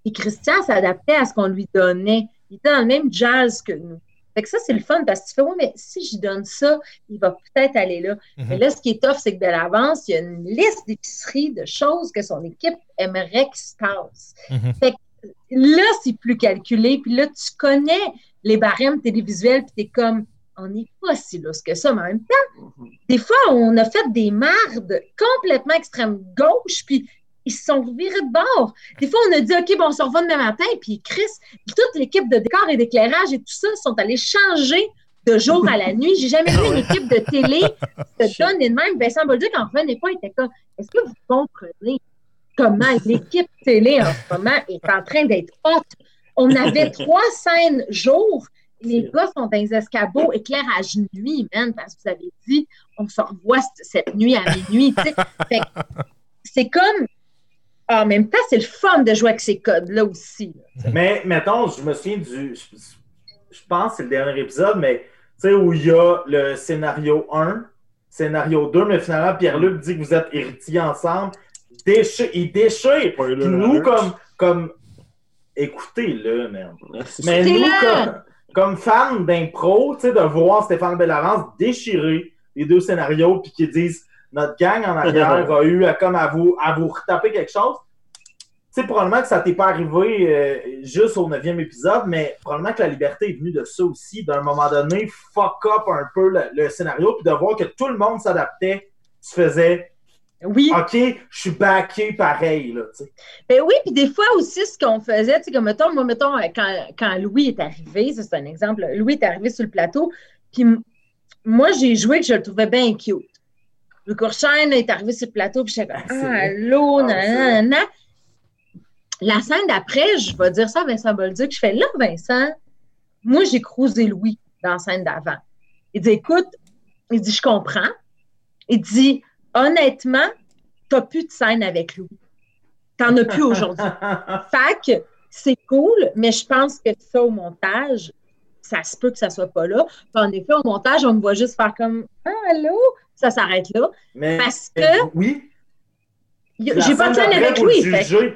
Et Christian s'adaptait à ce qu'on lui donnait. Il était dans le même jazz que nous. Fait que ça, c'est le fun parce que tu fais, oui, mais si je donne ça, il va peut-être aller là. Mhm. Mais là, ce qui est tough, c'est que de l'avance, il y a une liste d'épiceries, de choses que son équipe aimerait qu'il se passe. Mhm. Fait que là, c'est plus calculé. Puis là, tu connais les barèmes télévisuels, puis tu es comme, on n'est pas si lousse que ça, mais en même temps, des fois, on a fait des mardes complètement extrême gauche, puis ils se sont virés de bord. Des fois, on a dit, OK, bon, on se revoit demain matin, puis Chris, puis toute l'équipe de décor et d'éclairage et tout ça sont allés changer de jour à la nuit. J'ai jamais vu une équipe de télé se donner de même. Vincent Bolduc en revenait pas, il était comme, est-ce que vous comprenez comment l'équipe télé en ce moment est en train d'être haute? On avait trois scènes jour les gars sont dans les escabeaux, éclairage nuit, man, parce que vous avez dit, on se revoit cette nuit à minuit. c'est comme. En même temps, c'est le fun de jouer avec ces codes-là aussi. mais mettons, je me souviens du. Je, pense que c'est le dernier épisode, mais tu sais, où il y a le scénario 1, scénario 2, mais finalement, Pierre-Luc dit que vous êtes héritiers ensemble. Déchire, il déchire. Puis nous, comme, comme écoutez-le, merde. Mais nous, comme, comme fan d'impro, tu sais, de voir Stéphane Bellavance déchirer les deux scénarios puis qu'ils disent notre gang en arrière a eu à, comme à vous, à vous retaper quelque chose. Tu sais, probablement que ça t'est pas arrivé euh, juste au neuvième épisode, mais probablement que la liberté est venue de ça aussi, d'un moment donné, fuck up un peu le, scénario, puis de voir que tout le monde s'adaptait, tu faisais oui. OK, je suis backé pareil, là, tu sais. Ben oui, puis des fois aussi, ce qu'on faisait, tu sais, comme, mettons, moi, mettons, euh, quand, quand Louis est arrivé, ça, c'est un exemple, Louis est arrivé sur le plateau, puis moi, j'ai joué que je le trouvais bien cute. Le Courchaine est arrivé sur le plateau, puis j'étais comme, ah, allô, ah, nan, La scène d'après, je vais dire ça à Vincent Bolduc, je fais, là, Vincent, moi, j'ai croisé Louis dans la scène d'avant. Il dit, écoute, il dit, je comprends. Il dit, honnêtement, tu n'as plus de scène avec Louis. Tu n'en as plus aujourd'hui. fait c'est cool, mais je pense que ça, au montage, ça se peut que ça soit pas là. en effet, au montage, on me voit juste faire comme Ah, allô? ça s'arrête là. Mais, Parce que oui. j'ai pas de scène avec lui. fait.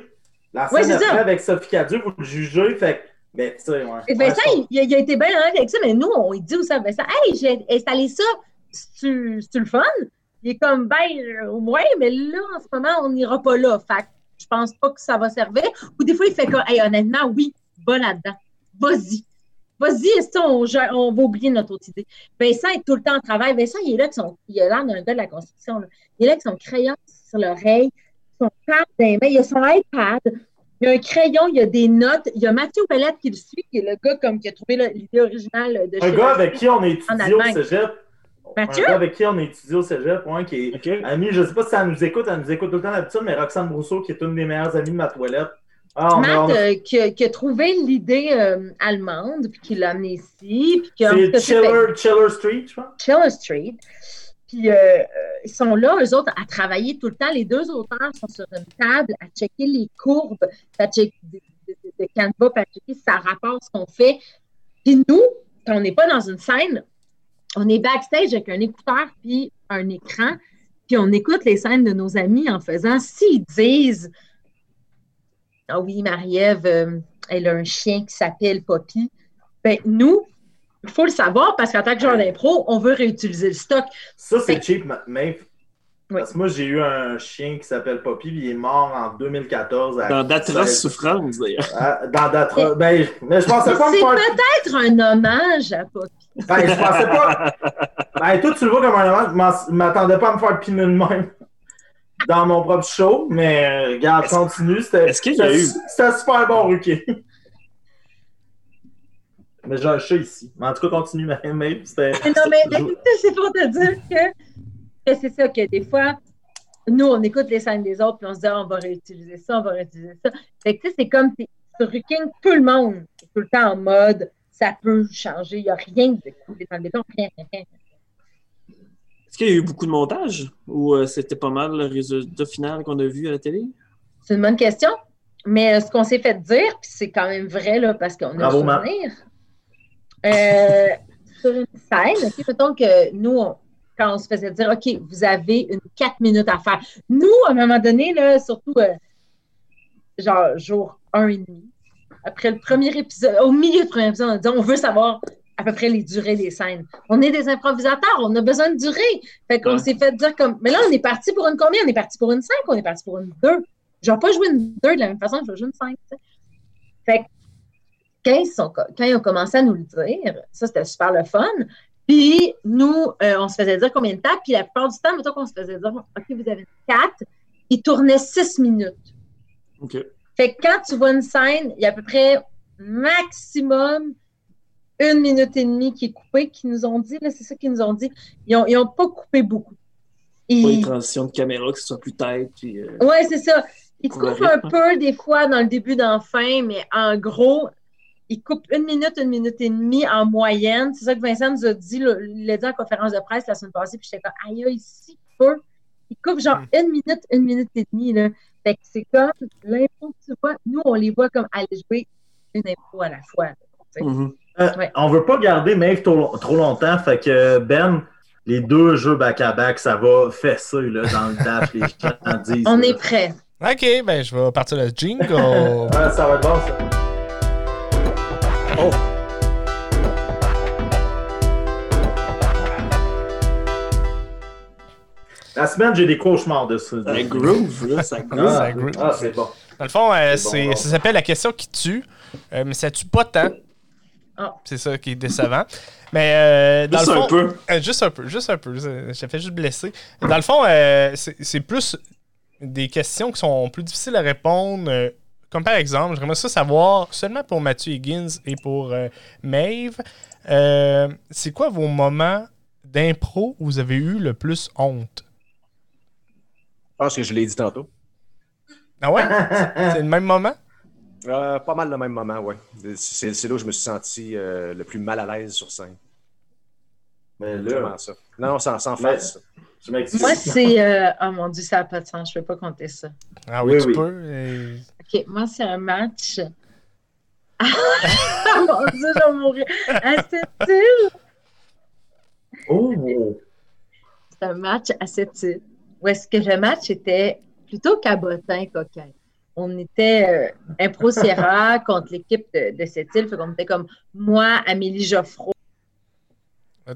La Ouais, scène c'est ça. d'après avec Sophie Cadieux, vous le jugez. Fait ben, ça, ouais. Et Ouais, Vincent, je il, il a été bien honnête avec ça, mais nous, on dit aussi à Vincent, hey, j'ai installé ça, c'est-tu le fun? Il est comme, ben, euh, ouais, mais là, en ce moment, on n'ira pas là. Fait que je pense pas que ça va servir. Ou des fois, il fait comme, hey, honnêtement, oui, va là-dedans. Vas-y. Vas-y, est-ce que on, on va oublier notre autre idée? Vincent est tout le temps en travail. Vincent, il est là, son, il a l'air d'un gars de la construction. là. Il est là avec son crayon sur l'oreille, son pad dans il a son iPad, il y a un crayon, il y a des notes. Il y a Mathieu Pellette qui le suit, qui est le gars comme qui a trouvé l'idée originale de Un chez gars avec qui on a étudié au cégep. Mathieu? Un gars avec qui on a étudié au cégep, ouais, qui est OK. ami, je sais pas si elle nous écoute, elle nous écoute tout le temps d'habitude, mais Roxane Brousseau, qui est une des meilleures amies de ma toilette. Ah, on a- on Matt, a- euh, qui, a, qui a trouvé l'idée euh, allemande, puis qui l'a amenée ici, c'est Chiller, Chiller Street, je pense. Chiller Street. Puis euh, ils sont là, eux autres, à travailler tout le temps. Les deux auteurs sont sur une table à checker les courbes, à checker de, de, de- de Canva, puis à checker si ça rapporte ce qu'on fait. Puis nous, quand on n'est pas dans une scène, on est backstage avec un écouteur puis un écran, puis on écoute les scènes de nos amis en faisant, s'ils disent Ah oui, Marie-Ève, euh, elle a un chien qui s'appelle Poppy. Ben, nous, il faut le savoir parce qu'en tant que joueur d'impro, on veut réutiliser le stock. Ça, c'est cheap, Maeve. Oui. Parce que moi, j'ai eu un chien qui s'appelle Poppy, puis il est mort en 2014. à- Dans d'atroces souffrances, d'ailleurs. à- dans d'atro- Ben, mais je pensais pas me C'est faire. peut-être un hommage à Poppy. Ben, je pensais pas. Ben, toi, tu le vois comme un hommage. Je m'attendais pas à me faire piner de même dans mon propre show, mais regarde, Est-ce- continue. C'était est-ce qu'il y a c'était- eu- C'était super bon, Ruki. Mais j'ai un chat ici. Mais en tout cas, continue, ma. C'était. Mais non, mais c'est pour te dire que c'est ça, que des fois, nous, on écoute les scènes des autres, puis on se dit, Ah, on va réutiliser ça, on va réutiliser ça. Fait que, tu sais, c'est comme sur Ruking, tout le monde est tout le temps en mode, ça peut changer, il n'y a rien de coulé dans le béton, rien, rien, rien. Est-ce qu'il y a eu beaucoup de montage ou euh, c'était pas mal le résultat final qu'on a vu à la télé? C'est une bonne question. Mais euh, ce qu'on s'est fait dire, puis c'est quand même vrai, là, parce qu'on a souvenir, euh, sur une scène, mettons que nous, on- quand on se faisait dire, OK, vous avez une quatre minutes à faire. Nous, à un moment donné, là, surtout, euh, genre, jour un et demi, après le premier épisode, au milieu du premier épisode, on a dit, on veut savoir à peu près les durées des scènes. On est des improvisateurs, on a besoin de durée. Fait qu'on Ouais. s'est fait dire comme, mais là, on est parti pour une combien? On est parti pour une 5 on est parti pour une 2? Je vais pas jouer une 2 de la même façon que je vais jouer une 5. tu sais. Fait que quand ils, sont, quand ils ont commencé à nous le dire, ça, c'était super le fun. Puis nous, euh, on se faisait dire combien de temps. Puis la plupart du temps, mettons qu'on se faisait dire, OK, vous avez 4, ils tournaient 6 minutes. OK. Fait que quand tu vois une scène, il y a à peu près maximum une minute et demie qui est coupée, qui nous ont dit, c'est ça qu'ils nous ont dit. Ils n'ont ils ont pas coupé beaucoup. Pas Ils- une transition de caméra, que ce soit plus tête. Puis, euh, Ouais, c'est ça. Ils Pour coupent un peu des fois dans le début d'en fin, mais en gros, ils coupent une minute, une minute et demie en moyenne. C'est ça que Vincent nous a dit, là, il l'a dit en conférence de presse la semaine passée, puis j'étais comme, aïe, aïe, si peu. Ils coupent genre Mm. une minute, une minute et demie. Là. Fait que c'est comme l'impro que tu vois. Nous, on les voit comme aller jouer une impro à la fois. là. mhm. Euh, Ouais. On veut pas garder Maeve trop, trop longtemps, fait que Ben, les deux jeux back-à-back, ça va fesser là, dans le dash, les gens disent. On là. est prêts. Ok, ben je vais partir le jingle. Ouais, ça va être bon, ça. Oh! La semaine, j'ai des cauchemars de ça. Ça groove, là, ça groove. Ah, Ça groove. ah, c'est bon. Dans le fond, euh, C'est bon, ça s'appelle la question qui tue, euh, mais ça tue pas tant. Ah. C'est ça qui est décevant. Mais euh, dans Juste le fond, un peu. Euh, juste un peu, juste un peu. Te fais juste blesser. Dans le fond, euh, c'est c'est plus des questions qui sont plus difficiles à répondre. Comme par exemple, j'aimerais ça savoir, seulement pour Mathieu Higgins et pour euh, Maeve, euh, c'est quoi vos moments d'impro où vous avez eu le plus honte? Je pense que je l'ai dit tantôt. Ah ouais? c'est le même moment? Euh, pas mal le même moment, oui. C'est là où je me suis senti le plus mal à l'aise sur scène. Mais là, ça? Non, sans, sans Mais- m'excuse. Moi, c'est. euh, Oh mon Dieu, ça n'a pas de sens. Je ne peux pas compter ça. Ah oui, Oui, tu oui. peux. et- OK, moi, c'est un match. Ah mon Dieu, je vais mourir. Ah, c'était-tu? Oh! un match à cette île où est-ce que le match était plutôt cabotin coquin? On était euh, Impro contre l'équipe de, de cette île. Fait qu'on était comme moi, Amélie Geoffroy.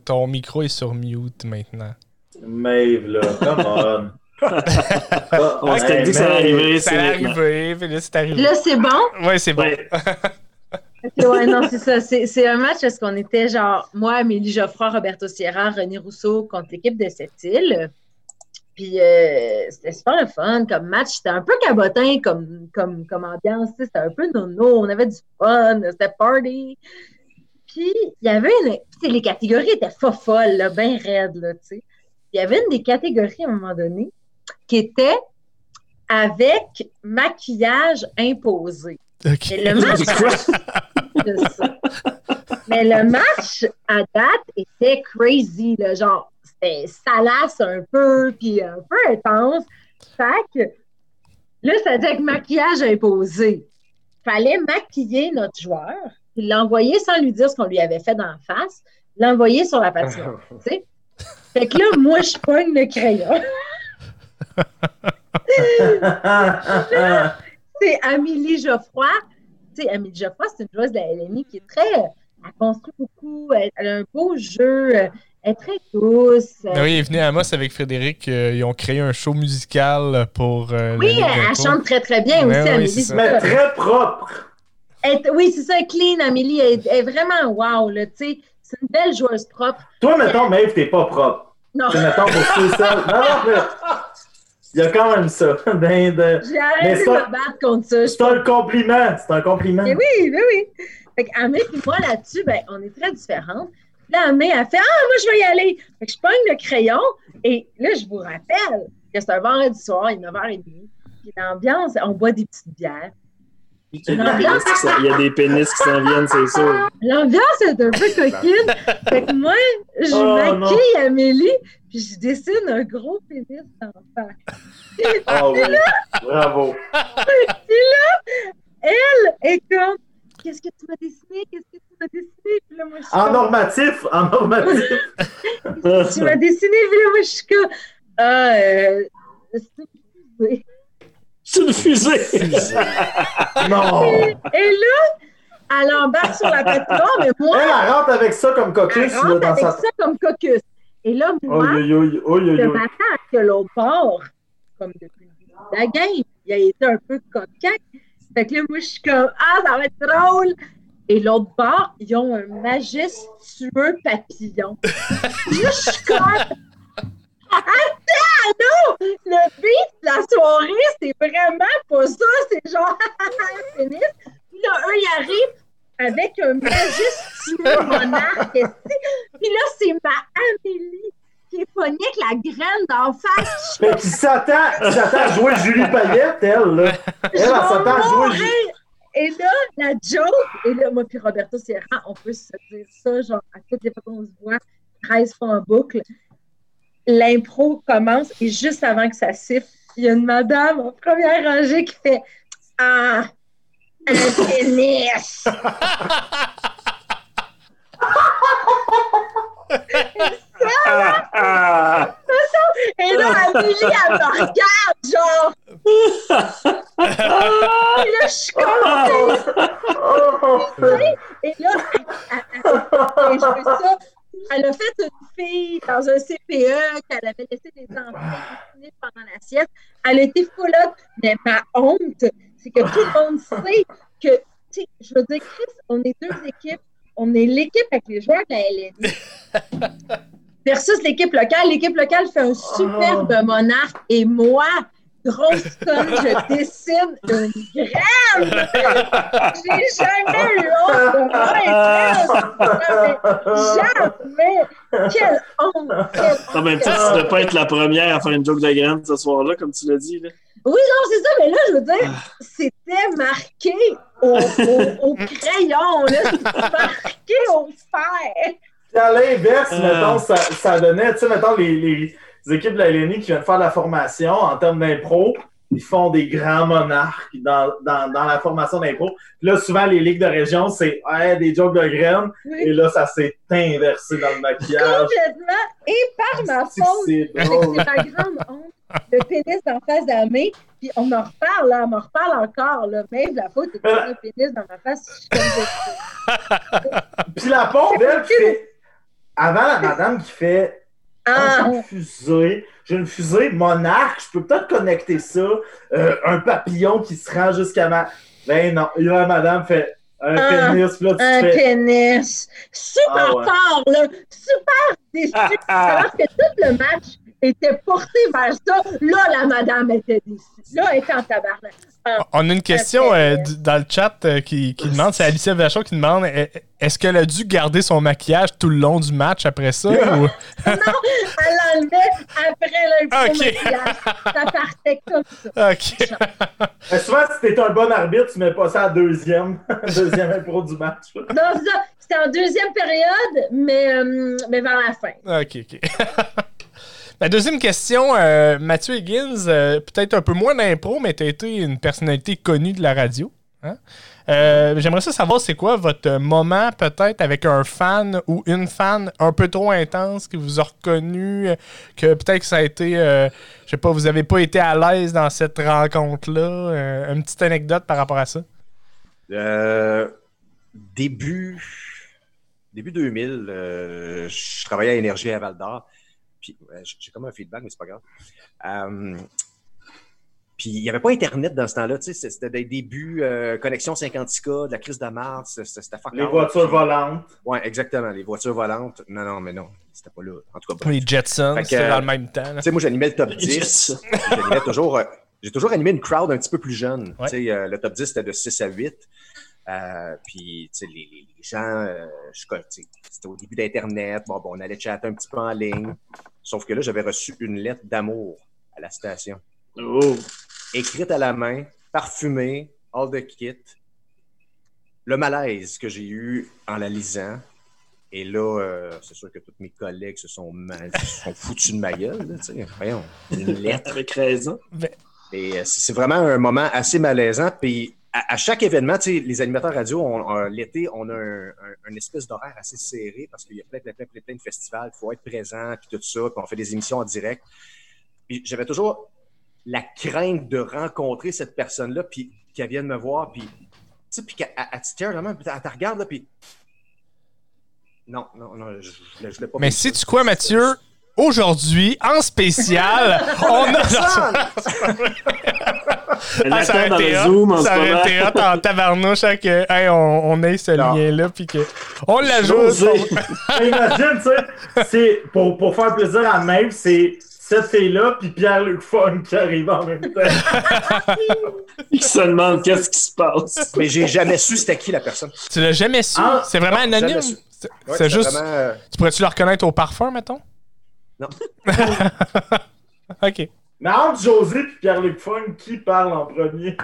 Ton micro est sur mute maintenant. Maeve, là, come on. On s'était dit que ça allait arriver. Ça c'est allait arriver, puis là, c'est arrivé. Là, c'est bon? Ouais, c'est bon. Ouais. Non, c'est ça. C'est c'est un match parce qu'on était genre, moi, Amélie Geoffroy, Roberto Sierra, René Rousseau contre l'équipe de cette île. Puis euh, c'était super le fun comme match. C'était un peu cabotin comme, comme, comme ambiance. C'était un peu nono. On avait du fun. C'était party. Puis il y avait une. tu sais, les catégories étaient folles, là, bien raides. Là, tu sais. Il y avait une des catégories à un moment donné qui était avec maquillage imposé. Ok. Et le match, ça. Mais le match à date était crazy, là, genre c'était salace un peu, puis un peu intense. Fait que là, ça dit avec maquillage imposé. Fallait maquiller notre joueur, puis l'envoyer sans lui dire ce qu'on lui avait fait d'en face, l'envoyer sur la patinoire. tu sais. Fait que là, moi, je pogne le crayon. c'est Amélie Geoffroy. Tu sais, Amélie Geoffroy, c'est une joueuse de la LNI qui est très. Elle construit beaucoup, elle, elle a un beau jeu, elle est très douce. Ah oui, il est venu à Amos avec Frédéric. euh, ils ont créé un show musical pour. euh, oui, la elle, elle chante très très bien Ouais, aussi, ouais, Amélie. Mais très propre. Est- oui, c'est ça, clean, Amélie. Elle, est- est vraiment wow, là, tu sais. C'est une belle joueuse propre. Toi, mettons, Maeve, t'es pas propre. Non, Tu mettons, pour ceux ça. Non, non, mais. Il y a quand même ça. Ben, de... j'ai arrêté de me battre contre ça. C'est un compliment. C'est un compliment. Mais oui, oui, oui. Fait qu'Amé et moi, là-dessus, ben, on est très différentes. Là, Amé, elle fait Ah, moi, je vais y aller. Fait que je pogne le crayon. Et là, je vous rappelle que c'est un vendredi soir, il est 9h30. Puis l'ambiance, on boit des petites bières. Il y a des pénis qui s'en- viennent, c'est sûr. L'ambiance est un peu coquine. fait que moi, je Oh, maquille Amélie, puis je dessine un gros pénis d'enfant. Ah oui. Bravo. Elle est comme Qu'est-ce que tu m'as dessiné? Qu'est-ce que tu m'as dessiné? Puis là, moi, je suis En comme, normatif. En normatif. tu m'as dessiné, puis là, moi, je suis comme, ah, euh, c'est- une fusée! Non. Et là, elle embarque sur la patinoire, mais moi, Elle, elle rentre avec ça comme elle caucus là, rentre dans avec sa. ça comme cocus. Et là, moi, Oi, oi, oi, oi, oi, je m'attends à que l'autre bord, comme depuis la game, il a été un peu coquin. Fait que là, moi, je suis comme, ah, ça va être drôle. Et l'autre bord, ils ont un majestueux papillon. Là, je suis comme, attends, non! Le beat de la soirée, c'est vraiment pas ça. C'est genre, pénis. Puis là, eux, ils arrivent avec un majestueux monarque. Puis là, c'est ma Amélie qui est pognée avec la graine d'en face. Fait qu'il s'attend, à jouer Julie Payette, elle, là. Elle, elle s'attend à jouer. Julie. Et là, la joke, et là, moi puis Roberto Sierra, on peut se dire ça, genre, à toutes les fois qu'on se voit, 13 fois en boucle. L'impro commence et juste avant que ça siffle, il y a une madame en première rangée qui fait Ah, un pénis! Ah, ah. Et là, Amélie, elle me regarde, genre. Et là, je suis comme. Et là, elle, elle- elle- et je fais ça. Elle a fait une fille dans un CPE qu'elle avait laissé des enfants dessiner pendant la sieste. Elle full up. Mais ma honte, c'est que tout le monde sait que, tu sais, je veux dire, Chris, on est deux équipes. On est l'équipe avec les joueurs de la versus l'équipe locale. L'équipe locale fait un superbe monarque et moi, grosse conne, je dessine une graine. J'ai jamais eu honte de moi Jamais. Quelle honte. Quelle En même temps, tu ne devais pas être la première à faire une joke de graine ce soir-là, comme tu l'as dit. Là. Oui, non, c'est ça, mais là, je veux dire, c'était marqué au, au, au crayon, là, c'était marqué au fer. À l'inverse, Euh. mettons, ça, ça donnait, tu sais, mettons, les, les équipes de la LNI qui viennent faire de la formation en termes d'impro, ils font des grands monarques dans, dans, dans la formation d'impro. Là, souvent, les ligues de région, c'est des jokes de graines. Oui. Et là, ça s'est inversé dans le maquillage. Complètement. Et par ma C'est- faute, C'est ma grande honte. Le pénis en face d'Amé. Puis on en reparle, là, on en reparle encore. Là. Même la faute, c'est le pénis dans ma face. Puis la pauvre, elle, qui fait. Avant la madame qui fait. Ah, j'ai une fusée. J'ai une fusée monarque. Je peux peut-être connecter ça. Euh, un papillon qui se rend jusqu'à ma. Ben non. Là, la madame fait un Ah, pénis. Là, tu un fais. pénis. Super Ah ouais. fort, là. Super déçu. Ah, ah. Alors que tout le match était porté vers ça. Là, la madame était déçue. Là, elle était en tabarnak. On a une question euh, dans le chat euh, qui, qui demande, c'est Alicia Vachon qui demande euh, est-ce qu'elle a dû garder son maquillage tout le long du match après ça ou... Non, elle l'enlevait après le gros Ok. maquillage. Ça partait comme ça. Ok. Mais souvent, si t'es un bon arbitre, tu mets pas ça à deuxième. deuxième impro du match. Non, c'est ça. C'était en deuxième période, mais, euh, mais vers la fin. Ok, ok. La deuxième question, euh, Mathieu Higgins, euh, peut-être un peu moins d'impro, mais tu as été une personnalité connue de la radio. hein? Euh, J'aimerais savoir c'est quoi votre moment peut-être avec un fan ou une fan un peu trop intense qui vous a reconnu, que peut-être que ça a été, euh, je sais pas, vous avez pas été à l'aise dans cette rencontre-là? une petite anecdote par rapport à ça? Début, début 2000, euh, je travaillais à Énergie à Val d'Or. Puis j'ai comme un feedback, mais c'est pas grave. Euh, puis il n'y avait pas Internet dans ce temps-là. tu sais, C'était des débuts, euh, connexion 50K, de la crise de Mars, c'était fuck Les voitures volantes. Ouais, exactement. Les voitures volantes. Non, non, mais non, c'était pas là. En tout cas, bref. Les Jetsons, c'était dans le même temps. Tu sais, moi, j'animais le top Les 10. Jets. J'animais toujours, euh, j'ai toujours animé une crowd un petit peu plus jeune. Ouais. Tu sais, euh, le top 10, c'était de 6 à 8. Euh, puis, tu sais, les, gens, euh, je, tu sais, c'était au début d'Internet. Bon, bon, on allait chatter un petit peu en ligne. Sauf que là, j'avais reçu une lettre d'amour à la station. Oh. Écrite à la main, parfumée, all the kit. Le malaise que j'ai eu en la lisant. Et là, euh, c'est sûr que tous mes collègues se sont, mal, se sont foutus de ma gueule. là, tu sais. Voyons, une lettre. Avec raison. Et euh, c'est c'est vraiment un moment assez malaisant. Puis à, à chaque événement, tu sais, les animateurs radio, l'été, on a un, un- un espèce d'horaire assez serré parce qu'il y a plein, plein, plein, plein, plein de festivals. Il faut être présent, puis tout ça. Puis on fait des émissions en direct. Puis j'avais toujours la crainte de rencontrer cette personne-là, puis qu'elle vienne me voir, puis tu sais, puis qu'elle elle- elle te vraiment, puis elle te regarde, là, puis non, non, non, je, je voulais pas. Mais si tu quoi, Mathieu, aujourd'hui, en spécial, on a. Ah, ça aurait été. Zoom en ce Ça aurait été hot en tabarnouche hein, que, hey, on, on ait ce lien-là, puis que on l'ajoute. Imagine, tu sais, c'est pour, pour faire plaisir à Maeve, c'est cette fille-là, puis Pierre-Luc Fun qui arrive en même temps. Il se demande qu'est-ce qui se passe? Mais j'ai jamais su c'était qui la personne. Tu l'as jamais su? Ah, c'est vraiment non, anonyme? C'est Ouais, juste. vraiment, euh, Tu pourrais-tu le reconnaître au parfum, mettons? Non. ok. Mais entre José et Pierre-Luc Fun, qui parle en premier?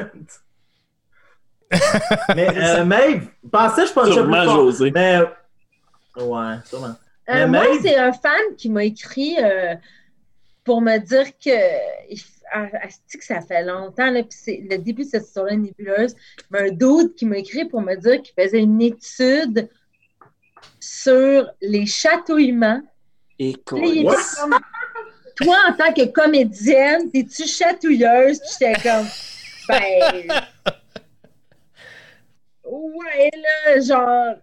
Mais euh, Maeve, pensais je pensais Sûrement plus fort. José. Mais ouais, sûrement. Euh, Mais moi, Maeve- c'est un fan qui m'a écrit euh, pour me dire que, ah, asti que ça fait longtemps, là, puis c'est le début de cette histoire-là nébuleuse, mais un d'autre qui m'a écrit pour me dire qu'il faisait une étude sur les chatouillements. Et quoi? Toi, en tant que comédienne, t'es-tu chatouilleuse? Puis j'étais comme, ben. Ouais, là, genre.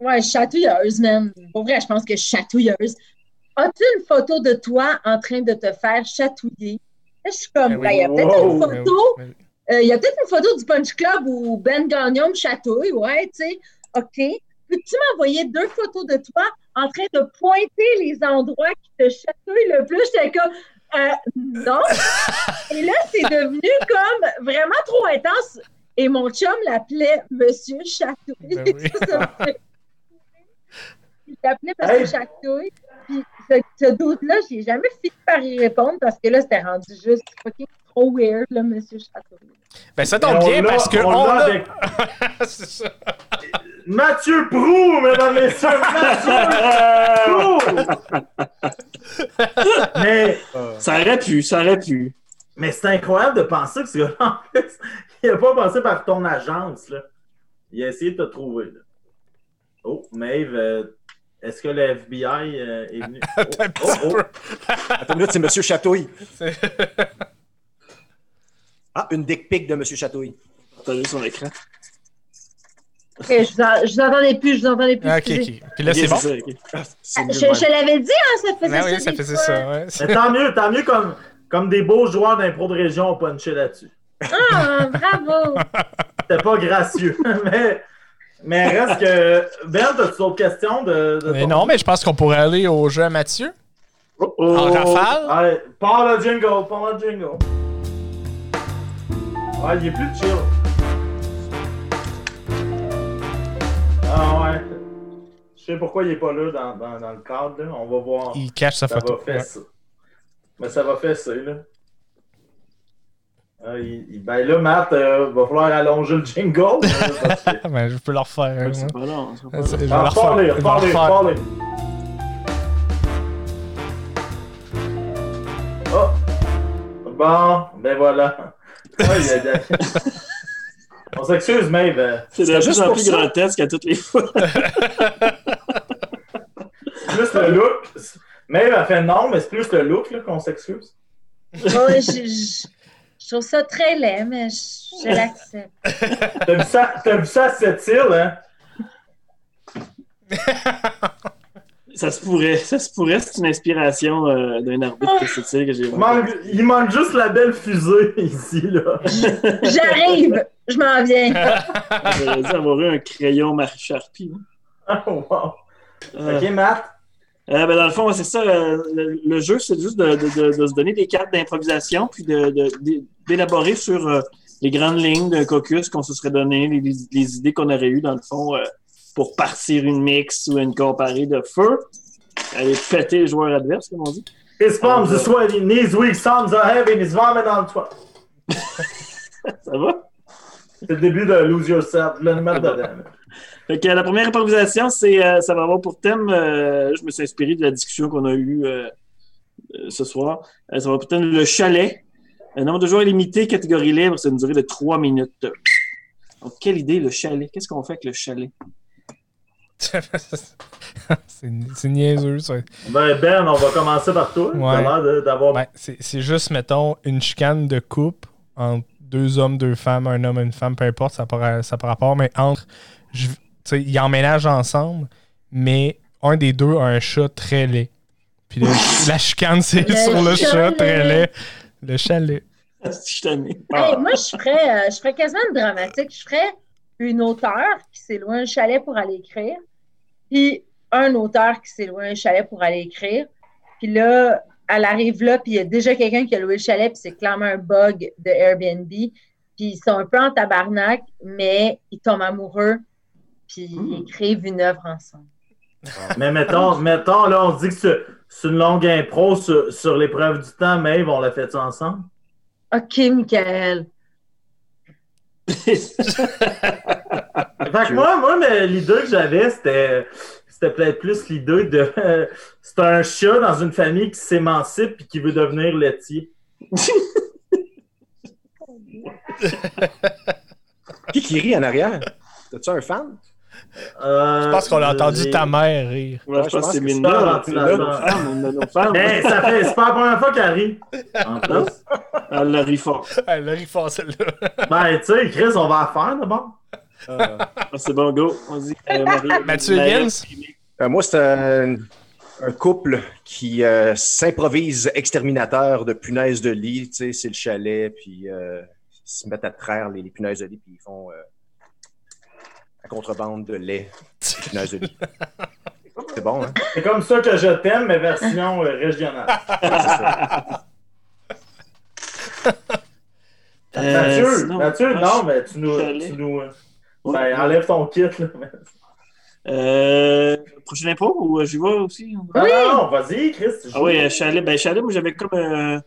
Ouais, chatouilleuse, man. Pour vrai, je pense que je suis chatouilleuse. As-tu une photo de toi en train de te faire chatouiller? Là, je suis comme, Ben oui. ben, il y a peut-être Wow. une photo. ben oui. euh, Il y a peut-être une photo du Punch Club où Ben Gagnon me chatouille, ouais, tu sais. OK. Peux-tu m'envoyer deux photos de toi en train de pointer les endroits qui te chatouillent le plus? J'étais comme, euh, non. Et là, c'est devenu comme vraiment trop intense. Et mon chum l'appelait Monsieur Chatouille. Ben oui. Il l'appelait Monsieur Hey. Chatouille. Puis ce, ce doute-là, j'ai jamais fini par y répondre parce que là, c'était rendu juste fucking trop weird, là, Monsieur Chatouille. Ben ça tombe bien parce que on on l'a a- avec C'est ça. Mathieu Prou, mesdames et messieurs, Mathieu Prou! Mais Ça aurait pu, ça aurait pu. Mais c'est incroyable de penser que ce gars-là, en plus, il n'a pas passé par ton agence. Là. Il a essayé de te trouver. Là. Oh, Maeve, euh, est-ce que le FBI euh, est venu? Oh, oh, oh. Attends une minute, c'est M. Chatouille. Ah, une dick pic de M. Chatouille. Partager son écran. Ok, je, vous en- je vous entendais plus, je vous entendais plus. Ah, ok, ok. Puis là, Ok, c'est bon. ça. Ah, Ah, Je, l'avais dit, hein, ça faisait Ah ça. oui, ça faisait ça. Ouais. Mais tant mieux, tant mieux comme, comme des beaux joueurs d'impro de région ont punché là-dessus. Ah, bravo. C'était pas gracieux. mais, mais reste que. Ben, as-tu d'autres questions de, de Mais ton- non, mais je pense qu'on pourrait aller au jeu à Mathieu. Oh, En oh. rafale. Allez, parle le jingle, parle le jingle. Ouais, il est plus chill. Ah ouais. Je sais pourquoi il est pas là dans, dans, dans le cadre, là. On va voir. Il cache sa Ça va photo. faire Ouais. ça. Mais ça va faire ça, là. Ah, il- il- ben là, Matt, euh, va falloir allonger le jingle. là, que- Ah, ben, je peux le refaire. Ouais, hein, C'est pas long, pas Ah, Je vais parlez. Oh! Bon, ben voilà. On s'excuse, Maeve. euh, C'est de plus juste en plus grotesque à toutes les fois. C'est plus le look. Maeve a fait non, mais c'est plus le look là, qu'on s'excuse. Je, je- je trouve ça très laid, mais je, je l'accepte. T'as vu ça, t'as vu ça à cette île, hein? Ça se pourrait, ça se pourrait, c'est une inspiration euh, d'un arbitre série que j'ai Il manque, il manque juste la belle fusée ici, là. J'arrive, je m'en viens. J'aurais dû avoir eu un crayon Marie Sharpie. hein. Oh, wow. Euh, Ok, Matt. euh, ben, dans le fond, c'est ça. euh, le, le jeu, c'est juste de, de- de- de se donner des cartes d'improvisation, puis de- de- de- d'élaborer sur euh, les grandes lignes d'un caucus qu'on se serait donné, les, les- les idées qu'on aurait eues, dans le fond, euh, pour partir une mix ou une comparée de feu. Aller fêter les joueurs adverses, comme on dit. His palms are sweaty, knees weak, thumbs are heavy, and vomit on top. Ça va? C'est le début de Lose Yourself. Je vais le mettre dedans. Fait que la première improvisation, c'est euh, ça va avoir pour thème, euh, je me suis inspiré de la discussion qu'on a eue euh, ce soir. Ça va avoir pour thème le chalet. Un nombre de joueurs limité, catégorie libre, c'est une durée de 3 minutes. Donc, quelle idée, le chalet? Qu'est-ce qu'on fait avec le chalet? c'est niaiseux, ça. Ben, Ben, on va commencer par toi. Ouais. D'avoir. Ben, c'est juste, mettons, une chicane de couple entre deux hommes, deux femmes, un homme, une femme, peu importe, ça par, ça par rapport, mais entre. je- Tu sais, ils emménagent ensemble, mais un des deux a un chat très laid. Puis le- la chicane, c'est sur le chat très laid. Le chalet. Ah. Hey, moi, je ferais, euh, je ferais quasiment une dramatique. Je ferais une auteure qui s'est loin un chalet pour aller écrire, puis un auteur qui s'est loin un chalet pour aller écrire. Puis là, elle arrive là, puis il y a déjà quelqu'un qui a loué le chalet, puis c'est clairement un bug de Airbnb. Puis ils sont un peu en tabarnak, mais ils tombent amoureux, puis ils écrivent une œuvre ensemble. Mais mettons, mettons, là, on se dit que c'est- c'est une longue impro sur, sur l'épreuve du temps, Maeve, on l'a fait ça ensemble? OK, Michael. Fait que moi, moi mais l'idée que j'avais, c'était. C'était peut-être plus l'idée de. c'est un chat dans une famille qui s'émancipe et qui veut devenir laitier. Qui qui rit en arrière? T'as-tu un fan? Euh, Je pense qu'on a entendu j'ai- ta mère rire. Ouais, Ouais, je pense que c'est que Minda, là, ça fait. C'est pas la première fois qu'elle rit. En plus. Elle le rit fort. Elle a ri fort, celle-là. Ben, tu sais, Chris, on va la faire d'abord. Euh, Ah, c'est bon, go. On dit. euh, Marie- Mathieu Higgins? euh, moi, c'est un, un couple qui euh, s'improvise exterminateur de punaises de lit. Tu sais, c'est le chalet, puis euh, ils se mettent à traire les, les punaises de lit, puis ils font euh, la contrebande de lait des punaises de lit. C'est bon, hein? C'est comme ça que je t'aime, mais version euh, régionale. Euh, Mathieu, sinon, Mathieu, moi, non, mais tu nous. Tu. Ben, enlève ton kit, là. Euh, prochaine impro ou euh, j'y vais aussi? Non, Oui. non, vas-y, Chris. Ah oui, euh, chalet. Ben, chalet, moi, j'avais comme euh,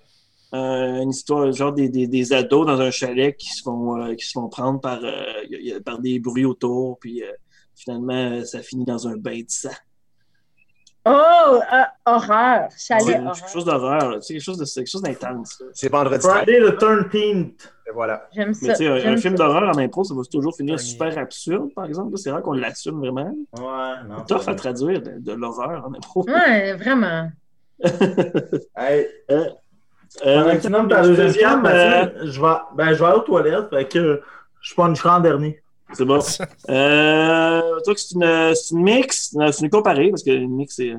euh, une histoire, genre des, des, des ados dans un chalet qui se font, euh, qui se font prendre par, euh, y- y- par des bruits autour, puis euh, finalement, euh, ça finit dans un bain de sang. Oh, euh, horreur. Chalet horreur. quelque chose d'horreur. C'est quelque chose de- c'est quelque chose d'intense. C'est vendredi. Friday the 13th. Et voilà. J'aime Mais ça. tu sais, un, un film d'horreur en impro, ça va toujours finir Dernier. super absurde, par exemple. là. C'est rare qu'on l'assume vraiment. Ouais, non. C'est tough à traduire de, de l'horreur en impro. Ouais, vraiment. Hey, Euh, tu nommes ta le deuxième euh, Mathieu, je vais, ben, je vais aller aux toilettes, fait que je puncherai en dernier. C'est bon. Euh, toi, c'est une, c'est une mix. C'est une comparée, parce que une mix, c'est.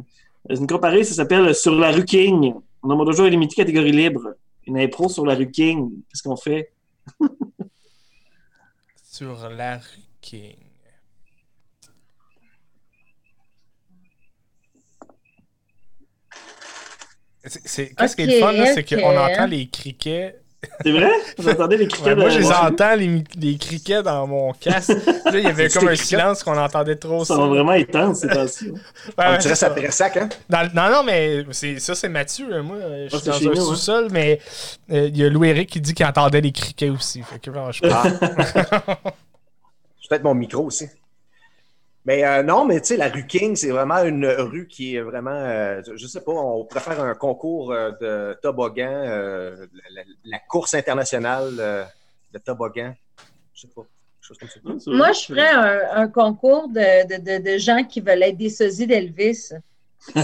Une comparée, ça s'appelle Sur la rue King. Nombre de jours illimité, catégorie libre. Une impro sur la rue King. Qu'est-ce qu'on fait? Sur la rue King. C'est- c'est- Qu'est-ce qui est le fun, là, c'est qu'on entend les criquets. C'est vrai? Vous entendez les criquets Ouais, moi, je les entends, les, les criquets dans mon casque. Là, il y avait C'est comme un criquets. silence qu'on entendait trop. Ça. sont vraiment intenses, ces temps-ci. Ouais, On ouais, dirait c'est ça ça. Tressac, hein? Dans- non, non, mais c'est, ça, c'est Mathieu. hein. Moi, je suis c'est dans un hein. sous-sol, mais euh, il y a Louis-Éric qui dit qu'il entendait les criquets aussi. Fait que, bon, je. Ah. C'est peut-être mon micro aussi. Mais euh, non, mais tu sais, la rue King, c'est vraiment une rue qui est vraiment, euh, je sais pas, on pourrait faire un concours euh, de toboggan, euh, la, course internationale euh, de toboggan. Je sais pas, quelque chose comme ça. Moi, je ferais un, un concours de, de, de, de gens qui veulent être des sosies d'Elvis.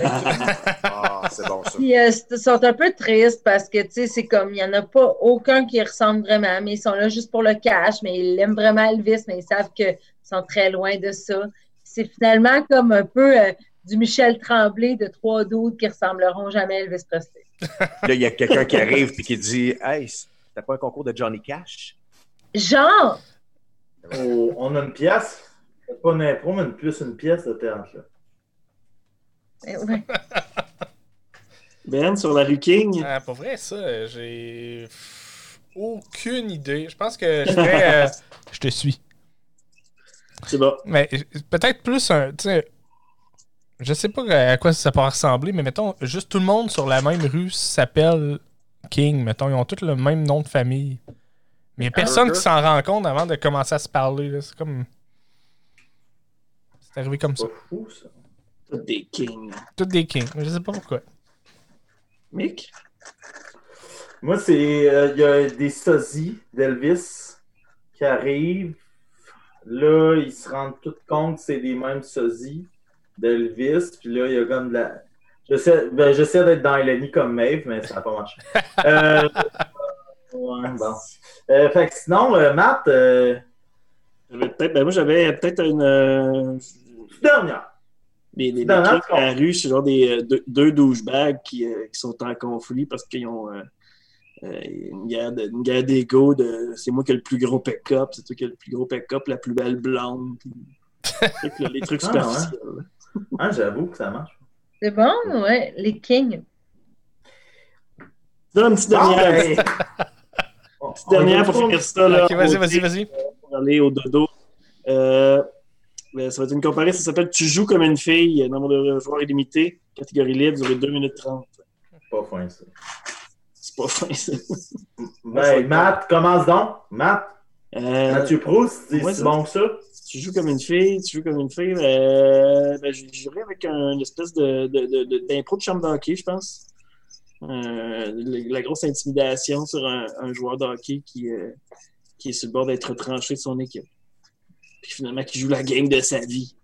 Ah, c'est bon ça. Puis, euh, ils sont un peu tristes parce que, tu sais, c'est comme, il n'y en a pas aucun qui ressemble vraiment, mais ils sont là juste pour le cash, mais ils aiment vraiment Elvis, mais ils savent qu'ils sont très loin de ça. C'est finalement comme un peu euh, du Michel Tremblay de trois doutes qui ressembleront jamais à Elvis Presley. Là, il y a quelqu'un qui arrive et qui dit Hey, t'as pas un concours de Johnny Cash? Genre, Oh, on a une pièce. Pas une impro, mais une- plus une pièce de théâtre. Là. ouais. Ben, sur la rue King. Ah, pour vrai, ça, j'ai aucune idée. Je pense que je ferais. euh, je te suis. C'est bon. Mais euh, peut-être plus un. Tu sais, je sais pas à quoi ça peut ressembler, mais mettons, juste tout le monde sur la même rue s'appelle King. Mettons, ils ont tous le même nom de famille. Mais il a personne qui s'en rend compte avant de commencer à se parler. C'est comme. C'est arrivé comme ça. Fou, ça. Tous des kings. Toutes des Kings. Je sais pas pourquoi. Mick? Moi, c'est. euh, Il y a des sosies d'Elvis qui arrivent. Là, ils se rendent tous compte que c'est les mêmes sosies d'Elvis. Puis là, il y a comme de la. J'essaie ben, d'être dans Eleni comme Maeve, mais ça n'a pas marché. Euh, ouais, bon. Euh, fait que sinon, euh, Matt, euh, J'avais peut-être, ben moi, j'avais peut-être une. euh, dernière. des, des Dans trucs à la rue, c'est genre des deux, deux douchebags qui, euh, qui sont en conflit parce qu'ils ont euh, une guerre de- une guerre d'ego de c'est moi qui ai le plus gros pick-up, c'est toi qui as le plus gros pick-up, la plus belle blonde. puis- là, les trucs Ah, superficiels. Hein, J'avoue que ça marche. C'est bon, ouais, les Kings. Là, une petite dernière, ben, petite on- on dernière pour finir ça. Là, Ok, vas-y, vas-y, vas-y. Pour aller au dodo. Euh, ben, ça va être une comparaison, ça s'appelle Tu joues comme une fille, nombre de joueurs illimité, catégorie libre, durée 2 minutes 30. Pas fin, ça. Pas fin, ça. Ben, Matt, commence donc. Matt, Euh, Mathieu Proust, c'est ouais, si ça- bon que ça. tu joues comme une fille, tu joues comme une fille, euh, ben, je jouerais avec un, une espèce de, de, de, de- d'impro de chambre d'hockey, je pense. Euh, la, la grosse intimidation sur un, un joueur de hockey qui, euh, qui est sur le bord d'être retranché de son équipe. Puis finalement, qui joue la game de sa vie.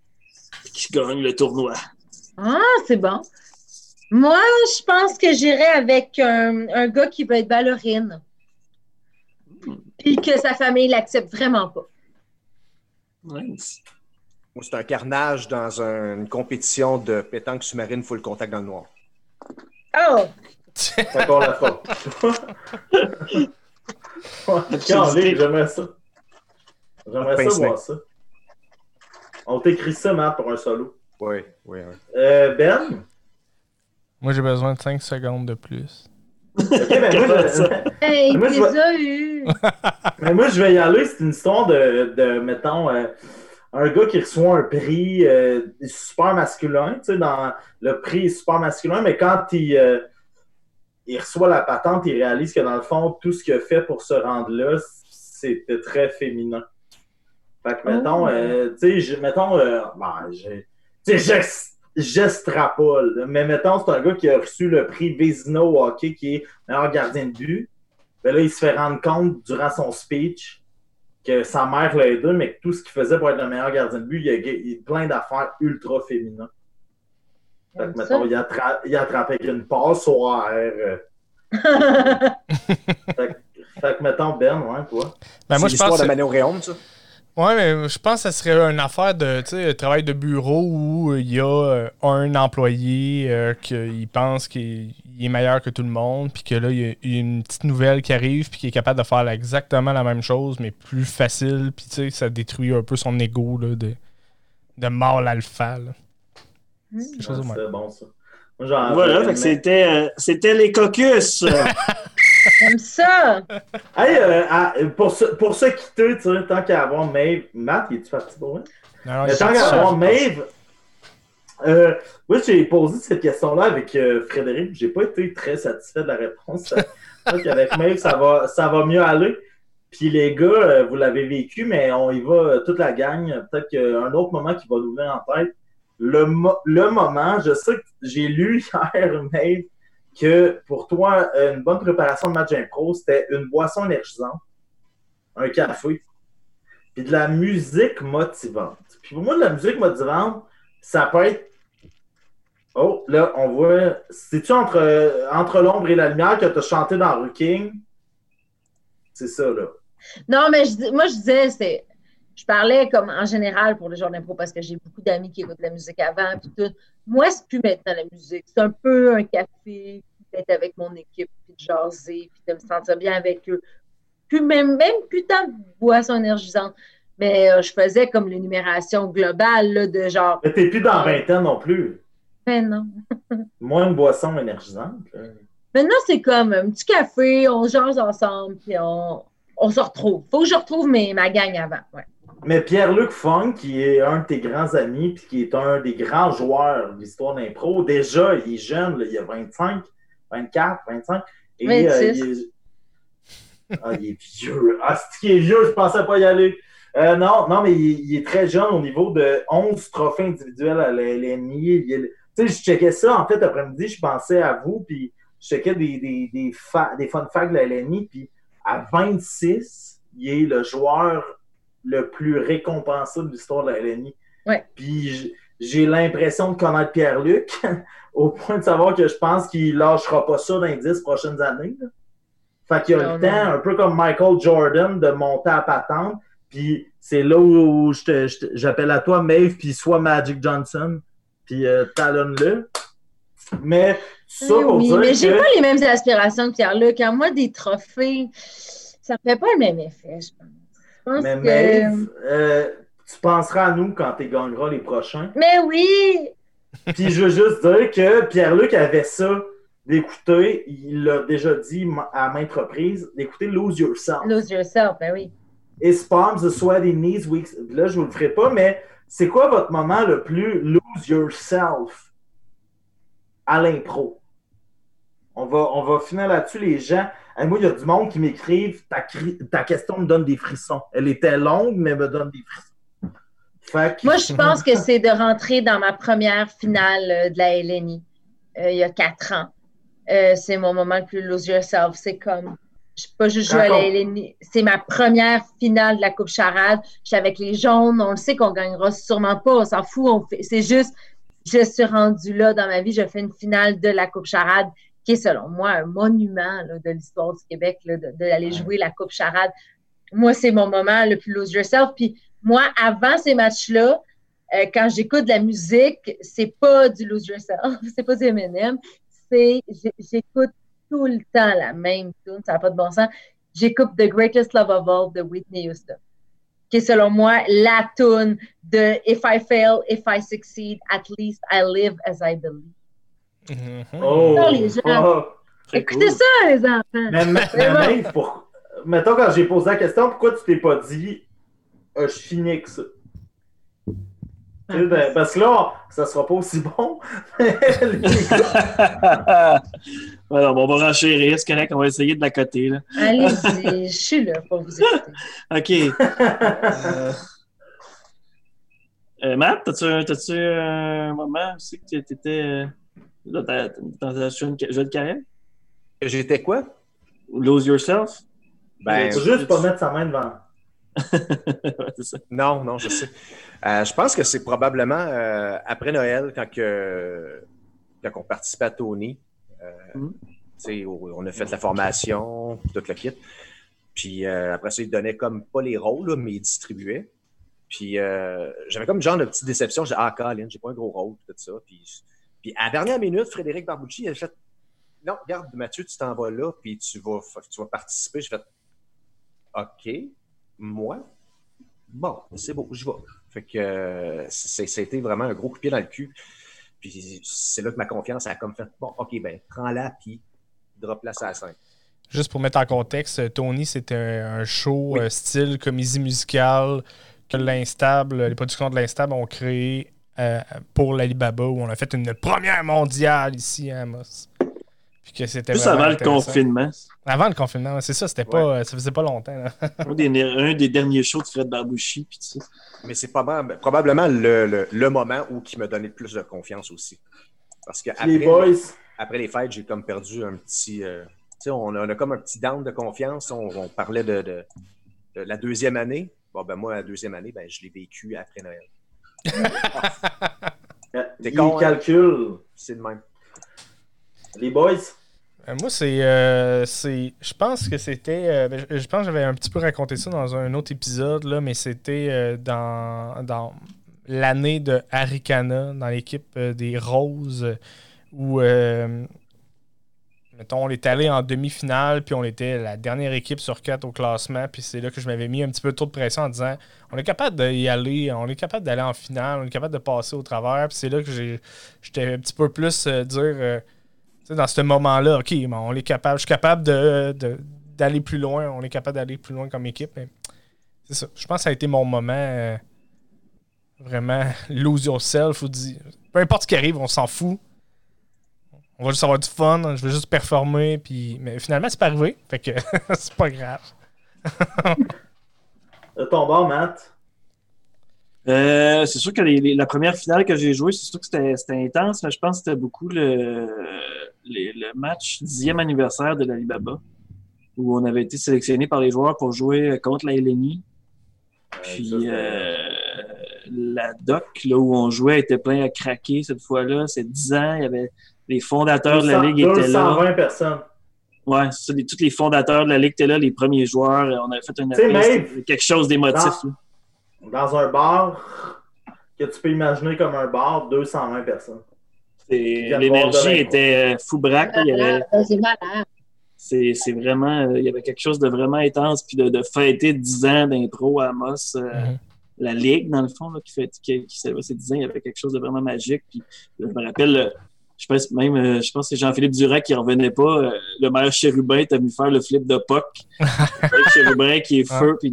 Puis qui gagne le tournoi. Ah, c'est bon. Moi, je pense que j'irais avec un, un gars qui veut être ballerine. Puis que sa famille l'accepte vraiment pas. Nice. Moi, c'est un carnage dans un- une compétition de pétanque sous-marine full contact dans le noir. Oh! C'est encore la faute. j'aimerais ça. J'aimerais ça voir ça. On t'écrit ça, Matt, pour un solo. Oui, oui, oui. Euh, ben? Moi, j'ai besoin de 5 secondes de plus. Ok, ben moi, je, Hey, Moi, tu je les vois- as eu! mais moi, je vais y aller. C'est une histoire de, de mettons, euh, un gars qui reçoit un prix euh, super masculin. Tu sais, dans le prix est super masculin, mais quand il, euh, il reçoit la patente, il réalise que dans le fond, tout ce qu'il a fait pour se rendre là, c'était très féminin. Fait que, mettons, Oh. euh, tu sais, mettons, euh, ben, j'ai- tu sais, je- j'estrapole. Mais mettons, c'est un gars qui a reçu le prix Vézina au hockey, qui est meilleur gardien de but. Ben là, il se fait rendre compte durant son speech que sa mère l'a aidé, mais que tout ce qu'il faisait pour être le meilleur gardien de but, il y a, plein d'affaires ultra féminines. Fait que, mettons, il, attrape, il attrapé avec une passe au AR. Euh. fait, fait, que, mettons, Ben, ouais, toi. Ben, moi, je pense. de Manon Réaume, ça? Oui, mais je pense que ce serait une affaire de travail de bureau où il y a euh, un employé euh, qui pense qu'il est meilleur que tout le monde, puis que là, il y a une petite nouvelle qui arrive, puis qui est capable de faire exactement la même chose, mais plus facile, puis tu sais, ça détruit un peu son ego là, de, de mâle alpha. Mmh. C'est bon, ça. voilà, c'était, euh, c'était les caucus. J'aime ça! Hey, euh, pour, se, pour se quitter, tu sais, tant qu'à avoir Maeve. Matt, il est-tu parti pour moi? Non, tant qu'à avoir Maeve. Euh, moi, j'ai posé cette question-là avec euh, Frédéric. J'ai pas été très satisfait de la réponse. avec Maeve, ça va, ça va mieux aller. Puis les gars, euh, vous l'avez vécu, mais on y va toute la gang. Peut-être qu'un autre moment qui va nous venir en tête. Le, le moment, je sais que j'ai lu hier, Maeve, que pour toi, une bonne préparation de match impro, c'était une boisson énergisante, un café, puis de la musique motivante. Puis pour moi, de la musique motivante, ça peut être. Oh, là, on voit. C'est-tu entre, entre l'ombre et la lumière que tu as chanté dans Rooking? C'est ça, là. Non, mais moi, je disais, c'est. Je parlais comme en général pour les jours d'impro parce que j'ai beaucoup d'amis qui écoutent la musique avant. Puis tout. Moi, c'est plus maintenant la musique. C'est un peu un café, d'être avec mon équipe, puis de jaser, puis de me sentir bien avec eux. Puis même, même putain de boisson énergisante. Mais euh, je faisais comme l'énumération globale là, de genre. Mais t'es plus dans 20 ans non plus. Mais ben non. Moins de boisson énergisante. Maintenant, c'est comme un petit café, on jase ensemble, puis on, on se retrouve. Faut que je retrouve mes, ma gang avant. Ouais. Mais Pierre-Luc Funk, qui est un de tes grands amis, puis qui est un des grands joueurs de l'histoire d'impro, déjà, il est jeune, il a 25, 24, 25. Et, 26. Euh, il, est... ah, il est vieux. Ah, c'est qui est vieux, je pensais pas y aller. Euh, non, non, mais il, est très jeune au niveau de 11 trophées individuels à l'ennemi. Tu sais, je checkais ça, en fait, après-midi, je pensais à vous, puis je checkais des, des, des, des fun facts de LNI, puis à 26, il est le joueur le plus récompensé de l'histoire de la LNI. Ouais. Puis j'ai l'impression de connaître Pierre-Luc au point de savoir que je pense qu'il lâchera pas ça dans les 10 prochaines années. Fait qu'il a le temps, un peu comme Michael Jordan, de monter à patente. Puis c'est là où j'appelle à toi, Maeve, puis soit Magic Johnson, puis euh, talonne-le. Mais ça pour oui, mais j'ai pas les mêmes aspirations que Pierre-Luc. Moi, des trophées, ça me fait pas le même effet, je pense. Mais Maeve, euh, tu penseras à nous quand tu gagneras les prochains. Mais oui! Puis je veux juste dire que Pierre-Luc avait ça d'écouter, il l'a déjà dit à maintes reprises, d'écouter Lose Yourself. Lose Yourself, ben oui. Et Palms, The Sweaty Knees, Weeks. Là, je vous le ferai pas, mais c'est quoi votre moment le plus Lose Yourself à l'impro? On va, on va finir là-dessus, les gens. moi, il y a du monde qui m'écrivent ta, ta question me donne des frissons. Elle était longue, mais me donne des frissons. Moi, je pense que c'est de rentrer dans ma première finale euh, de la LNI euh, il y a quatre ans. Euh, c'est mon moment le plus lose yourself. C'est comme, je ne pas juste jouer à la LNI. C'est ma première finale de la Coupe Charade. Je suis avec les jaunes. On le sait qu'on gagnera sûrement pas. On s'en fout. C'est juste, je suis rendue là dans ma vie. Je fais une finale de la Coupe Charade qui est, selon moi, un monument de l'histoire du Québec, d'aller jouer la Coupe Charade. Moi, c'est mon moment le plus lose yourself. Puis moi, avant ces matchs-là, euh, quand j'écoute de la musique, c'est pas du Lose Yourself, c'est pas du Eminem, c'est j'écoute tout le temps la même tune, ça n'a pas de bon sens. J'écoute The Greatest Love of All de Whitney Houston, qui est selon moi la tune de If I fail, if I succeed, at least I live as I believe. Mm-hmm. Oh, les gens. Oh, Écoutez ça, les enfants. Mais, mais, pour... mettons, quand j'ai posé la question, pourquoi tu t'es pas dit je finis avec ça? Ben, parce que là, ça sera pas aussi bon. Alors, on va renchérir, c'est correct, on va essayer de la côté. Allez-y, je suis là pour vous écouter. OK. Euh, Euh, Matt, t'as-tu un moment aussi que tu étais dans un jeu de carrière? J'étais quoi? Lose yourself? Ben, faut juste pas mettre sa main devant. ça. Non, non, je sais. Euh, je pense que c'est probablement euh, après Noël, quand, que, quand on participait à Tony. Euh, mm. On a fait la formation, tout le kit. Puis après ça, il donnait comme pas les rôles, mais il distribuait. Puis j'avais comme genre de petite déception. J'ai dit, ah, Colin, j'ai pas un gros rôle, tout ça. Puis, puis à la dernière minute, Frédéric Barbucci a fait Non, regarde, Mathieu, tu t'en vas là, puis tu vas, tu vas participer. J'ai fait OK, moi, bon, c'est beau, je vais. Fait que c'était vraiment un gros coup de pied dans le cul. Puis c'est là que ma confiance a comme fait bon, OK, ben prends-la, puis drop-la à la scène. Juste pour mettre en contexte, Tony, c'était un, show euh, style comédie musicale que l'Instable, les productions de l'Instable ont créé euh, pour l'Alibaba, où on a fait une première mondiale ici à Amos. Puis c'était Juste avant le confinement. Avant le confinement, c'est ça, c'était pas, ça faisait pas longtemps. un, des, derniers shows de Fred Barbouchi. Puis tout ça. Mais c'est probablement le, le, moment où qui m'a donné le plus de confiance aussi. Parce que après les, après les fêtes, j'ai comme perdu un petit. Euh, tu sais, on, a, comme un petit down de confiance. On, parlait de, de, la deuxième année. Bon, ben moi, la deuxième année, ben, je l'ai vécu après Noël. T'es con, hein? calcul. C'est le même. Les boys? Euh, moi, euh, c'est. je pense que c'était. Euh, ben, je, pense que j'avais un petit peu raconté ça dans un autre épisode, là, mais c'était dans, dans l'année de Harikana, dans l'équipe des Roses, où. Mettons, on est allé en demi-finale, puis on était la dernière équipe sur quatre au classement, puis c'est là que je m'avais mis un petit peu trop de pression en disant on est capable d'y aller, on est capable d'aller en finale, on est capable de passer au travers, puis c'est là que j'étais un petit peu plus dire dans ce moment-là, OK, on est capable, je suis capable d'aller plus loin, on est capable d'aller plus loin comme équipe. C'est ça. Je pense que ça a été mon moment euh, vraiment lose yourself ou dire peu importe ce qui arrive, on s'en fout. On va juste avoir du fun, je veux juste performer, puis mais finalement c'est pas arrivé, fait que c'est pas grave. ton bord, Matt? Euh, c'est sûr que la première finale que j'ai jouée, c'est sûr que c'était intense, mais je pense que c'était beaucoup le, le match dixième anniversaire de l'Alibaba, où on avait été sélectionné par les joueurs pour jouer contre la LNI. Puis euh, la doc là, où on jouait était plein à craquer cette fois-là. C'est 10 ans, il y avait les fondateurs de la Ligue étaient là. 120 personnes. Ouais, ça, tous les fondateurs de la Ligue étaient là, les premiers joueurs. On avait fait une quelque chose d'émotif. Dans, dans, un bar que tu peux imaginer comme un bar, 220 personnes. L'énergie était euh, fou braque. C'est vraiment, euh, il y avait quelque chose de vraiment intense, puis de, de fêter 10 ans d'impro à Amos, euh, mm-hmm. la Ligue, dans le fond, là, qui, fait, qui, qui célébrait ces 10 ans, il y avait quelque chose de vraiment magique. Puis, je me rappelle, je pense même, je pense que c'est Jean-Philippe Durac qui revenait pas. le maire Chérubin t'a mis faire le flip de Puck. Chérubin qui est feu, puis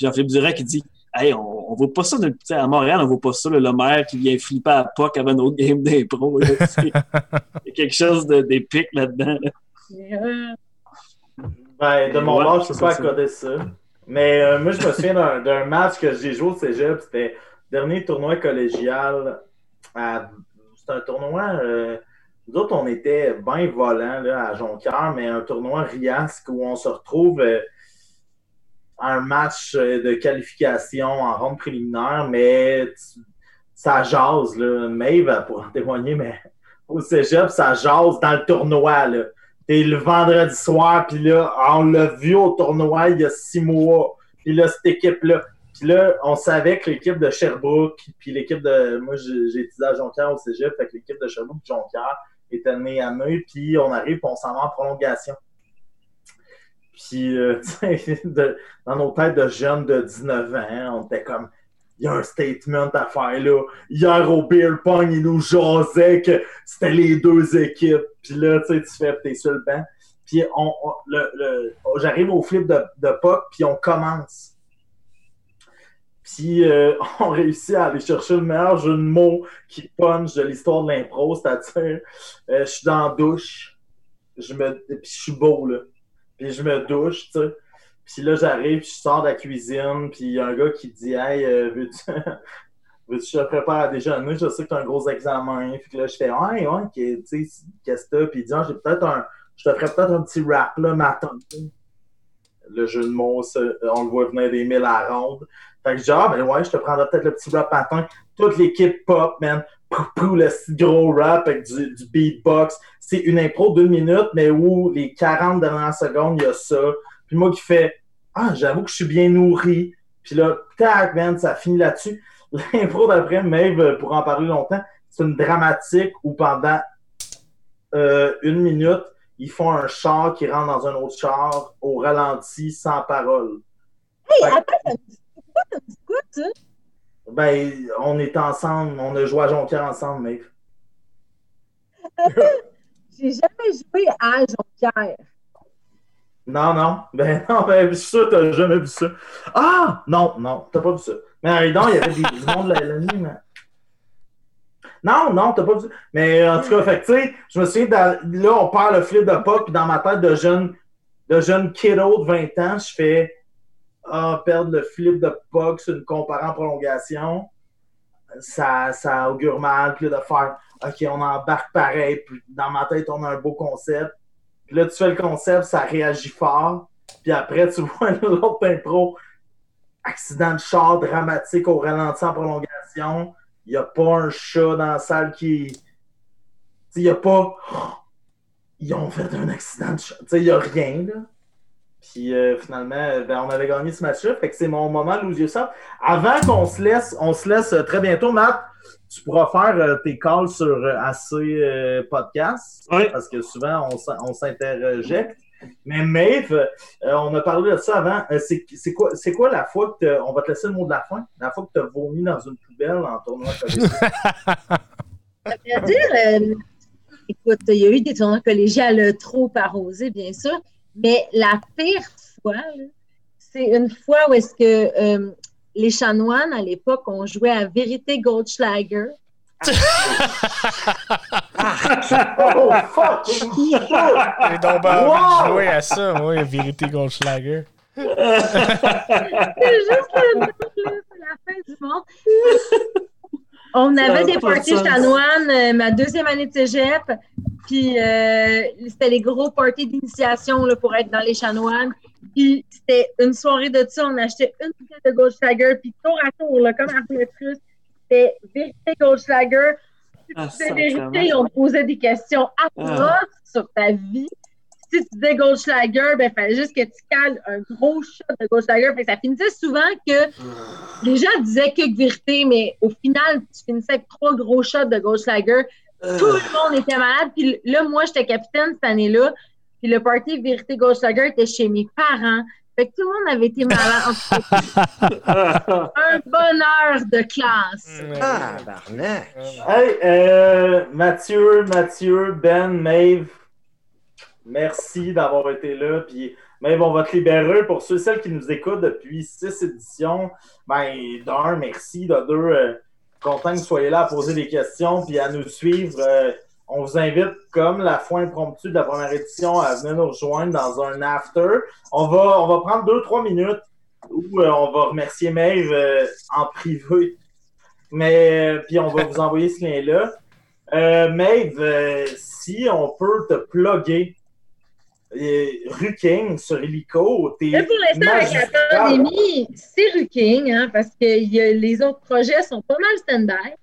Jean-Philippe Durac qui dit Hey, on, on voit pas ça de, à Montréal, on voit pas ça, le maire qui vient flipper à POC avant notre game d'impro. Il y a quelque chose d'épique là-dedans. Ben, de mon bord, je peux pas accorder ça. Mais euh, moi, je me souviens d'un match que j'ai joué au cégep. C'était le dernier tournoi collégial. C'était un tournoi. Euh, nous autres, on était bien volants à Jonquière, mais un tournoi riasque où on se retrouve. Euh, un match euh, de qualification en ronde préliminaire, mais ça jase. Là. Maeve, pour en témoigner, mais au cégep, ça jase dans le tournoi. Là. Le vendredi soir, puis là, on l'a vu au tournoi il y a six mois. Puis là, cette équipe-là. Puis là, on savait que l'équipe de Sherbrooke, puis l'équipe de. Moi, j'ai étudié à Jonquière au cégep, fait que l'équipe de Sherbrooke Jonquière était née à nous, puis on arrive, puis on s'en va en prolongation. Puis, euh, dans nos têtes de jeunes de 19 ans, on était comme, il y a un statement à faire là. Hier au Beer Pong, il nous jasait que c'était les deux équipes. Puis là, tu sais, tu fais, t'es sur le banc. Puis on, le, j'arrive au flip de, de puck, puis on commence. Puis euh, on réussit à aller chercher le meilleur jeu de mots qui punch de l'histoire de l'impro, c'est-à-dire, euh, je suis dans la douche, je me, puis je suis beau, là. Puis je me douche, tu sais. Puis là, j'arrive, je sors de la cuisine, puis il y a un gars qui dit Hey, euh, veux-tu je te prépare à déjeuner, je sais que tu as un gros examen. Puis là, je fais, ouais, ouais, qu'est-ce que t'as? Puis il dit, ah, j'ai peut-être un, je te ferais peut-être un petit rap, là, matin. Le jeu de mots, on le voit venir des mille à ronde. Fait que je dis, ah, ben ouais, je te prendrais peut-être le petit rap matin. Toute l'équipe pop, man. Pou, le gros rap avec du, du beatbox. C'est une impro d'une minute, mais où les 40 dernières secondes, il y a ça. Puis moi qui fais, ah, j'avoue que je suis bien nourri. Puis là, tac, man, ça finit là-dessus. L'impro d'après, Maeve, euh, pour en parler longtemps, c'est une dramatique où pendant euh, une minute, ils font un char qui rentre dans un autre char au ralenti, sans parole. Hey, attends, quoi, ça? Ben, on est ensemble, on a joué à Jonquière ensemble, Maeve. J'ai jamais joué à Jonquière. Non, non. Ben non, ben, je suis sûr que t'as jamais vu ça. Ah! Non, non, t'as pas vu ça. Mais Aridon, il y avait des, du monde la, la nuit, mais. Non, non, t'as pas vu ça. Mais en tout cas, fait tu sais, je me souviens, là, on parle le flip de pop, puis dans ma tête de jeune, de jeune kiddo de 20 ans, je fais Ah, perdre le flip de puck sur une comparant prolongation, ça, ça augure mal, puis de faire OK, on embarque pareil, puis dans ma tête, on a un beau concept. Puis là, tu fais le concept, ça réagit fort. Puis après, tu vois l'autre impro, accident de char dramatique au ralenti en prolongation. Il n'y a pas un chat dans la salle qui. Il n'y a pas. Ils ont fait un accident de chat. Il n'y a rien, là. Puis euh, finalement, ben, on avait gagné ce match-là. Fait que c'est mon moment, Louis ça. Avant qu'on se laisse, on se laisse euh, très bientôt, Matt tu pourras faire euh, tes calls sur euh, AC euh, Podcast. Parce que souvent, on, s'interjecte. Mais Maeve, on a parlé de ça avant. c'est quoi, quoi la fois que on va te laisser le mot de la fin? La fois que tu as vomi dans une poubelle en tournoi collégial? Ça veut dire, écoute, il y a eu des tournois collégiales trop arrosés, bien sûr, mais la pire fois, c'est une fois où est-ce que les chanoines, à l'époque, on jouait à Vérité Goldschlager. oh, fuck! Donc jouer à ça, moi, Vérité Goldschlager. c'est juste le nom, c'est la fin du monde. On avait des parties chanoines, euh, ma deuxième année de cégep, puis euh, c'était les gros parties d'initiation pour être dans les chanoines. Puis c'était une soirée de ça, on achetait une bouteille de Goldschlager, puis tour à tour, là, comme Arthur c'était vérité Goldschlager. Ah, si tu disais vérité, on te posait des questions atroces ah. sur ta vie. Si tu disais Goldschlager, ben, il fallait juste que tu cales un gros shot de Goldschlager. Fait ça finissait souvent que les gens disaient que vérité, mais au final, tu finissais avec trois gros shots de Goldschlager. Tout le monde était malade. Puis là, moi, j'étais capitaine cette année-là. Puis le party Vérité Goldschlager était chez mes parents. Fait que tout le monde avait été malade. un bonheur de classe. Ah, barnac. Hey, euh, Mathieu, Mathieu, Ben, Maeve, merci d'avoir été là. Puis, Maeve, on va te libérer pour ceux et celles qui nous écoutent depuis six éditions. Ben, d'un, merci. De deux, euh, content que vous soyez là à poser des questions puis à nous suivre. Euh, on vous invite, comme la fois impromptue de la première édition, à venir nous rejoindre dans un after. On va, on va prendre deux, trois minutes où euh, on va remercier Maeve euh, en privé. Mais, puis on va vous envoyer ce lien-là. Maeve, si on peut te plugger Ruking sur Helico. Pour l'instant, avec la pandémie, c'est Ruking, hein, parce que les autres projets sont pas mal stand-by.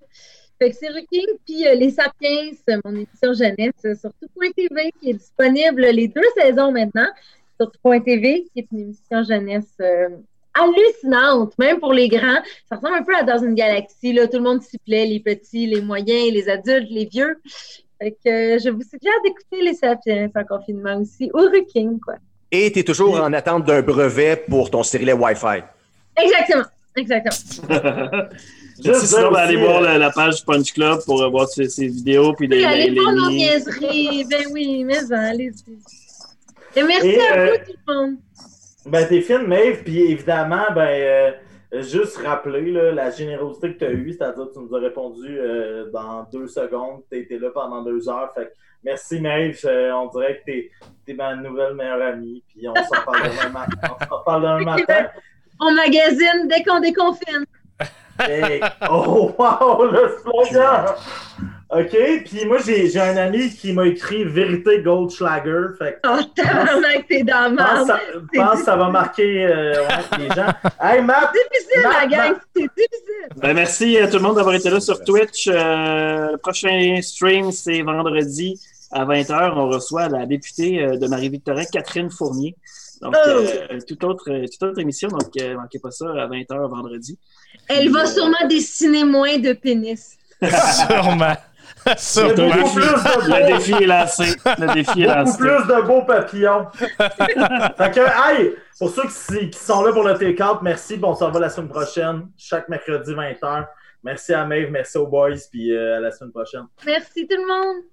Fait que c'est Ruking, puis euh, Les Sapiens, mon émission jeunesse euh, sur tout.tv qui est disponible les deux saisons maintenant sur tout.tv, qui est une émission jeunesse euh, hallucinante, même pour les grands. Ça ressemble un peu à Dans une galaxie, là, tout le monde s'y plaît, les petits, les moyens, les adultes, les vieux. Fait que je vous suggère d'écouter Les Sapiens en confinement aussi, ou Ruking, quoi. Et tu es toujours en attente d'un brevet pour ton stérilet Wi-Fi. Exactement, exactement. Juste sinon, aller voir la, page Punch Club pour voir ces, vidéos. Puis les, allez voir nos niaiseries. Ben oui, mais allez-y. Et merci à euh, vous, tout le monde. Ben, t'es fine, Maeve. Puis évidemment, ben, euh, juste rappeler là, la générosité que tu as eue, c'est-à-dire que tu nous as répondu euh, dans deux secondes. Tu été là pendant deux heures. Fait merci, Maeve. on dirait que tu es, ma nouvelle meilleure amie. Puis on s'en parle demain matin. On s'en parle demain matin. On magazine dès qu'on déconfine. Hey. Oh, wow, le slogan! OK, puis moi, j'ai j'ai un ami qui m'a écrit Vérité Goldschlager. Fait Oh, tabarnak, t'es dans je la pense, merde. ça- je pense que ça va marquer euh, ouais, les gens. Hey, Matt! Difficile, la gang. C'est difficile. Ben, merci à tout le monde d'avoir été là sur Twitch. Euh, le prochain stream, c'est vendredi à 20h. On reçoit la députée euh, de Marie-Victorin, Catherine Fournier. Donc, Oh. euh, toute, autre, toute autre émission. Donc, euh, manquez pas ça à 20h vendredi. Elle va sûrement dessiner moins de pénis. Sûrement. Sûrement. beaucoup plus de Le beaux, défi est lancé. Le défi est beaucoup lancé. plus de beaux papillons. fait que, hey, pour ceux qui, qui sont là pour le take-out, merci. Bon, on se revoit la semaine prochaine, chaque mercredi 20h. Merci à Maeve, merci aux boys, puis euh, à la semaine prochaine. Merci tout le monde.